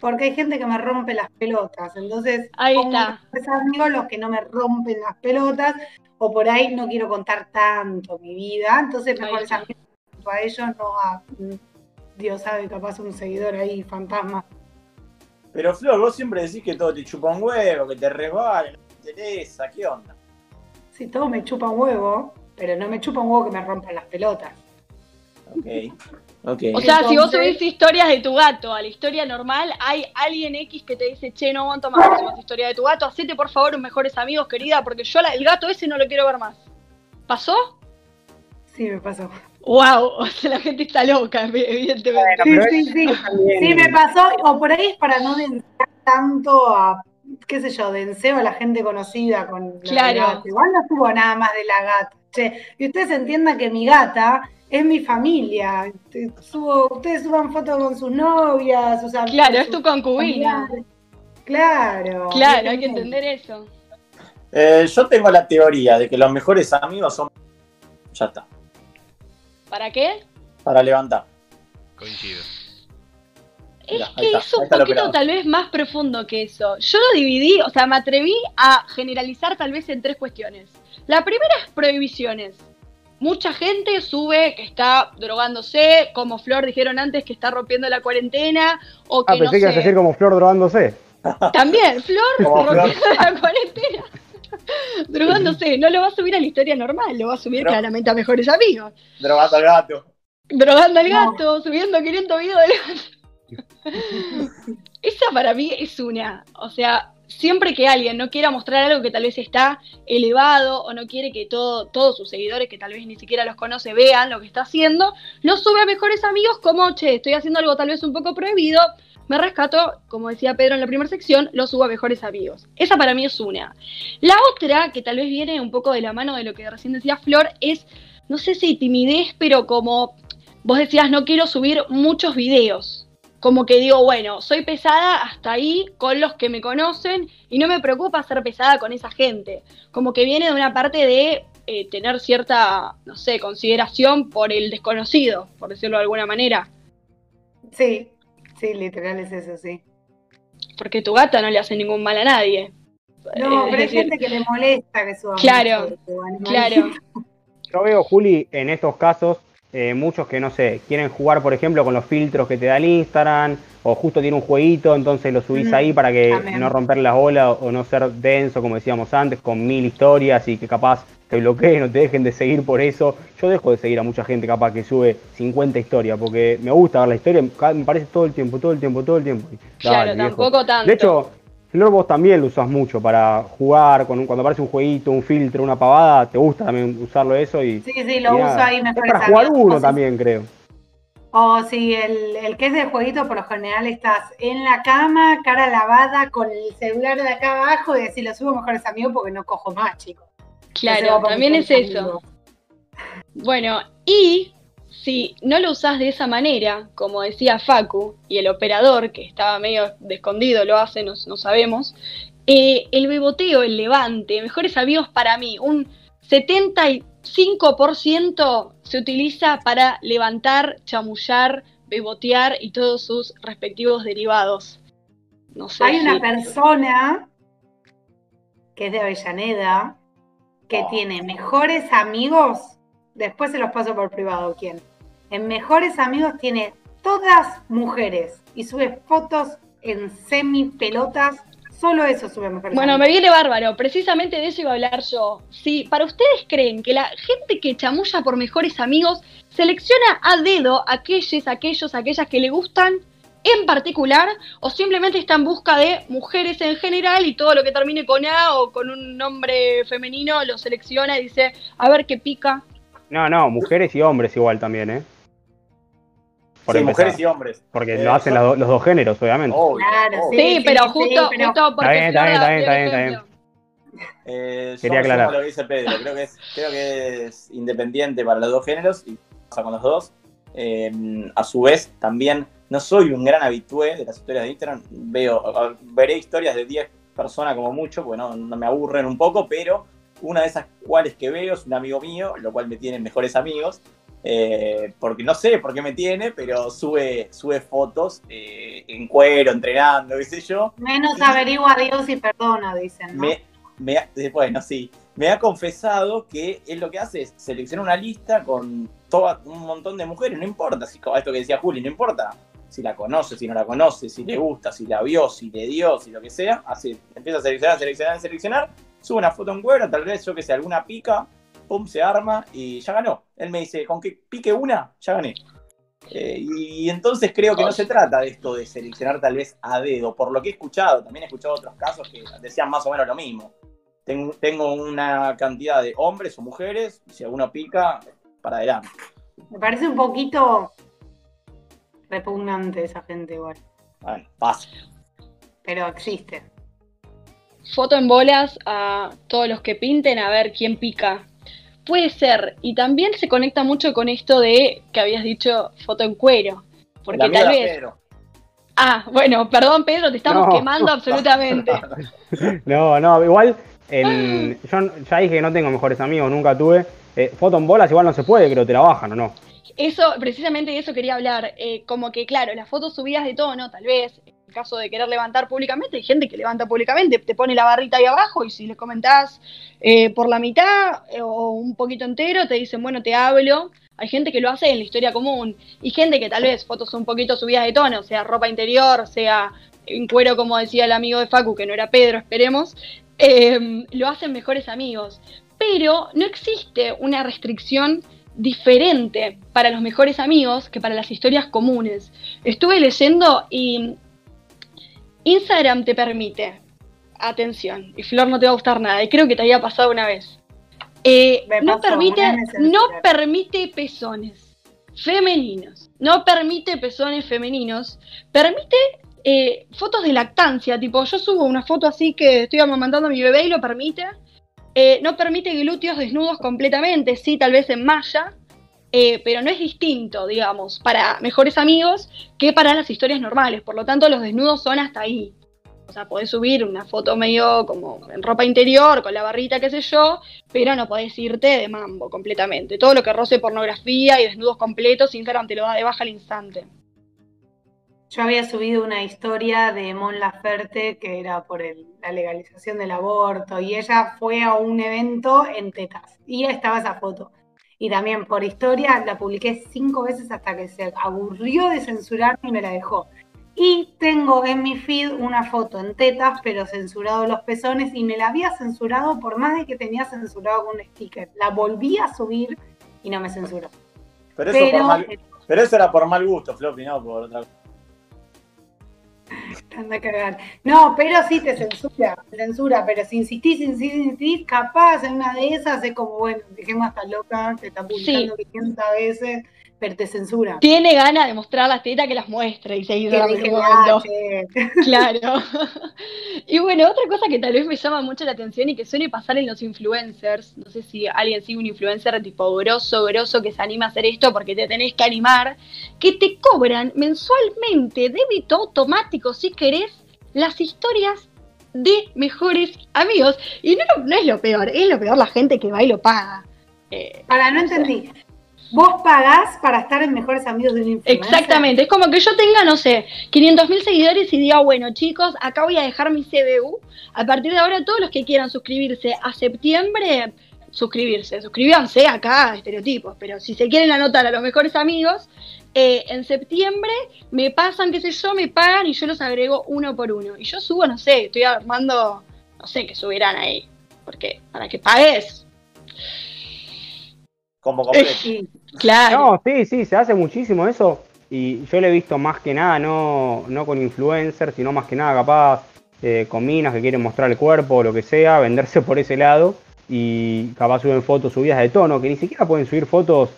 Porque hay gente que me rompe las pelotas. Entonces, Ahí pongo está. amigos los que no me rompen las pelotas. O por ahí no quiero contar tanto mi vida. Entonces, está. amigos a ellos, no a. Dios sabe, capaz un seguidor ahí, fantasma. Pero Flor, vos siempre decís que todo te chupa un huevo, que te resbala, no te interesa, ¿qué onda? Sí, todo me chupa un huevo, pero no me chupa un huevo que me rompan las pelotas. Ok. Ok. O sea, si vos subís historias de tu gato a la historia normal, hay alguien X que te dice, che, no aguanto más que subas historia de tu gato, hacete por favor un mejores amigos, querida, porque yo la- el gato ese no lo quiero ver más. ¿Pasó? Sí, me pasó. Wow, o sea, la gente está loca, *laughs* evidentemente. Sí, sí, es- sí. Sí, me pasó, o por ahí es para no densear tanto a, qué sé yo, denseo a la gente conocida con la Claro. gata. Igual no subo nada más de la gata. Che, y ustedes entiendan que mi gata es mi familia. Te subo- ustedes suban fotos con sus novias, sus amigos. Claro, es tu concubina. familiares. Claro. Claro, hay que entender eso. Eh, yo tengo la teoría de que los mejores amigos son. Ya está. ¿Para qué? Para levantar. Coincido. Es Mirá, que está, es un poquito tal vez más profundo que eso. Yo lo dividí, o sea, me atreví a generalizar tal vez en tres cuestiones. La primera es prohibiciones. Mucha gente sube que está drogándose, como Flor dijeron antes que está rompiendo la cuarentena, o que Ah, pensé no que ibas a decir como Flor drogándose. *laughs* También, Flor rompiendo la cuarentena. *laughs* drogándose, no lo va a subir a la historia normal, lo va a subir Pero- claramente a mejores amigos. Drogando al gato. Drogando al No. gato, subiendo 500 videos del gato. *laughs* Esa para mí es una. O sea, siempre que alguien no quiera mostrar algo que tal vez está elevado o no quiere que todo, todos sus seguidores, que tal vez ni siquiera los conoce, vean lo que está haciendo, lo sube a mejores amigos como, che, estoy haciendo algo tal vez un poco prohibido, me rescato, como decía Pedro en la primera sección, lo subo a mejores amigos. Esa para mí es una. La otra, que tal vez viene un poco de la mano de lo que recién decía Flor, es, no sé si timidez, pero como vos decías, no quiero subir muchos videos. Como que digo, bueno, soy pesada hasta ahí con los que me conocen y no me preocupa ser pesada con esa gente. Como que viene de una parte de eh, tener cierta, no sé, consideración por el desconocido, por decirlo de alguna manera. Sí, sí, literal es eso, sí. Porque tu gata no le hace ningún mal a nadie. No, Eh, pero es hay decir, gente que le molesta que suba Claro, mucho. Claro, Yo veo, Juli, en estos casos, eh, muchos que no sé, quieren jugar, por ejemplo, con los filtros que te da el Instagram, o justo tiene un jueguito, entonces lo subís Mm, ahí para que también. no romper las olas o no ser denso, como decíamos antes, con mil historias y que capaz te bloqueen o te dejen de seguir por eso. Yo dejo de seguir a mucha gente capaz que sube 50 historias, porque me gusta ver la historia, me parece todo el tiempo, todo el tiempo, todo el tiempo. Claro, dale, viejo. tampoco tanto. De hecho, Flor, vos también lo usás mucho para jugar, con un- cuando aparece un jueguito, un filtro, una pavada, te gusta también usarlo eso y... Sí, sí, lo y uso ahí Es mejores para jugar uno O también, creo. O si el, el que es de jueguito, por lo general estás en la cama, cara lavada, con el celular de acá abajo y decir, lo subo a mejores amigos porque no cojo más, chicos. Claro, también es eso. Bueno, y si no lo usás de esa manera, como decía Facu, y el operador, que estaba medio de escondido, lo hace, no, no sabemos, eh, el beboteo, el levante, mejores amigos para mí, un 75% se utiliza para levantar, chamullar, bebotear y todos sus respectivos derivados. No sé. Hay una persona que es de Avellaneda que tiene mejores amigos. Después se los paso por privado, ¿quién? En mejores amigos tiene todas mujeres y sube fotos en semi pelotas. Solo eso sube mejores Bueno, me amigos. viene bárbaro. Precisamente de eso iba a hablar yo. Si para ustedes creen que la gente que chamulla por mejores amigos selecciona a dedo aquellos, aquellos, aquellas que le gustan en particular, o simplemente está en busca de mujeres en general y todo lo que termine con A o con un nombre femenino lo selecciona y dice, a ver qué pica. No, no, mujeres y hombres igual también, ¿eh? Por Sí, empezar. mujeres y hombres. Porque Eh, lo hacen los, do- los dos géneros, obviamente. Obvio, Claro, obvio. Sí, sí, pero sí, justo, pero- justo porque Está bien, está bien, está bien, está bien. Eh, Quería aclarar. asumo lo que dice Pedro. Creo que, es, creo que es independiente para los dos géneros y pasa con los dos. Eh, a su vez, también no soy un gran habitué de las historias de Instagram. Veo, veré historias de 10 personas como mucho, porque no, no me aburren un poco, pero una de esas cuales que veo es un amigo mío, lo cual me tiene mejores amigos. Eh, porque no sé por qué me tiene, pero sube, sube fotos eh, en cuero, entrenando, qué sé yo. Menos averigua a Dios y perdona, dicen. ¿no? Me, me ha- eh, bueno, sí. Me ha confesado que él lo que hace es seleccionar una lista con toda, un montón de mujeres, no importa, si, esto que decía Juli, no importa si la conoce, si no la conoce, si le gusta, si la vio, si le dio, si lo que sea, hace, empieza a seleccionar, seleccionar, seleccionar, sube una foto en cuero, tal vez yo que sé, alguna pica, pum, se arma y ya ganó. Él me dice, con que pique una, ya gané. Eh, y entonces creo que no se trata de esto de seleccionar tal vez a dedo, por lo que he escuchado, también he escuchado otros casos que decían más o menos lo mismo. Tengo, tengo una cantidad de hombres o mujeres, y si alguno pica, para adelante. Me parece un poquito repugnante esa gente igual. Bueno, pasa. Pero existe. foto en bolas a todos los que pinten a ver quién pica. Puede ser, y también se conecta mucho con esto de que habías dicho foto en cuero. Porque El tal vez. Pedro. Ah, bueno, perdón Pedro, te estamos No. quemando absolutamente. *laughs* No, no, igual en- yo ya dije que no tengo mejores amigos, nunca tuve. Eh, foto en bolas igual no se puede, creo, te la bajan o no. Eso, precisamente de eso quería hablar. eh, como que, claro, las fotos subidas de tono, tal vez, el caso de querer levantar públicamente, hay gente que levanta públicamente, te pone la barrita ahí abajo y si les comentás eh, por la mitad eh, o un poquito entero, te dicen, bueno, te hablo. Hay gente que lo hace en la historia común y gente que tal vez fotos un poquito subidas de tono, sea ropa interior, sea en cuero, como decía el amigo de Facu, que no era Pedro, esperemos, eh, lo hacen mejores amigos. Pero no existe una restricción diferente para los mejores amigos que para las historias comunes. Estuve leyendo y Instagram te permite, atención, y Flor no te va a gustar nada, y creo que te había pasado una vez. Eh, no pasó, permite, no permite pezones femeninos, no permite pezones femeninos, permite eh, fotos de lactancia, tipo yo subo una foto así que estoy amamantando a mi bebé y lo permite, eh, no permite glúteos desnudos completamente, sí, tal vez en malla, eh, pero no es distinto, digamos, para mejores amigos que para las historias normales. Por lo tanto, los desnudos son hasta ahí. O sea, podés subir una foto medio como en ropa interior, con la barrita, qué sé yo, pero no podés irte de mambo completamente. Todo lo que roce pornografía y desnudos completos, Instagram te lo da de baja al instante. Yo había subido una historia de Mon Laferte que era por la legalización del aborto y ella fue a un evento en tetas y estaba esa foto. Y también por historia la publiqué cinco veces hasta que se aburrió de censurarme y me la dejó. Y tengo en mi feed una foto en tetas, pero censurado los pezones y me la había censurado por más de que tenía censurado con un sticker. La volví a subir y no me censuró. Pero eso, por mal- pero eso era por mal gusto, Floppy, no por otra cosa. Anda a cagar. No, pero sí te censura, censura, pero si insistís, insistís, insistís, capaz en una de esas es como, bueno, dejemos hasta loca, te está publicando 500 veces, pero te censura. Tiene ganas de mostrar las tetas que las muestre y seguir che. Claro. *laughs* y bueno, otra cosa que tal vez me llama mucho la atención y que suele pasar en los influencers, no sé si alguien sigue un influencer tipo grosso, grosso que se anima a hacer esto porque te tenés que animar, que te cobran mensualmente débito automático si querés las historias de mejores amigos. Y no, no es lo peor, es lo peor la gente que va y lo paga. Eh, Para, no entendí. Vos pagás para estar en mejores amigos de un influencer. Exactamente, es como que yo tenga, no sé, 500 mil seguidores y diga, bueno chicos, acá voy a dejar mi CBU. A partir de ahora, todos los que quieran suscribirse a septiembre, suscribirse, suscríbanse acá a Estereotipos, pero si se quieren anotar a los mejores amigos, eh, en septiembre me pasan, qué sé yo, me pagan y yo los agrego uno por uno. Y yo subo, no sé, estoy armando, no sé, que subirán ahí, porque para que pagues. Como completo. Claro. No, sí, sí, se hace muchísimo eso. Y yo lo he visto más que nada, no, no con influencers, sino más que nada capaz eh, con minas que quieren mostrar el cuerpo o lo que sea, *laughs* venderse por ese lado. Y capaz suben fotos subidas de tono, que ni siquiera pueden subir fotos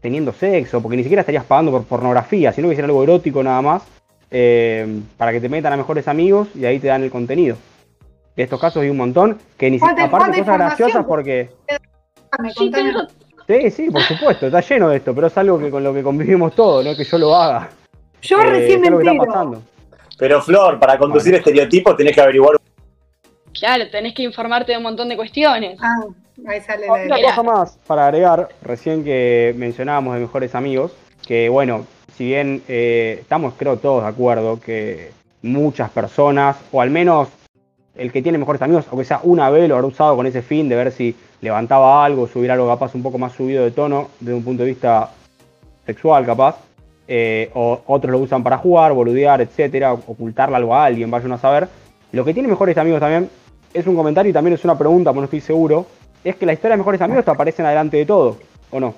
teniendo sexo, porque ni siquiera estarías pagando por pornografía, sino que hicieran algo erótico nada más, eh, para que te metan a mejores amigos y ahí te dan el contenido. De estos casos hay un montón, que ni ¿Cuánta- siquiera, aparte cosas graciosas porque... Sí. Sí, sí, por supuesto, está lleno de esto, pero es algo que con lo que convivimos todos, no es que yo lo haga. Yo Eh, recién me entero. pasando. Pero Flor, para conducir estereotipos tenés que averiguar. claro, tenés que informarte de un montón de cuestiones. Ah, ahí sale la Mira. cosa más para agregar, recién que mencionábamos de mejores amigos, que bueno, si bien eh, estamos creo todos de acuerdo que muchas personas, o al menos el que tiene mejores amigos, aunque sea una vez lo habrá usado con ese fin de ver si levantaba algo, subir algo capaz un poco más subido de tono desde un punto de vista sexual capaz, eh, o otros lo usan para jugar, boludear, etcétera, ocultarle algo a alguien, vayan a saber. Lo que tiene mejores amigos también es un comentario y también es una pregunta, pero no estoy seguro, es que la historia de mejores amigos te aparecen adelante de todo, ¿o no?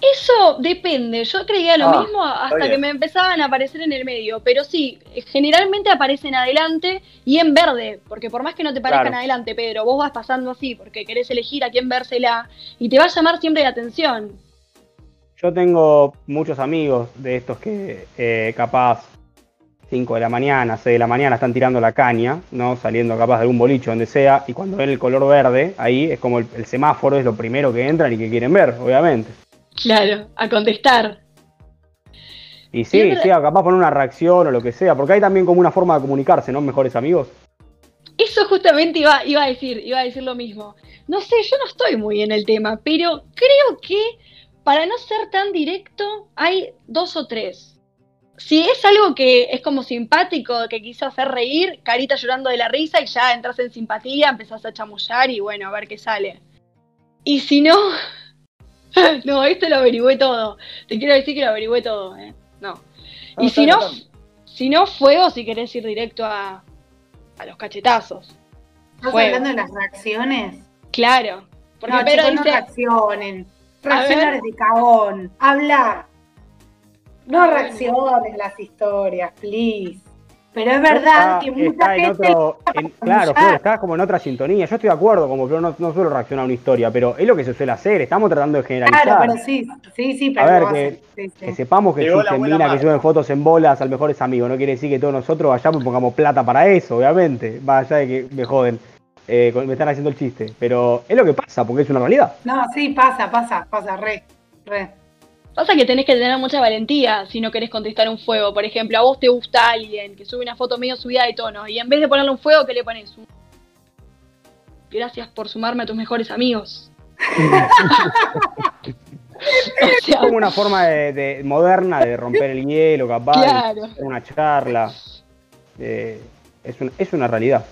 Eso depende, yo creía lo Ah, mismo hasta que me empezaban a aparecer en el medio, pero sí, generalmente aparecen adelante y en verde, porque por más que no te parezcan Claro. adelante, Pedro, vos vas pasando así porque querés elegir a quién vérsela y te va a llamar siempre la atención. Yo tengo muchos amigos de estos que eh, capaz 5 de la mañana, 6 de la mañana están tirando la caña, ¿no? Saliendo capaz de algún bolicho, donde sea, y cuando ven el color verde, ahí es como el, el semáforo, es lo primero que entran y que quieren ver, obviamente. Claro, a contestar. Y sí, Siempre- sí, capaz poner una reacción o lo que sea, porque hay también como una forma de comunicarse, ¿no? Mejores amigos. Eso justamente iba, iba a decir, iba a decir lo mismo. No sé, yo no estoy muy en el tema, pero creo que para no ser tan directo, hay dos o tres. Si es algo que es como simpático, que quiso hacer reír, carita llorando de la risa y ya entras en simpatía, empezás a chamullar y bueno, a ver qué sale. Y si no, *laughs* no, esto lo averigüé todo. Te quiero decir que lo averigüé todo, ¿eh? No. No, y si no, si no, fuego si querés ir directo a, a los cachetazos. ¿Estás Fuego. hablando de las reacciones? Claro. Porque no, Pedro chicos, no reaccionen. Reaccionar de cagón. Habla. No reacciones las historias, please. Pero es verdad Está- que mucha está en gente... otro, en- claro. Flor, está como en otra sintonía. Yo estoy de acuerdo, como Flor, no, no suelo reaccionar a una historia, pero es lo que se suele hacer. Estamos tratando de generalizar. Claro, pero sí, sí, sí, pero A ver, que- hacen, sí, sí. Que sepamos que Llegó existen minas que suben fotos en bolas al mejores amigos. No quiere decir que todos nosotros vayamos y pongamos plata para eso, obviamente. Más allá de que me joden, eh, con- me están haciendo el chiste. Pero es lo que pasa, porque es una realidad. No, sí, pasa, pasa, pasa, re, re. Pasa que tenés que tener mucha valentía si no querés contestar un fuego. Por ejemplo, a vos te gusta alguien que sube una foto medio subida de tono y en vez de ponerle un fuego, ¿qué le pones? Un- Gracias por sumarme a tus mejores amigos. *laughs* o sea, como una forma de, de- moderna de romper el hielo, capaz, Claro. hacer una charla. Eh, es, un- es una realidad.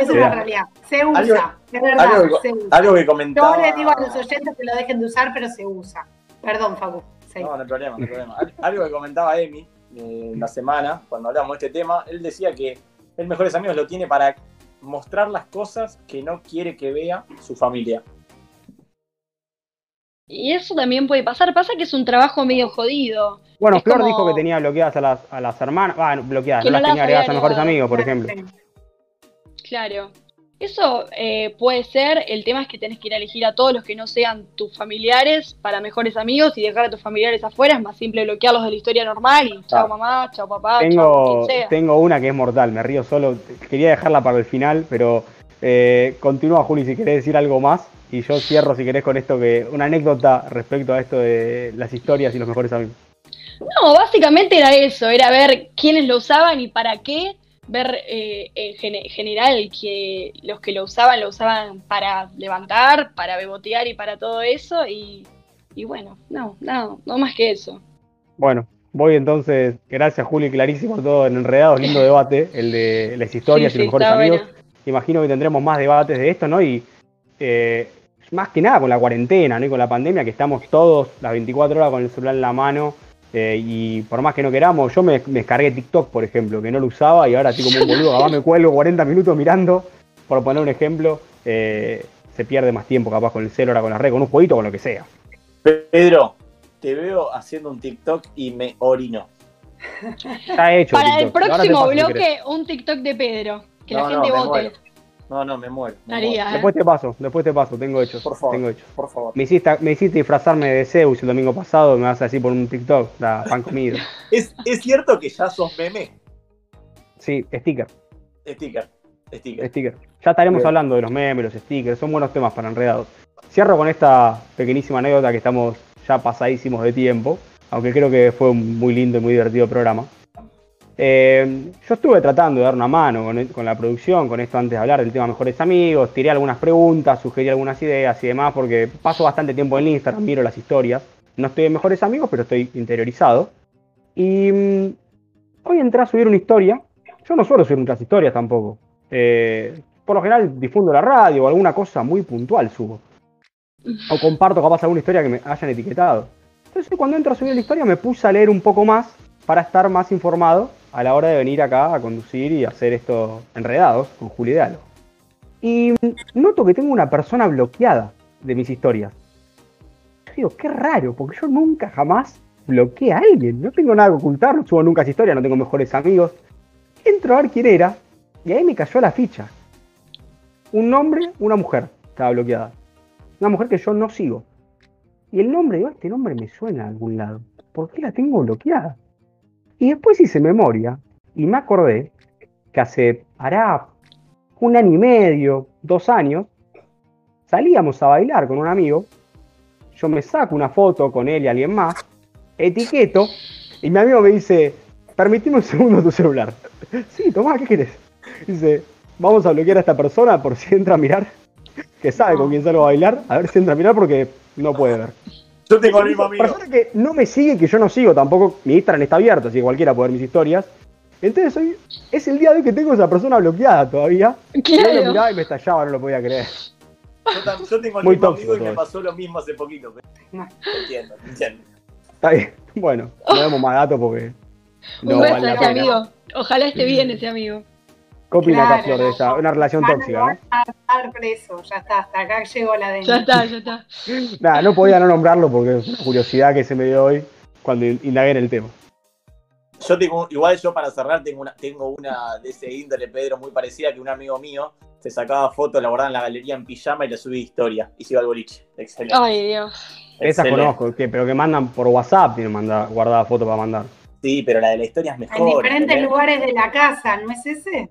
Es una realidad. Se usa, Algo- es verdad, Algo se que, usa. algo que Yo comentaba. les digo a los oyentes que lo dejen de usar, pero se usa. Perdón, Facu. sí. No, no hay problema, no hay problema. Al- Algo que comentaba Emi eh, en la semana, cuando hablamos de este tema, él decía que el Mejores Amigos lo tiene para mostrar las cosas que no quiere que vea su familia. Y eso también puede pasar. Pasa que es un trabajo medio jodido. Bueno, Es Flor como- dijo que tenía bloqueadas a las, a las hermanas. Ah, bloqueadas, Que no no las tenía agregadas a mejores amigos, por ejemplo. Claro. Eso eh, puede ser, el tema es que tenés que ir a elegir a todos los que no sean tus familiares para mejores amigos y dejar a tus familiares afuera, es más simple bloquearlos de la historia normal y chao mamá, chao papá, chao Tengo, quien sea. tengo una que es mortal, me río solo. Quería dejarla para el final, pero eh, continúa, Juli, si querés decir algo más. Y yo cierro, si querés, con esto que. Una anécdota respecto a esto de las historias y los mejores amigos. No, básicamente era eso, era ver quiénes lo usaban y para qué, ver eh, en gene- general que los que lo usaban lo usaban para levantar, para bebotear y para todo eso y, y bueno, no, no, no más que eso. Bueno, voy entonces. Gracias, Juli, clarísimo todo en Enredados. Lindo *laughs* debate, el de las historias Sí, y los mejores amigos. Imagino que tendremos más debates de esto, ¿no? Y eh, más que nada con la cuarentena, ¿no? Y con la pandemia, que estamos todos las 24 horas con el celular en la mano. Eh, y por más que no queramos, yo me, me descargué TikTok, por ejemplo, que no lo usaba y ahora estoy como un boludo, *laughs* capaz me cuelgo 40 minutos mirando, por poner un ejemplo, eh, se pierde más tiempo capaz con el celular, con la red, con un jueguito, con lo que sea. Pedro, te veo haciendo un TikTok y me orino. Está hecho. Para el. Ahora próximo bloque, un TikTok de Pedro, que No, la gente vote. No, no, me muero. me Haría, muero. ¿eh? Después te paso, después te paso, tengo hechos. Por favor. Tengo hechos. Por favor. Me hiciste, me hiciste disfrazarme de Zeus el domingo pasado, me vas a decir por un TikTok, la pan comido. *laughs* ¿Es, es cierto que ya sos meme. Sí, sticker, Sticker. Sticker. sticker. Ya estaremos Bien. hablando de los memes, los stickers, son buenos temas para enredados. Cierro con esta pequeñísima anécdota que estamos ya pasadísimos de tiempo, aunque creo que fue un muy lindo y muy divertido programa. Eh, yo estuve tratando de dar una mano con, con la producción, con esto antes de hablar del tema Mejores Amigos, tiré algunas preguntas, sugerí algunas ideas y demás, porque paso bastante tiempo en Instagram, miro las historias. No estoy en Mejores Amigos, pero estoy interiorizado. Y mm, hoy entré a subir una historia. Yo no suelo subir muchas historias tampoco. Eh, por lo general difundo la radio o alguna cosa muy puntual subo. O comparto capaz alguna historia que me hayan etiquetado. Entonces cuando entro a subir la historia me puse a leer un poco más para estar más informado a la hora de venir acá a conducir y hacer esto enredados con Juli Dalo. Y noto que tengo una persona bloqueada de mis historias. Yo digo, qué raro, porque yo nunca jamás bloqueé a alguien. No tengo nada que ocultar, no subo nunca esa historia, no tengo mejores amigos. Entro a ver quién era y ahí me cayó la ficha. Un hombre, una mujer estaba bloqueada. Una mujer que yo no sigo. Y el nombre, digo, este nombre me suena a algún lado. ¿Por qué la tengo bloqueada? Y después hice memoria y me acordé que hace, hará un año y medio, dos años, salíamos a bailar con un amigo. Yo me saco una foto con él y alguien más, etiqueto, y mi amigo me dice, permitime un segundo tu celular. *laughs* sí, tomá, ¿qué querés? Dice, vamos a bloquear a esta persona por si entra a mirar, que sabe con quién salgo a bailar, a ver si entra a mirar porque no puede ver. Yo tengo el mismo amigo. Persona que no me sigue, que yo no sigo tampoco, mi Instagram está abierto, así que cualquiera puede ver mis historias. Entonces hoy es el día de hoy que tengo a esa persona bloqueada todavía. *laughs* Y hoy lo miraba y me estallaba, no lo podía creer. Yo, yo tengo el Muy mismo amigo y me pasó lo mismo hace poquito. pero- Entiendo, entiendo. Está bien. *laughs* Bueno, no demos más datos porque no Un beso vale a la ese pena. amigo. Ojalá esté bien ese amigo. ¿Qué opina acá, Claro, Flor, de esa? Una relación tóxica, ¿no? a estar preso, ya está, hasta acá llegó la de Ya está, ya está. *laughs* Nada, no podía no nombrarlo porque es una curiosidad que se me dio hoy cuando indagué en el tema. Yo tengo, igual yo para cerrar tengo una, tengo una de ese índole, Pedro, muy parecida que un amigo mío se sacaba fotos, la guardaba en la galería en pijama y la subí a historia. Y se iba al boliche. Excelente. Ay, Dios. Esas Excelente. conozco, que, pero que mandan por WhatsApp, tienen manda, guardada foto para mandar. Sí, pero la de la historia es mejor. En diferentes lugares de la casa, ¿no es ese?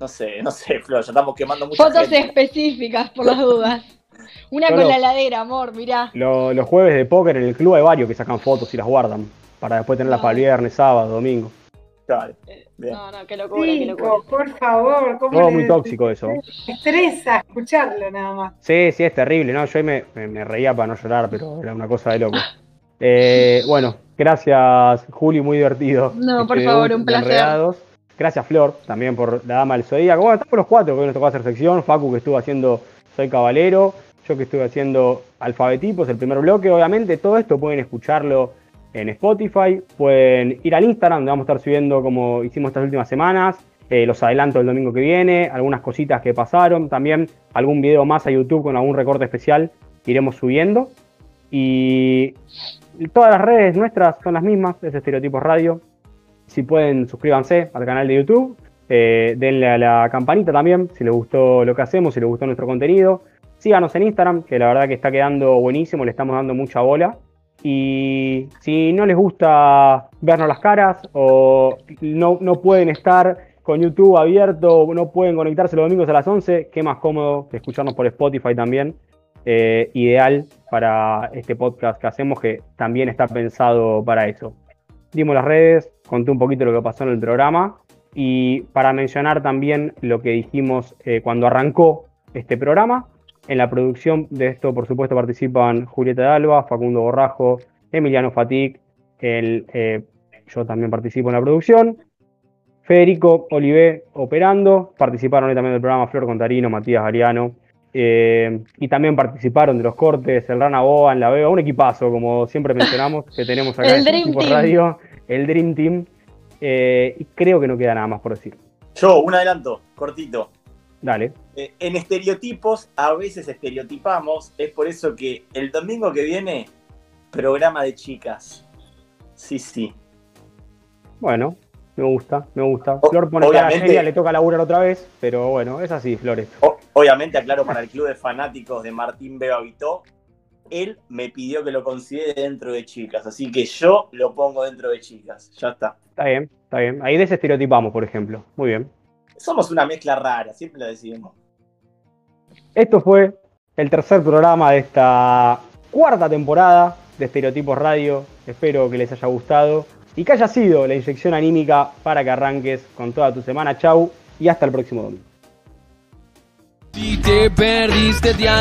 No sé, no sé, Flor, ya estamos quemando mucha Fotos gente. específicas por las dudas. *laughs* Una con la heladera, amor, mirá. Lo- los jueves de póker en el club hay varios que sacan fotos y las guardan para después tenerlas No. para el viernes, sábado, domingo. Claro, bien. No, no, qué locura, qué locura. Por favor, ¿cómo Todo le- muy tóxico eso. Me estresa escucharlo nada más. Sí, sí, es terrible, ¿no? Yo ahí me, me- me reía para no llorar, pero era una cosa de loco. *laughs* Eh, bueno, gracias Juli, muy divertido. No, por Este favor, un placer. Enredados. Gracias Flor, también por la dama del Zodíaco. Bueno, estamos los cuatro que hoy nos tocó hacer sección. Facu que estuvo haciendo Soy Caballero, yo que estuve haciendo Alfabetipos, el primer bloque. Obviamente todo esto pueden escucharlo en Spotify, pueden ir al Instagram, donde vamos a estar subiendo como hicimos estas últimas semanas, eh, los adelantos del domingo que viene, algunas cositas que pasaron, también algún video más a YouTube con algún recorte especial que iremos subiendo. Y todas las redes nuestras son las mismas, es Estereotipos Radio. Si pueden, suscríbanse al canal de YouTube. Eh, denle a la campanita también si les gustó lo que hacemos, si les gustó nuestro contenido. Síganos en Instagram, que la verdad que está quedando buenísimo, le estamos dando mucha bola. Y si no les gusta vernos las caras o no, no pueden estar con YouTube abierto, no pueden conectarse los domingos a las 11, qué más cómodo que escucharnos por Spotify también. Eh, ideal para este podcast que hacemos, que también está pensado para eso. Dimos las redes, conté un poquito lo que pasó en el programa y para mencionar también lo que dijimos eh, cuando arrancó este programa, en la producción de esto, por supuesto, participan Julieta de Alba, Facundo Borrajo, Emiliano Fatic, el, eh, yo también participo en la producción, Federico Olivé operando, participaron también del programa Flor Contarino, Matías Ariano, eh, y también participaron de los cortes, el Rana Boa, en la Vega, un equipazo, como siempre mencionamos, que tenemos acá El Dream Team. Radio, el Dream Team. Eh, y creo que no queda nada más por decir. Yo, un adelanto, cortito. Dale. Eh, en estereotipos a veces estereotipamos, es por eso que el domingo que viene, programa de chicas. Sí, sí. Bueno, me gusta, me gusta. O- Flor pone cara seria, le toca laburar otra vez, pero bueno, es así, Flores. O- obviamente, aclaro para el club de fanáticos de Martín Beba Vitó, él me pidió que lo considere dentro de chicas, así que yo lo pongo dentro de chicas. Ya está. Está bien, está bien. Ahí desestereotipamos, por ejemplo. Muy bien. Somos una mezcla rara, siempre lo decimos. Esto fue el tercer programa de esta cuarta temporada de Estereotipos Radio. Espero que les haya gustado y que haya sido la inyección anímica para que arranques con toda tu semana. Chau y hasta el próximo domingo.